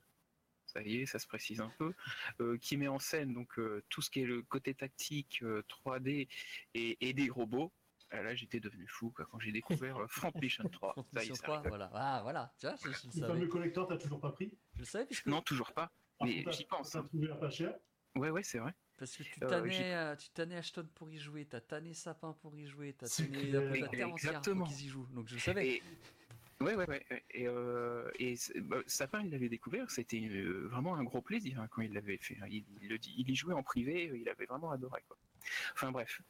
Ça y est, ça se précise un peu, euh, qui met en scène donc euh, tout ce qui est le côté tactique, euh, 3D et, et des robots. Ah, là, j'étais devenu fou quoi, quand j'ai découvert Front Mission 3. Ça y est, Condition ça 3, rigole. voilà. Ah, voilà. Tu vois, je, je le Le fameux savais. collector, t'as toujours pas pris? Je le savais puisque. Non, toujours pas. Par Mais j'y pense, T'as hein. trouvé à pas cher. Ouais, ouais, c'est vrai. Parce que tu Euh, tannais, euh, tu tannais Ashton pour y jouer, t'as tanné Sapin pour y jouer, t'as tanné la terre entière pour qu'ils y jouent. Donc je savais. Et ouais, ouais, ouais. Et, euh, et bah, Sapin, il l'avait découvert. C'était euh, vraiment un gros plaisir hein, quand il l'avait fait. Il, il il y jouait en privé. Il avait vraiment adoré. Quoi. Enfin bref.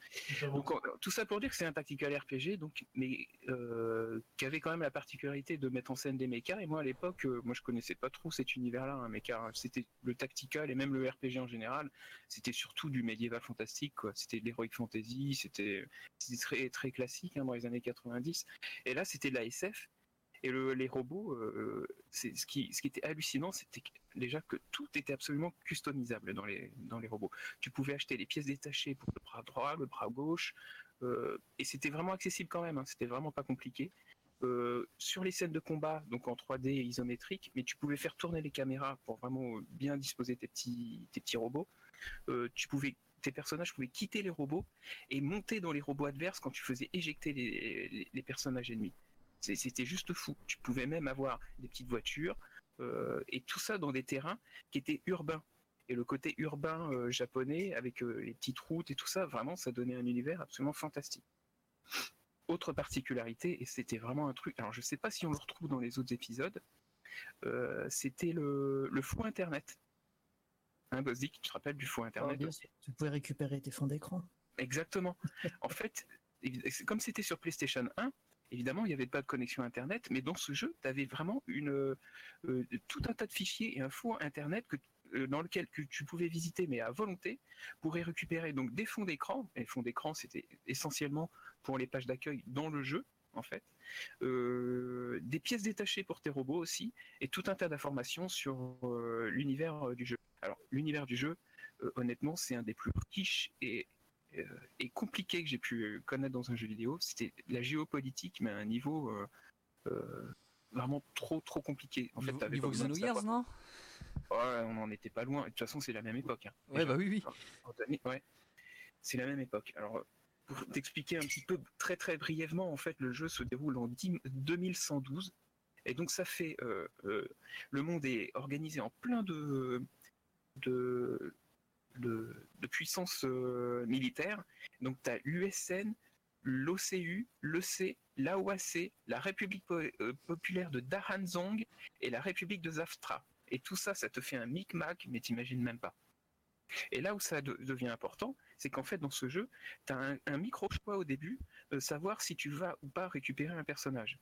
Donc, tout ça pour dire que c'est un tactical RPG, donc, mais euh, qui avait quand même la particularité de mettre en scène des mechas. Et moi, à l'époque, euh, moi, je connaissais pas trop cet univers-là, un mecha. C'était le tactical et même le RPG en général. C'était surtout du médiéval fantastique, quoi. C'était de l'heroic fantasy. C'était c'était très très classique hein, dans les années 90. Et là, c'était de la SF. Et le- les robots, euh, c'est ce qui, ce qui était hallucinant, c'était déjà que tout était absolument customisable dans les, robots. Tu pouvais acheter les pièces détachées pour le bras droit, le bras gauche, euh, et c'était vraiment accessible quand même. hein, c'était vraiment pas compliqué. Euh, sur les scènes de combat, donc en 3D isométrique, mais tu pouvais faire tourner les caméras pour vraiment euh, bien disposer tes petits, robots. Euh, tu pouvais, tes personnages pouvaient quitter les robots et monter dans les robots adverses quand tu faisais éjecter les personnages ennemis. C'était juste fou. Tu pouvais même avoir des petites voitures euh, et tout ça dans des terrains qui étaient urbains. Et le côté urbain euh, japonais avec euh, les petites routes et tout ça, vraiment, ça donnait un univers absolument fantastique. Autre particularité, et c'était vraiment un truc, alors je sais pas si on le retrouve dans les autres épisodes, c'était le, le fou Internet. Hein, Bozzik, tu te rappelles du fou Oh, Internet sûr. Tu pouvais récupérer tes fonds d'écran. Exactement. en fait, comme c'était sur PlayStation 1, évidemment, il n'y avait pas de connexion Internet, mais dans ce jeu, tu avais vraiment euh, tout un tas de fichiers et un four Internet euh, dans lequel que tu pouvais visiter, mais à volonté, pour y récupérer donc des fonds d'écran. Les fonds d'écran, c'était essentiellement pour les pages d'accueil dans le jeu, en fait. Euh, des pièces détachées pour tes robots aussi, et tout un tas d'informations sur l'univers du jeu. Alors, l'univers du jeu, honnêtement, c'est un des plus riches et, et compliqués que j'ai pu connaître dans un jeu vidéo. C'était la géopolitique, mais à un niveau euh, euh, vraiment trop, trop compliqué. En fait, niveau t'avais niveau Xenogears, non? Ouais, on n'en était pas loin. De toute façon, c'est la même époque. hein. Ouais, bah oui, oui. Ouais. C'est la même époque. Alors, pour t'expliquer un petit peu très très brièvement, en fait, le jeu se déroule en 10 2112. Et donc, ça fait. euh, euh, le monde est organisé en plein de. de de, puissances euh, militaires. Donc, tu as l'USN, l'OCU, l'EC, l'AOAC, la République euh, populaire de Dahanzong et la République de Zaftra. Et tout ça, ça te fait un micmac, mais t'imagines même pas. Et là où ça de- devient important, c'est qu'en fait, dans ce jeu, tu as un, micro-choix au début, de savoir si tu vas ou pas récupérer un personnage.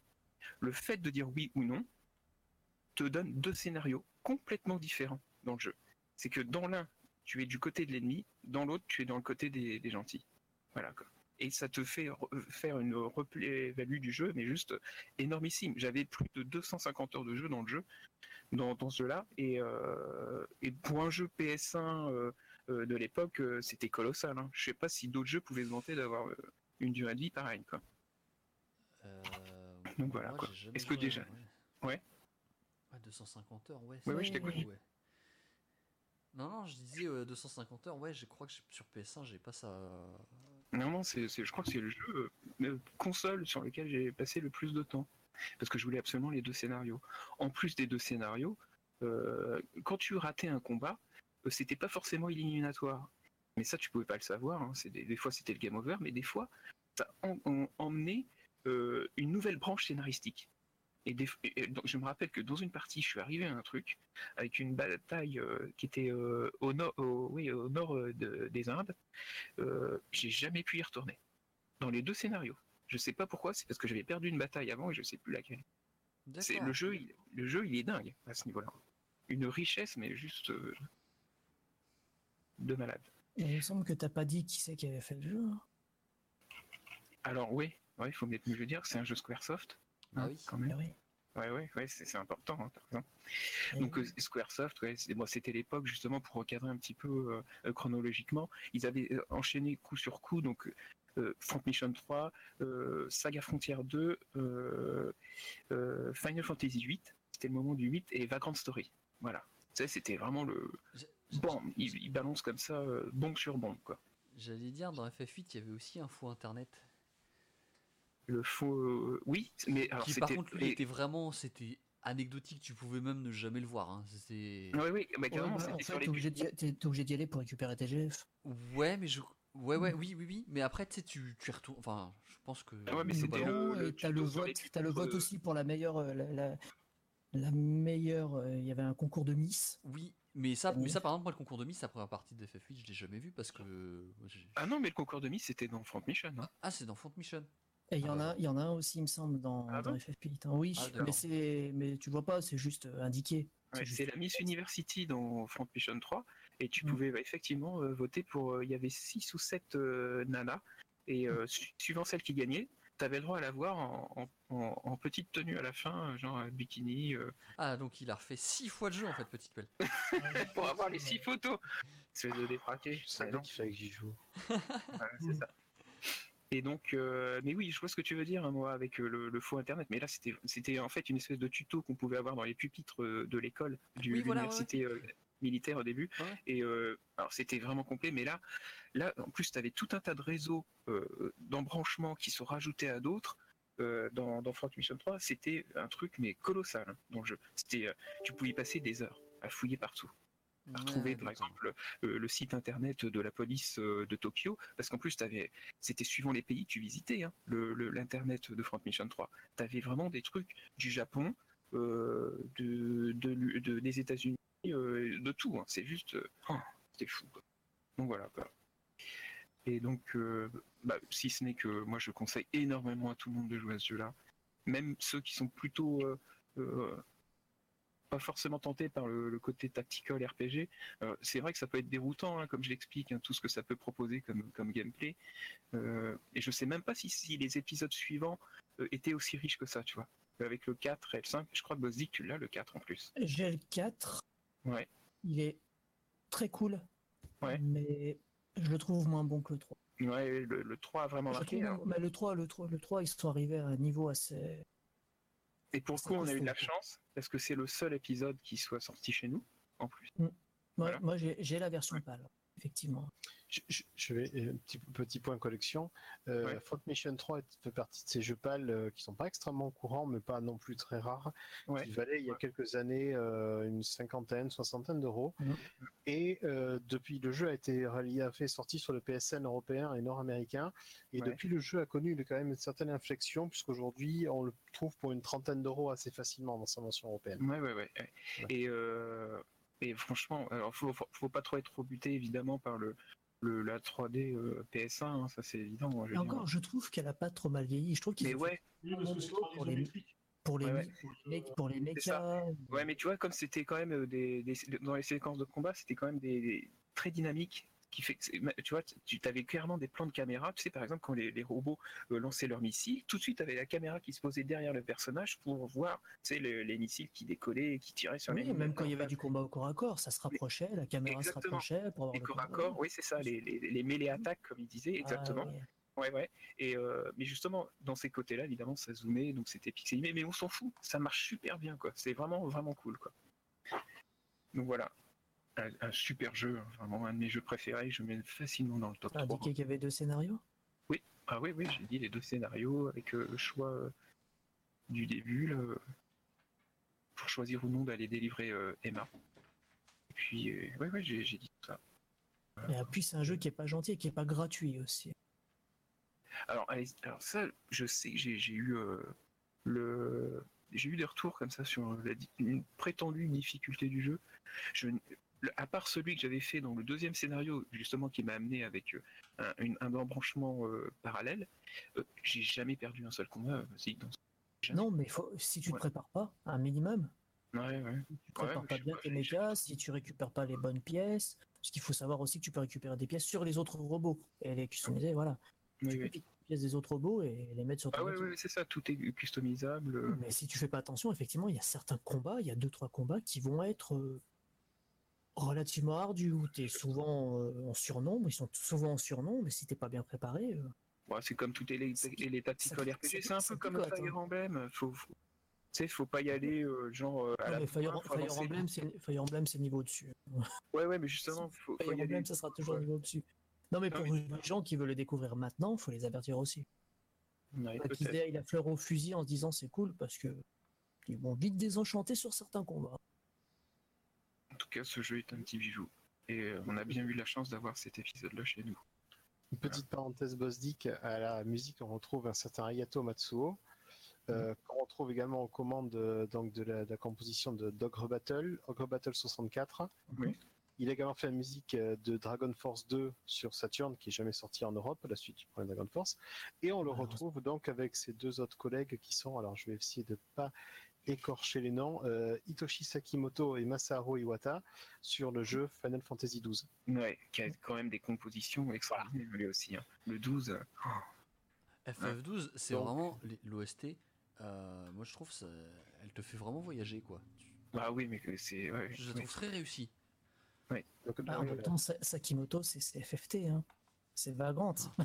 Le fait de dire oui ou non te donne deux scénarios complètement différents dans le jeu. C'est que dans l'un, tu es du côté de l'ennemi, dans l'autre, tu es dans le côté des, des gentils. Voilà. quoi. Et ça te fait re- faire une replay-value du jeu, mais juste énormissime. J'avais plus de 250 heures de jeu dans le jeu, dans, dans ce jeu-là, et, euh, et pour un jeu PS1 euh, euh, de l'époque, euh, c'était colossal. Hein. Je sais pas si d'autres jeux pouvaient se vanter d'avoir euh, une durée de vie pareille. Quoi. Euh, Donc voilà, quoi. Est-ce que déjà- ouais. Ouais. Ouais, 250 heures, ouais. Ouais, ouais, je t'écoute. ouais. Non, non, je disais euh, 250 heures, ouais, je crois que sur PS1, j'ai pas ça. Non, non, c'est, je crois que c'est le jeu euh, console sur lequel j'ai passé le plus de temps. Parce que je voulais absolument les deux scénarios. En plus des deux scénarios, euh, quand tu ratais un combat, euh, c'était pas forcément éliminatoire. Mais ça, tu pouvais pas le savoir. hein. Des, des fois, c'était le game over, mais des fois, ça en- en- emmenait euh, une nouvelle branche scénaristique. Et, des- et- et donc, je me rappelle que dans une partie, je suis arrivé à un truc avec une bataille euh, qui était euh, au nord, au- oui, au nord euh, de- des Indes. Euh, j'ai jamais pu y retourner. Dans les deux scénarios. Je sais pas pourquoi, c'est parce que j'avais perdu une bataille avant et je sais plus laquelle. C'est le jeu, il, le jeu, il est dingue à ce niveau-là. Une richesse, mais juste euh, de malade. Et il me semble que t'as pas dit qui c'est qui avait fait le jeu. hein. Alors oui, ouais, il faut mieux le dire, c'est un jeu Squaresoft. Ah hein, oui. quand même. oui. Ouais, ouais, ouais, c'est c'est important. hein, t'as raison. Et Donc euh, Squaresoft, ouais, c'est- bon, c'était l'époque justement pour recadrer un petit peu euh, chronologiquement. Ils avaient euh, enchaîné coup sur coup, donc euh, Front Mission 3, euh, Saga Frontier 2, euh, euh, Final Fantasy 8, c'était le moment du 8, et Vagrant Story. Voilà. Ça, c'était vraiment le. Bon, ils, ils balancent comme ça, euh, bombe sur bombe, quoi. J'allais dire, dans FF8, il y avait aussi un faux internet. Le faux. euh, oui, mais alors qui par contre, lui, était vraiment. C'était anecdotique, tu pouvais même ne jamais le voir. Hein. C'est. Oui, oui, bah, Ouais, carrément, bah, c'était en fait, t'es obligé d'y- t'es- t'es obligé d'y aller pour récupérer tes GF. Ouais, mais je. Ouais, ouais, oui, oui, oui. Mais après, tu sais, tu, tu y retournes. Enfin, je pense que. Ah ouais, mais c'était le- et t'as le vote, t'as le vote euh, aussi pour la meilleure, euh, la, la- la meilleure. euh, Il y avait un concours de Miss. Oui, mais ça, mais ça, par exemple, moi, le concours de Miss, la première partie de FF8, je l'ai jamais vu parce que. Ah non, mais le concours de Miss, c'était dans Front Mission. hein. Ah, c'est dans Front Mission. Et il y Ah en bah a, il y en a un aussi, il me semble, dans, Ah dans bon? FF8. hein. Oui, Ah, mais c'est, mais tu vois pas, c'est juste euh, indiqué. Ouais, juste- c'est la Miss University dans Front Mission 3 et tu Mm. pouvais bah, effectivement euh, voter pour euh, il y avait 6 ou 7 nanas et euh, su- suivant celle qui gagnait tu avais le droit à la voir en, en- en- en petite tenue à la fin euh, genre euh, bikini euh, Ah, donc il a refait six fois le jeu, en fait, petite pelle. pour avoir les 6 photos c'est de défraquer Je savais qu'il fallait que j'y joue. Voilà, c'est ça. Et donc, euh, mais oui, je vois ce que tu veux dire, hein, moi, avec euh, le, le faux internet. Mais là, c'était, c'était en fait une espèce de tuto qu'on pouvait avoir dans les pupitres euh, de l'école, du- Oui, voilà, l'université euh, militaire au début. Ouais. Et euh, alors, c'était vraiment complet. Mais là, là, en plus, tu avais tout un tas de réseaux d'embranchements qui se rajoutaient à d'autres. dans, dans Front Mission 3, c'était un truc mais colossal hein, dans le jeu. C'était, tu pouvais y passer des heures à fouiller partout à retrouver par exemple euh, le site internet de la police euh, de Tokyo parce qu'en plus c'était suivant les pays que tu visitais hein, le- le- l'internet de Front Mission 3 tu avais vraiment des trucs du Japon euh, de, de des États-Unis de tout hein. c'est juste oh, c'était fou quoi. donc voilà quoi. Et donc, bah, si ce n'est que moi je conseille énormément à tout le monde de jouer à ce jeu-là, même ceux qui sont plutôt pas forcément tentés par le, le côté tactical RPG. Euh, c'est vrai que ça peut être déroutant, hein, comme je l'explique, hein, tout ce que ça peut proposer comme, comme gameplay. Euh, et je sais même pas si, si les épisodes suivants euh, étaient aussi riches que ça, tu vois. Avec le 4 et le 5, je crois que Bozzik, tu l'as le 4 en plus. J'ai le 4. Ouais. Il est très cool. Ouais. Mais je le trouve moins bon que le 3. Ouais, le, le 3 a vraiment marqué. trouve- hein. mais le 3, le 3, le 3, ils sont arrivés à un niveau assez. Et pour coup, on a eu de la chance, parce que c'est le seul épisode qui soit sorti chez nous, en plus. Moi, Voilà. moi, j'ai j'ai la version pâle, effectivement. Je, je- je vais un petit, petit point collection. Euh, Ouais. Front Mission 3 fait partie de ces jeux pâles euh, qui sont pas extrêmement courants, mais pas non plus très rares, Ouais. qui valaient il y a quelques années euh, une cinquantaine, soixantaine d'euros. Mhm. Et euh, depuis, le jeu a été relié, a fait sorti sur le PSN européen et nord-américain. Et Ouais. depuis, le jeu a connu quand même une certaine inflexion, puisqu'aujourd'hui, on le trouve pour une trentaine d'euros assez facilement dans sa version européenne. Ouais, ouais, ouais. ouais. Et, euh, et franchement, alors faut, faut, faut pas trop être rebuté évidemment par le, le la 3D euh, PS1, hein, ça c'est évident. moi, je Et veux dire. encore, je trouve qu'elle a pas trop mal vieilli. Je trouve ont ouais, Oui, parce que Pour les- pour les, Ouais, ouais. mec- pour les mechas. ouais, mais tu vois, comme c'était quand même euh, des, des- dans les séquences de combat, c'était quand même des, des- très dynamique. Qui fait que, c'est- tu vois, tu avais clairement des plans de caméra. Tu sais, par exemple, quand les, les robots euh, lançaient leurs missiles, tout de suite, tu avais la caméra qui se posait derrière le personnage pour voir, tu sais, le- les missiles qui décollaient et qui tiraient sur les Oui, même ennemis. quand il y avait du combat au corps à corps, ça se rapprochait, la caméra se rapprochait pour avoir Les le corps à corps, oui, c'est ça, les, les, les mêlées attaques, comme il disait, Ah, exactement. ouais. Ouais, ouais. Et euh, mais justement, dans ces côtés-là, évidemment, ça zoomait, donc c'était pixelisé, mais on s'en fout, ça marche super bien, quoi. C'est vraiment, vraiment cool, quoi. Donc voilà, un, un super jeu, vraiment un de mes jeux préférés. Je mets facilement dans le top T'as 3. indiqué qu'il y avait deux scénarios? Ah oui, oui, j'ai dit les deux scénarios avec euh, le choix euh, du début, là, pour choisir ou non d'aller délivrer euh, Emma. Et puis, euh, ouais, j'ai dit tout ça. Et puis c'est un jeu qui est pas gentil et qui est pas gratuit aussi. Alors, ça, je sais que j'ai eu le, j'ai eu des retours comme ça sur la une prétendue difficulté du jeu. Je, le- à part celui que j'avais fait dans le deuxième scénario, justement, qui m'a amené avec euh, un, une- un embranchement euh, parallèle, euh, j'ai jamais perdu un seul combat. Non, mais faut, si tu te Ouais. prépares pas, un minimum, Ouais, ouais. si tu prépares mais pas bien tes mécas, si tu récupères pas les bonnes pièces, parce qu'il faut savoir aussi que tu peux récupérer des pièces sur les autres robots et les customiser, voilà. Oui, tu oui. peux les pièces des autres robots et les mettre sur ton Ah ouais, équipe. ouais, c'est ça, tout est customisable. Mais si tu fais pas attention, effectivement, il y a certains combats, il y a deux trois combats qui vont être relativement ardus où tu es souvent euh, en surnombre, ils sont souvent en surnombre, mais si t'es pas bien préparé, euh, Ouais, c'est comme toutes les, C'est- et les tactical RPG, c'est un peu comme picote, Fire hein. Emblem. Faut, faut- tu sais, faut pas y aller euh, genre à non, la mais Fire, fin, Fire. Emblem, c'est Fire Emblem, c'est niveau dessus. Ouais, ouais, mais justement, faut, faut Fire y aller. Emblem, ça sera toujours Ouais. niveau dessus. Non, mais pour les gens qui veulent le découvrir maintenant, faut les avertir aussi. Ouais, Pas qu'ils peut-être. aient la fleur au fusil en se disant c'est cool parce que ils vont vite désenchanter sur certains combats. En tout cas, ce jeu est un petit bijou. Et euh, on a bien eu la chance d'avoir cet épisode-là chez nous. Une petite parenthèse Bosdick, à la musique, on retrouve un certain Ayato Matsuo, euh, qu'on retrouve également aux commandes euh, donc de, la, de la composition de Dogre Battle, Ogre Battle 64. Oui. Il a également fait la musique de Dragon Force 2 sur Saturn, qui est jamais sorti en Europe, la suite du premier Dragon Force. Et on le Malheureusement. retrouve donc avec ses deux autres collègues qui sont, alors je vais essayer de pas écorcher les noms, euh, Hitoshi Sakimoto et Masaharu Iwata sur le jeu Final Fantasy XII. Ouais, qui a quand même des compositions extraordinaires lui aussi. hein. Le 12, euh, FF12, c'est Donc- vraiment l'OST. euh, moi, je trouve ça, elle te fait vraiment voyager, quoi. Bah oui, mais que c'est. ouais, Je la ouais. trouve très réussie. Donc, Ah, en même temps, Sa- Sakimoto, c'est FFT, hein. c'est Vagrant. Ah,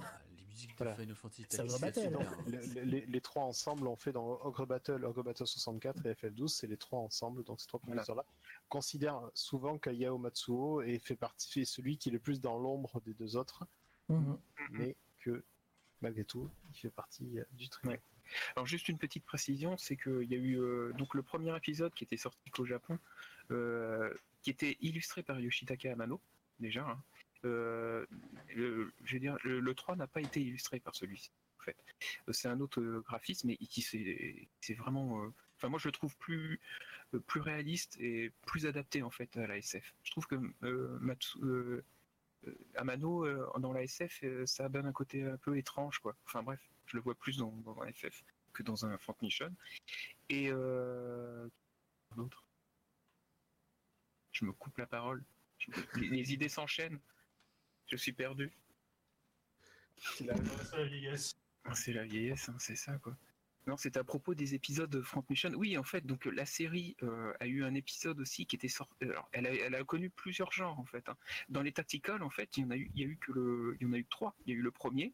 les musiques de Voilà. Final Fantasy Ça Tactics, va battle, c'est super. Le- le- les, les trois ensemble ont fait dans Ogre Battle, Ogre Battle 64 et FF12, c'est les trois ensemble, donc ces trois Voilà. compositeurs-là considèrent souvent qu'Ayao Matsuo est fait partie, fait celui qui est le plus dans l'ombre des deux autres, Mhm. Mais que malgré tout, il fait partie euh, du trio. Ouais. Alors juste une petite précision, c'est qu'il y a eu euh, donc le premier épisode qui était sorti qu'au Japon, euh, qui était illustré par Yoshitaka Amano déjà. hein. Euh, le, je veux dire, le, le 3 n'a pas été illustré par celui-ci. En fait, Euh, c'est un autre euh, graphisme, mais qui c'est vraiment. moi, je le trouve plus plus réaliste et plus adapté en fait à la SF. Je trouve que euh, Amano dans la SF, ça donne un côté un peu étrange, quoi. Enfin bref, je le vois plus dans, dans un FF que dans un Front Mission. Et. Je me coupe la parole. Les idées s'enchaînent. Je suis perdu. C'est la, vieillesse. Ah, C'est la vieillesse, hein, c'est ça quoi. Non, c'est à propos des épisodes de Front Mission. Oui, en fait, donc la série euh, a eu un épisode aussi qui était sorti. Alors, elle a, elle a connu plusieurs genres en fait. hein. Dans les tacticals, en fait, il y en a eu, il y a eu que le, il y en a eu trois. Il y a eu le premier,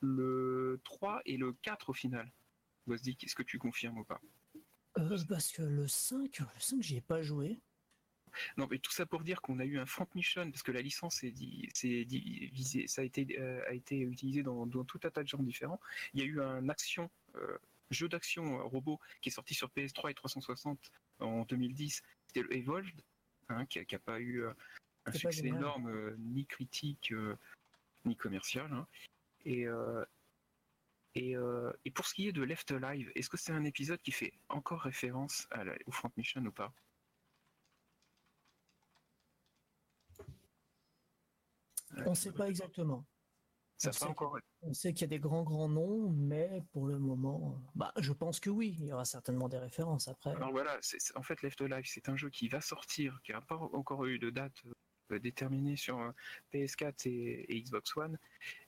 le 3 et le 4 au final. Vas-y, qu'est-ce que tu confirmes ou pas? Euh, parce que le 5, le 5, j'y ai pas joué. Non, mais tout ça pour dire qu'on a eu un Front Mission parce que la licence est, divisée, ça a été, euh, a été utilisé dans, dans tout un tas de genres différents. Il y a eu un action, euh, jeu d'action euh, robot qui est sorti sur PS3 et 360 en 2010. C'était le Evolved, hein, qui, a, qui a pas eu euh, un succès énorme, euh, ni critique, ni commercial. hein. Et, et, euh, et pour ce qui est de Left Alive, est-ce que c'est un épisode qui fait encore référence à la- au Front Mission ou pas? On sait pas exactement. Ça On sait encore On sait qu'il y a des grands grands noms, mais pour le moment, bah, je pense que oui, il y aura certainement des références après. Alors voilà, en fait Left Alive, c'est un jeu qui va sortir, qui n'a pas encore eu de date euh, déterminée sur euh, PS4 et, et Xbox One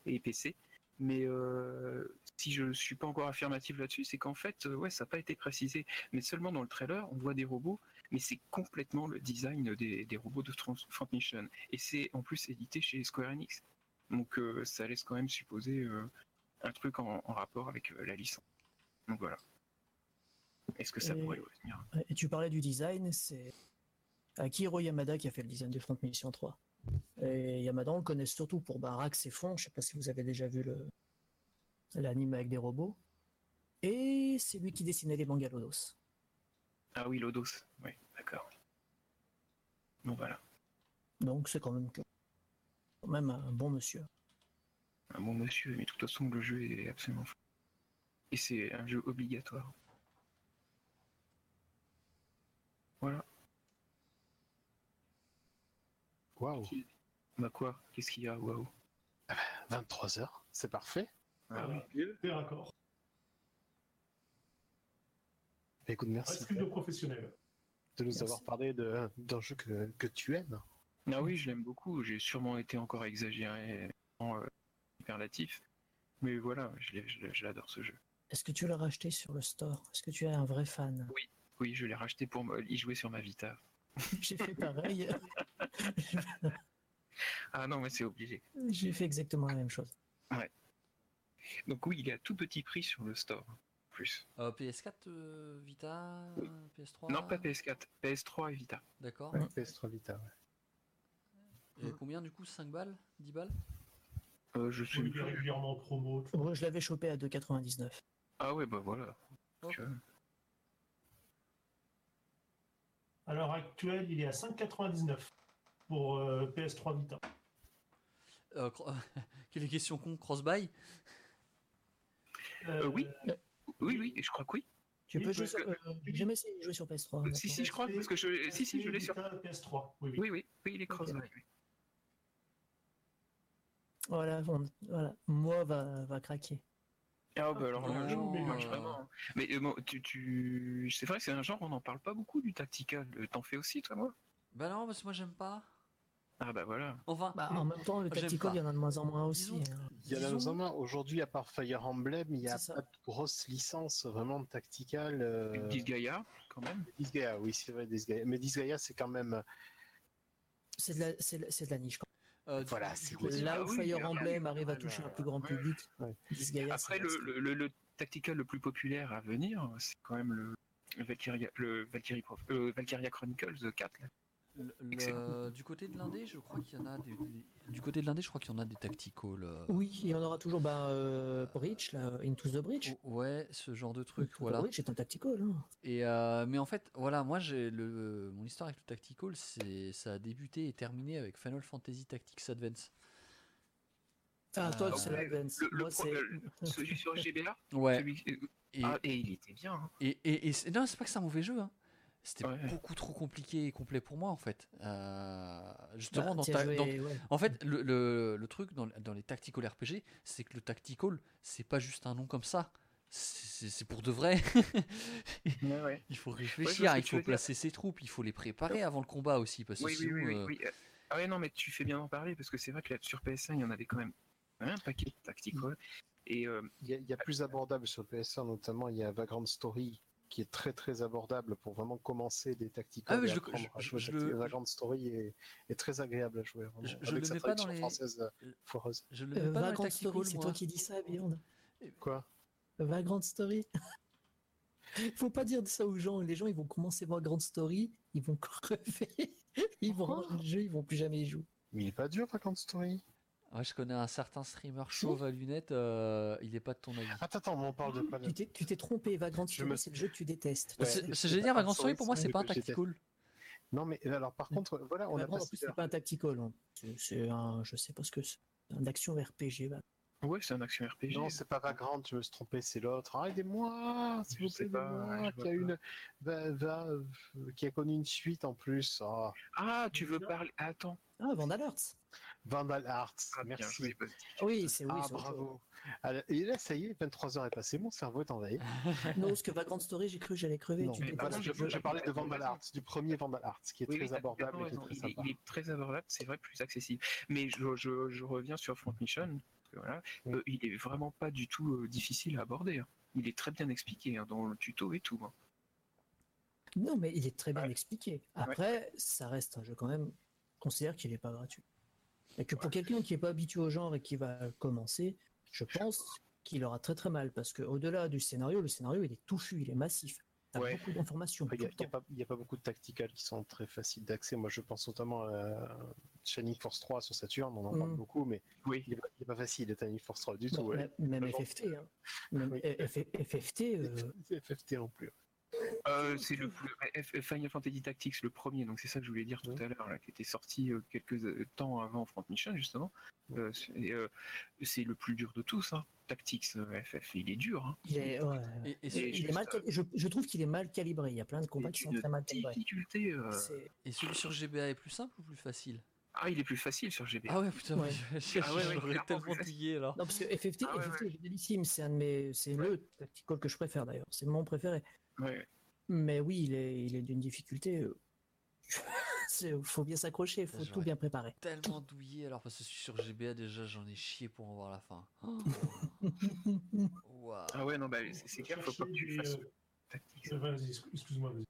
et PC. Mais euh, si je suis pas encore affirmatif là-dessus, c'est qu'en fait, ouais, ça n'a pas été précisé. Mais seulement dans le trailer, on voit des robots, mais c'est complètement le design des, des robots de Front Mission. Et c'est en plus édité chez Square Enix. Donc euh, ça laisse quand même supposer euh, un truc en, en rapport avec euh, la licence. Donc voilà. Est-ce que ça Et- pourrait revenir? Et tu parlais du design, c'est Akiro Yamada qui a fait le design de Front Mission 3. Et Yamada, on le connaît surtout pour Barax et Fond. Je sais pas si vous avez déjà vu le l'anime avec des robots. Et c'est lui qui dessinait les mangas Lodos. Ah oui, Lodos. Oui, d'accord. Bon, voilà. Donc c'est quand même quand même un bon monsieur. Un bon monsieur, mais de toute façon, le jeu est absolument fou. Et c'est un jeu obligatoire. Voilà. Waouh, Bah quoi? Qu'est-ce qu'il y a? Waouh. 23h, c'est parfait. Ah oui. Bah, Écoute, merci Reste de professionnels. de nous Merci. avoir parlé de- d'un jeu que, que tu aimes. Ah oui, je l'aime beaucoup. J'ai sûrement été encore exagéré, en euh, superlatif. Mais voilà, je l'adore ce jeu. Est-ce que tu l'as racheté sur le store? Est-ce que tu es un vrai fan? Oui, je l'ai racheté pour y jouer sur ma Vita. J'ai fait pareil. Ah non, mais c'est obligé. J'ai fait exactement la même chose. Donc oui, il est à tout petit prix sur le store. Plus. Euh, PS4, euh, Vita, Oui. PS3 Non, pas PS4, PS3 et Vita. D'accord. Ouais, PS3 Vita, ouais. Et combien du coup 5 balles 10 balles? Euh, je plus. régulièrement en promo. Moi, je l'avais chopé à 2,99. Ah ouais, bah voilà. À l'heure actuelle, il est à 5,99 pour euh, PS3 Vita. euh, cro- Quelle question con Cross-buy? Euh, oui. Oui, oui, je crois que oui. Tu Oui, peux jouer sur. que- euh, j'ai jamais essayé de jouer sur PS3. Euh, si, si, je crois, parce que je- si, si, je l'ai sur- Vita, PS3. Oui, oui. Oui, oui, oui, il est cross-buy. oui. Voilà, on- voilà. Moi va, va craquer. Ah bah alors là, Oh. le jeu marche vraiment. Mais euh, bon, tu, tu... c'est vrai que c'est un genre, on n'en parle pas beaucoup du tactical. Euh, T'en fais aussi, toi, moi? Bah non, parce que moi j'aime pas. Ah bah voilà. Enfin, Bah, en même temps, le tactical, il y en a de moins en moins aussi. Disons- hein. Il y en a Disons- dans un main. Aujourd'hui, à part Fire Emblem, il n'y a pas de grosse licence vraiment de tactical. Euh... Disgaea, quand même. Disgaea, oui, c'est vrai, Disgaea. Mais Disgaea, c'est quand même. C'est de, la- c'est de- c'est de la niche. euh, du- Voilà, c'est Là Ah où Fire Emblem arrive à toucher un plus grand public, Ouais. Disgaea, Après, le, le, le- le tactical le plus populaire à venir, c'est quand même le Valkyria, le Valkyrie Prof- euh, Valkyria Chronicles 4. là. Le- le- Excellent. du côté de l'indé, je crois qu'il y en a des, des- du côté de l'indé, je crois qu'il y en a des tacticals. euh, Oui, il y en aura toujours. Bah, euh, Breach, là, Into the Breach. o- Ouais, ce genre de truc, Into the. Breach est un tactical. hein. Et euh, mais en fait, voilà, moi j'ai le mon histoire avec le tactical, c'est ça a débuté et terminé avec Final Fantasy Tactics Advance. Ah, toi, c'est l'Advance. le- le Moi, c'est. Celui sur GBA Ouais. celui- Et, Ah, et il était bien. hein. et, et, non, c'est pas que c'est un mauvais jeu. hein. C'était Ouais. beaucoup trop compliqué et complet pour moi en fait. Euh, justement, Bah, dans ta- as joué, dans- ouais. en fait, le, le- le truc dans, dans les tactical RPG, c'est que le tactical, c'est pas juste un nom comme ça. C'est pour de vrai. Ouais, ouais. il faut réfléchir, que il faut dire. placer ses troupes, il faut les préparer avant le combat aussi. Parce que Oui, oui, sinon, oui, oui, euh, oui. Ah ouais, non, mais tu fais bien d'en parler parce que c'est vrai que là, sur PS1, il y en avait quand même un paquet de tactical. Et euh, Il y, a, y a plus abordable sur le PS1 notamment, il y a Vagrant Story qui est très très abordable pour vraiment commencer des tactiques. Ah oui, je le- apprendre à je- jouer je le- Story est, est très agréable à jouer. Vraiment, Je- je avec le mets pas dans les- française euh, foireuse. je le Euh, mets pas dans Story, c'est toi qui dis ça, Bjorn Quoi? Vagrant Story. Faut pas dire ça aux gens. Les gens, ils vont commencer Vagrant Story, ils vont crever, ils vont ranger le jeu, ils vont plus jamais y jouer. Mais il est pas dur Vagrant Story. Ouais, je connais un certain streamer chauve à lunettes, euh, il est pas de ton avis. Attends, attends, on parle de pas Tu t'es- Tu t'es trompé, Vagrant Je Story, me- c'est le jeu que tu détestes. Ouais. C'est- génial, Vagrant Story, pour moi, c'est pas un tactical. Non, mais alors par contre, voilà, on a Vagrant, en plus, c'est pas un tactical. hein. C'est- un, je sais pas ce que c'est. Un action RPG. va. ouais, c'est un action RPG. Non, c'est pas Vagrant, je me suis trompé, c'est l'autre. Ah, aidez-moi, s'il vous plaît, vois qui a une, va, va, euh, qui a connu une suite en plus. Ah, Ah, tu veux parler Attends. Ah, Vandal Hearts. Vandal Arts, Ah, merci. Oui, c'est oui, ah, c'est autre chose. bravo. Alors, et là, ça y est, 23 heures est passé, mon cerveau est envahi. Non, parce que Vagrant Story, j'ai cru que j'allais crever. Non, tu mais par contre, de Vandal. Arts, du premier Vandal Arts, qui est Oui, très oui, abordable et qui est complètement très raison. Il, est, sympa. il est très abordable, c'est vrai, plus accessible. Mais je, je- je reviens sur Front Mission. parce que voilà, Oui. euh, il est vraiment pas du tout euh, difficile à aborder. hein. Il est très bien expliqué hein, dans le tuto et tout. hein. Non, mais il est très bien Ouais. expliqué. Après, ça reste un jeu quand même. Je considère qu'il n'est pas gratuit. Et que pour Ouais. quelqu'un qui n'est pas habitué au genre et qui va commencer, je pense qu'il aura très très mal. Parce qu'au-delà du scénario, le scénario il est touffu, il est massif. T'as Ouais. beaucoup d'informations. Il n'y a, pas- il y a pas beaucoup de tacticals qui sont très faciles d'accès. Moi, je pense notamment à Shining Force 3 sur Saturn, on en parle Mm. beaucoup, mais Oui. il n'est pas, pas facile d'être Shining Force 3 du Bon, tout. ouais. même- FFT. hein. Même Oui. F- FFT, euh, FFT non plus. Euh, c'est le plus- Final Fantasy Tactics, le premier, donc c'est ça que je voulais dire tout à l'heure, qui était sorti euh, quelques euh, temps avant Front Mission, justement. Euh, c'est euh, le plus dur de tous, hein. Tactics, FF, il est dur. Hein. il est, ouais. Et, et Et celui, Il est juste, mal cali- je, je trouve qu'il est mal calibré. Il y a plein de combats qui sont très mal calibrés. euh, et celui sur GBA est plus simple ou plus facile? Ah, il est plus facile sur GB. Ah ouais, putain, Ouais. je- Ah ouais, ouais, j'aurais tellement douillé là. Non, parce que FFT, Ah ouais, FFT ouais. est génialissime. C'est un de mes, c'est le tactical que je préfère d'ailleurs. C'est mon préféré. Ouais. Mais oui, il est, il est d'une difficulté. euh, c'est- faut bien s'accrocher, faut J'aurais- tout bien préparer. Tellement douillé alors parce que sur GBA déjà j'en ai chié pour en voir la fin. Waouh. Ah ouais, non, bah, c'est clair, faut pas que tu fasses euh, Vas-y, excuse-moi. vas-y.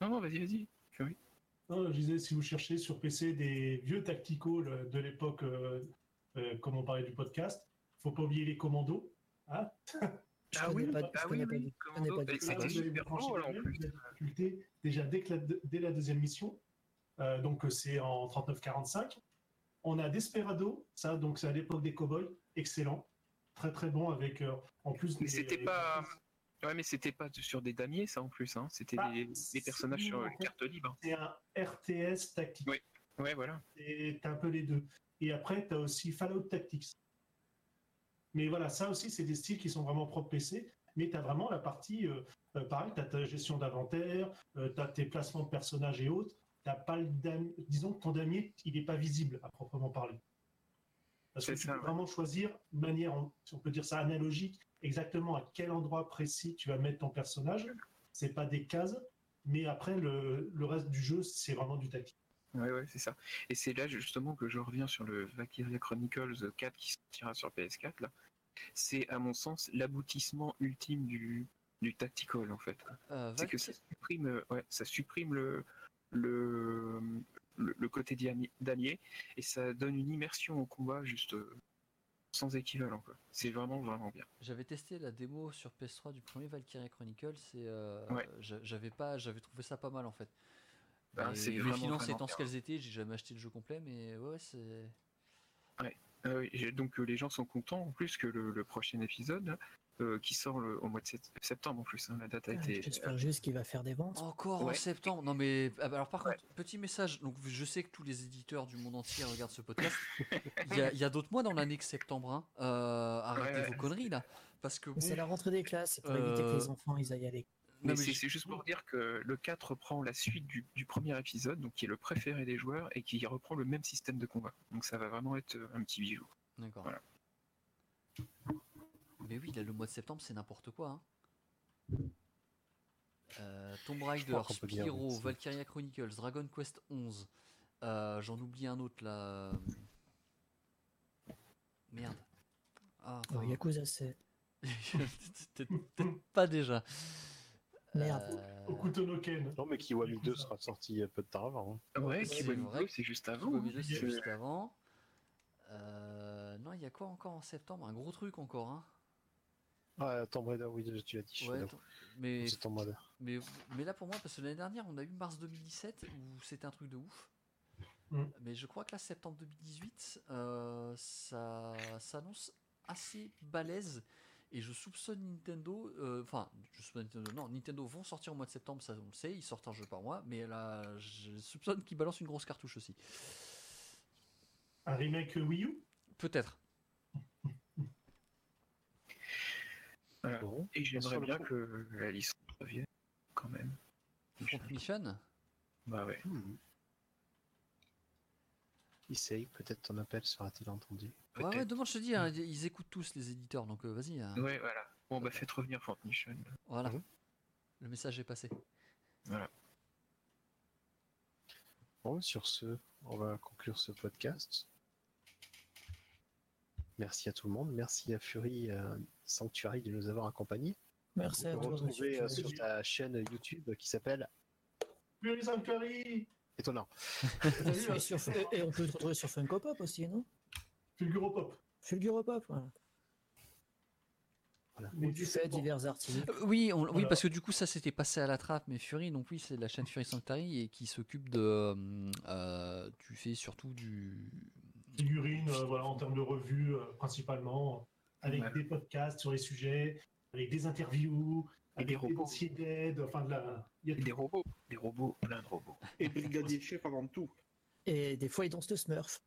Non, non, vas-y, vas-y. Oui. Non, je disais, si vous cherchez sur PC des vieux tacticals euh, de l'époque, euh, euh, comme on parlait du podcast, faut pas oublier les commandos. Hein Je Ah oui, pas- ah je oui, pas oui, Commando, pas bah, super la en plus. la difficulté déjà dès, que la, dès la deuxième mission. Euh, donc euh, c'est en 39-45. On a Desperado, ça donc c'est à l'époque des cowboys, excellent, très très bon avec euh, en plus. Mais des- c'était pas- Ouais, mais c'était pas sur des damiers, ça en plus. Hein. C'était Ah, des, des personnages sur euh, fait. carte libre. C'est un RTS tactique. Oui. Ouais, voilà. Et t'as un peu les deux. Et après, tu as aussi Fallout Tactics. Mais voilà, ça aussi, c'est des styles qui sont vraiment propres PC. Mais tu as vraiment la partie, euh, euh, pareil, tu as ta gestion d'inventaire, tu as tes placements de personnages et autres. T'as pas le dam- Disons que ton damier, il n'est pas visible à proprement parler. Parce que tu ça, peux ouais. vraiment choisir de manière, si on peut dire ça, analogique, exactement à quel endroit précis tu vas mettre ton personnage. C'est pas des cases, mais après, le, le reste du jeu, c'est vraiment du tactique. Ouais, ouais, c'est ça. Et c'est là justement que je reviens sur le Valkyria Chronicles 4 qui sortira sur PS4. Là. C'est à mon sens l'aboutissement ultime du, du tactical en fait. Euh, C'est que ça supprime, euh, ouais, ça supprime le, le, le, le côté damier et ça donne une immersion au combat juste euh, sans équivalent. C'est vraiment, vraiment bien. J'avais testé la démo sur PS3 du premier Valkyrie Chronicles et euh, Ouais. j'avais pas, j'avais trouvé ça pas mal en fait. Ben, c'est mes finances vraiment étant ce qu'elles étaient, j'ai jamais acheté le jeu complet, mais ouais, ouais, c'est. Ah oui, j'ai- donc euh, les gens sont contents en plus que le, le prochain épisode euh, qui sort le- au mois de sept- septembre en plus. hein, la date a Ah, été. J'espère juste qu'il va faire des ventes. Encore en Ouais. septembre. Non mais ah bah alors par Ouais. contre, petit message. Donc je sais que tous les éditeurs du monde entier regardent ce podcast. Il y a, d'autres mois dans l'année que septembre. hein. Euh, arrêtez Ouais, ouais. vos conneries là, parce que bon, C'est la rentrée des classes, c'est pour éviter que Euh, les enfants ils aillent aller. Mais mais c'est je- juste pour dire que le 4 reprend la suite du, du premier épisode, donc qui est le préféré des joueurs, et qui reprend le même système de combat. Donc ça va vraiment être euh, un petit bijou. D'accord. Voilà. Mais oui, là, le mois de septembre, c'est n'importe quoi. hein. Euh, Tomb Raider, Spyro, Valkyria Chronicles, Dragon Quest 11. euh, J'en oublie un autre là. Merde. Ah, enfin, Yakuza 7. peut-être peut-être pas déjà. Merde. Euh, Okuto no Ken. Non, mais Kiwami 2 sera sorti un peu de temps avant. hein. Ouais, c'est Kiwami vrai. 2, c'est juste avant. Kiwami hein. 2, c'est C'est- juste avant. Euh, non, il y a quoi encore en septembre? Un gros truc encore. Hein Ah, Tomb Raider, oui, tu l'as dit. ouais, mais, C'est Tomb Raider. mais, mais là pour moi, parce que l'année dernière, on a eu mars 2017 où c'était un truc de ouf. Mm. Mais je crois que là, septembre 2018, euh, ça s'annonce assez balèze. Et je soupçonne Nintendo, euh, enfin, je soupçonne Nintendo, non, Nintendo vont sortir au mois de septembre, ça on le sait, ils sortent un jeu par mois, mais là, je soupçonne qu'ils balancent une grosse cartouche aussi. Un remake Wii U? Peut-être. Voilà. Bon. Et j'aimerais bien coup- que la licence revienne, quand même. Mission? Bah ouais. Essaye, peut-être ton appel sera-t-il entendu. Ouais, ouais, je te dis, hein, ils écoutent tous les éditeurs, donc euh, vas-y. hein. Ouais, voilà. Bon, bah faites revenir Fort Mission. Voilà. Mhm. Le message est passé. Bon, sur ce, on va conclure ce podcast. Merci à tout le monde. Merci à Fury euh, Sanctuary de nous avoir accompagnés. Merci à On toi. peut retrouver euh, sur ta chaîne YouTube qui s'appelle Fury Sanctuary Étonnant. Et sur- sur- et- et on peut te retrouver sur Funko Pop aussi, non? Fulguropop. Fulguropop, voilà. Les Où tu fais 17 ans. divers articles. Euh, oui, on- oui, Voilà. parce que du coup, ça s'était passé à la trappe, mais Fury, donc oui, c'est la chaîne Fury Sanctuary et qui s'occupe de. euh, euh, tu fais surtout du. figurines, euh, voilà, en termes de revues euh, principalement, avec Ouais. des podcasts sur les sujets, avec des interviews, Et avec des dossiers d'aide, enfin de la. Il y a des robots. Des robots, plein de robots. Et brigadier chef avant tout. Et des fois, ils dansent le Smurf.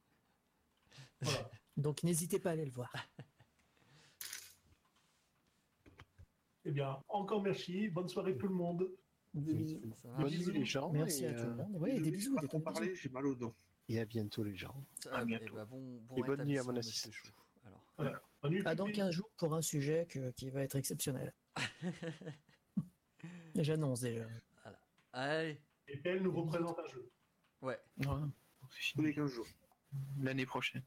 voilà. Donc n'hésitez pas à aller le voir. Eh bien, encore merci, bonne soirée tout le monde. Des bisous. Bonne nuit les gens. Merci et, à tout le euh, monde. Ouais, des bisous, des parler, j'ai mal au dos. et à bientôt les gens. À eh bientôt. ben, bon, bon Et bonne nuit à mon assistant. Alors. Bonne nuit, À dans Pipi. 15 jours pour un sujet que- qui va être exceptionnel. J'annonce déjà. Allez, Et PL nous représente un jeu. ouais. C'est Tous les 15 jours. L'année prochaine.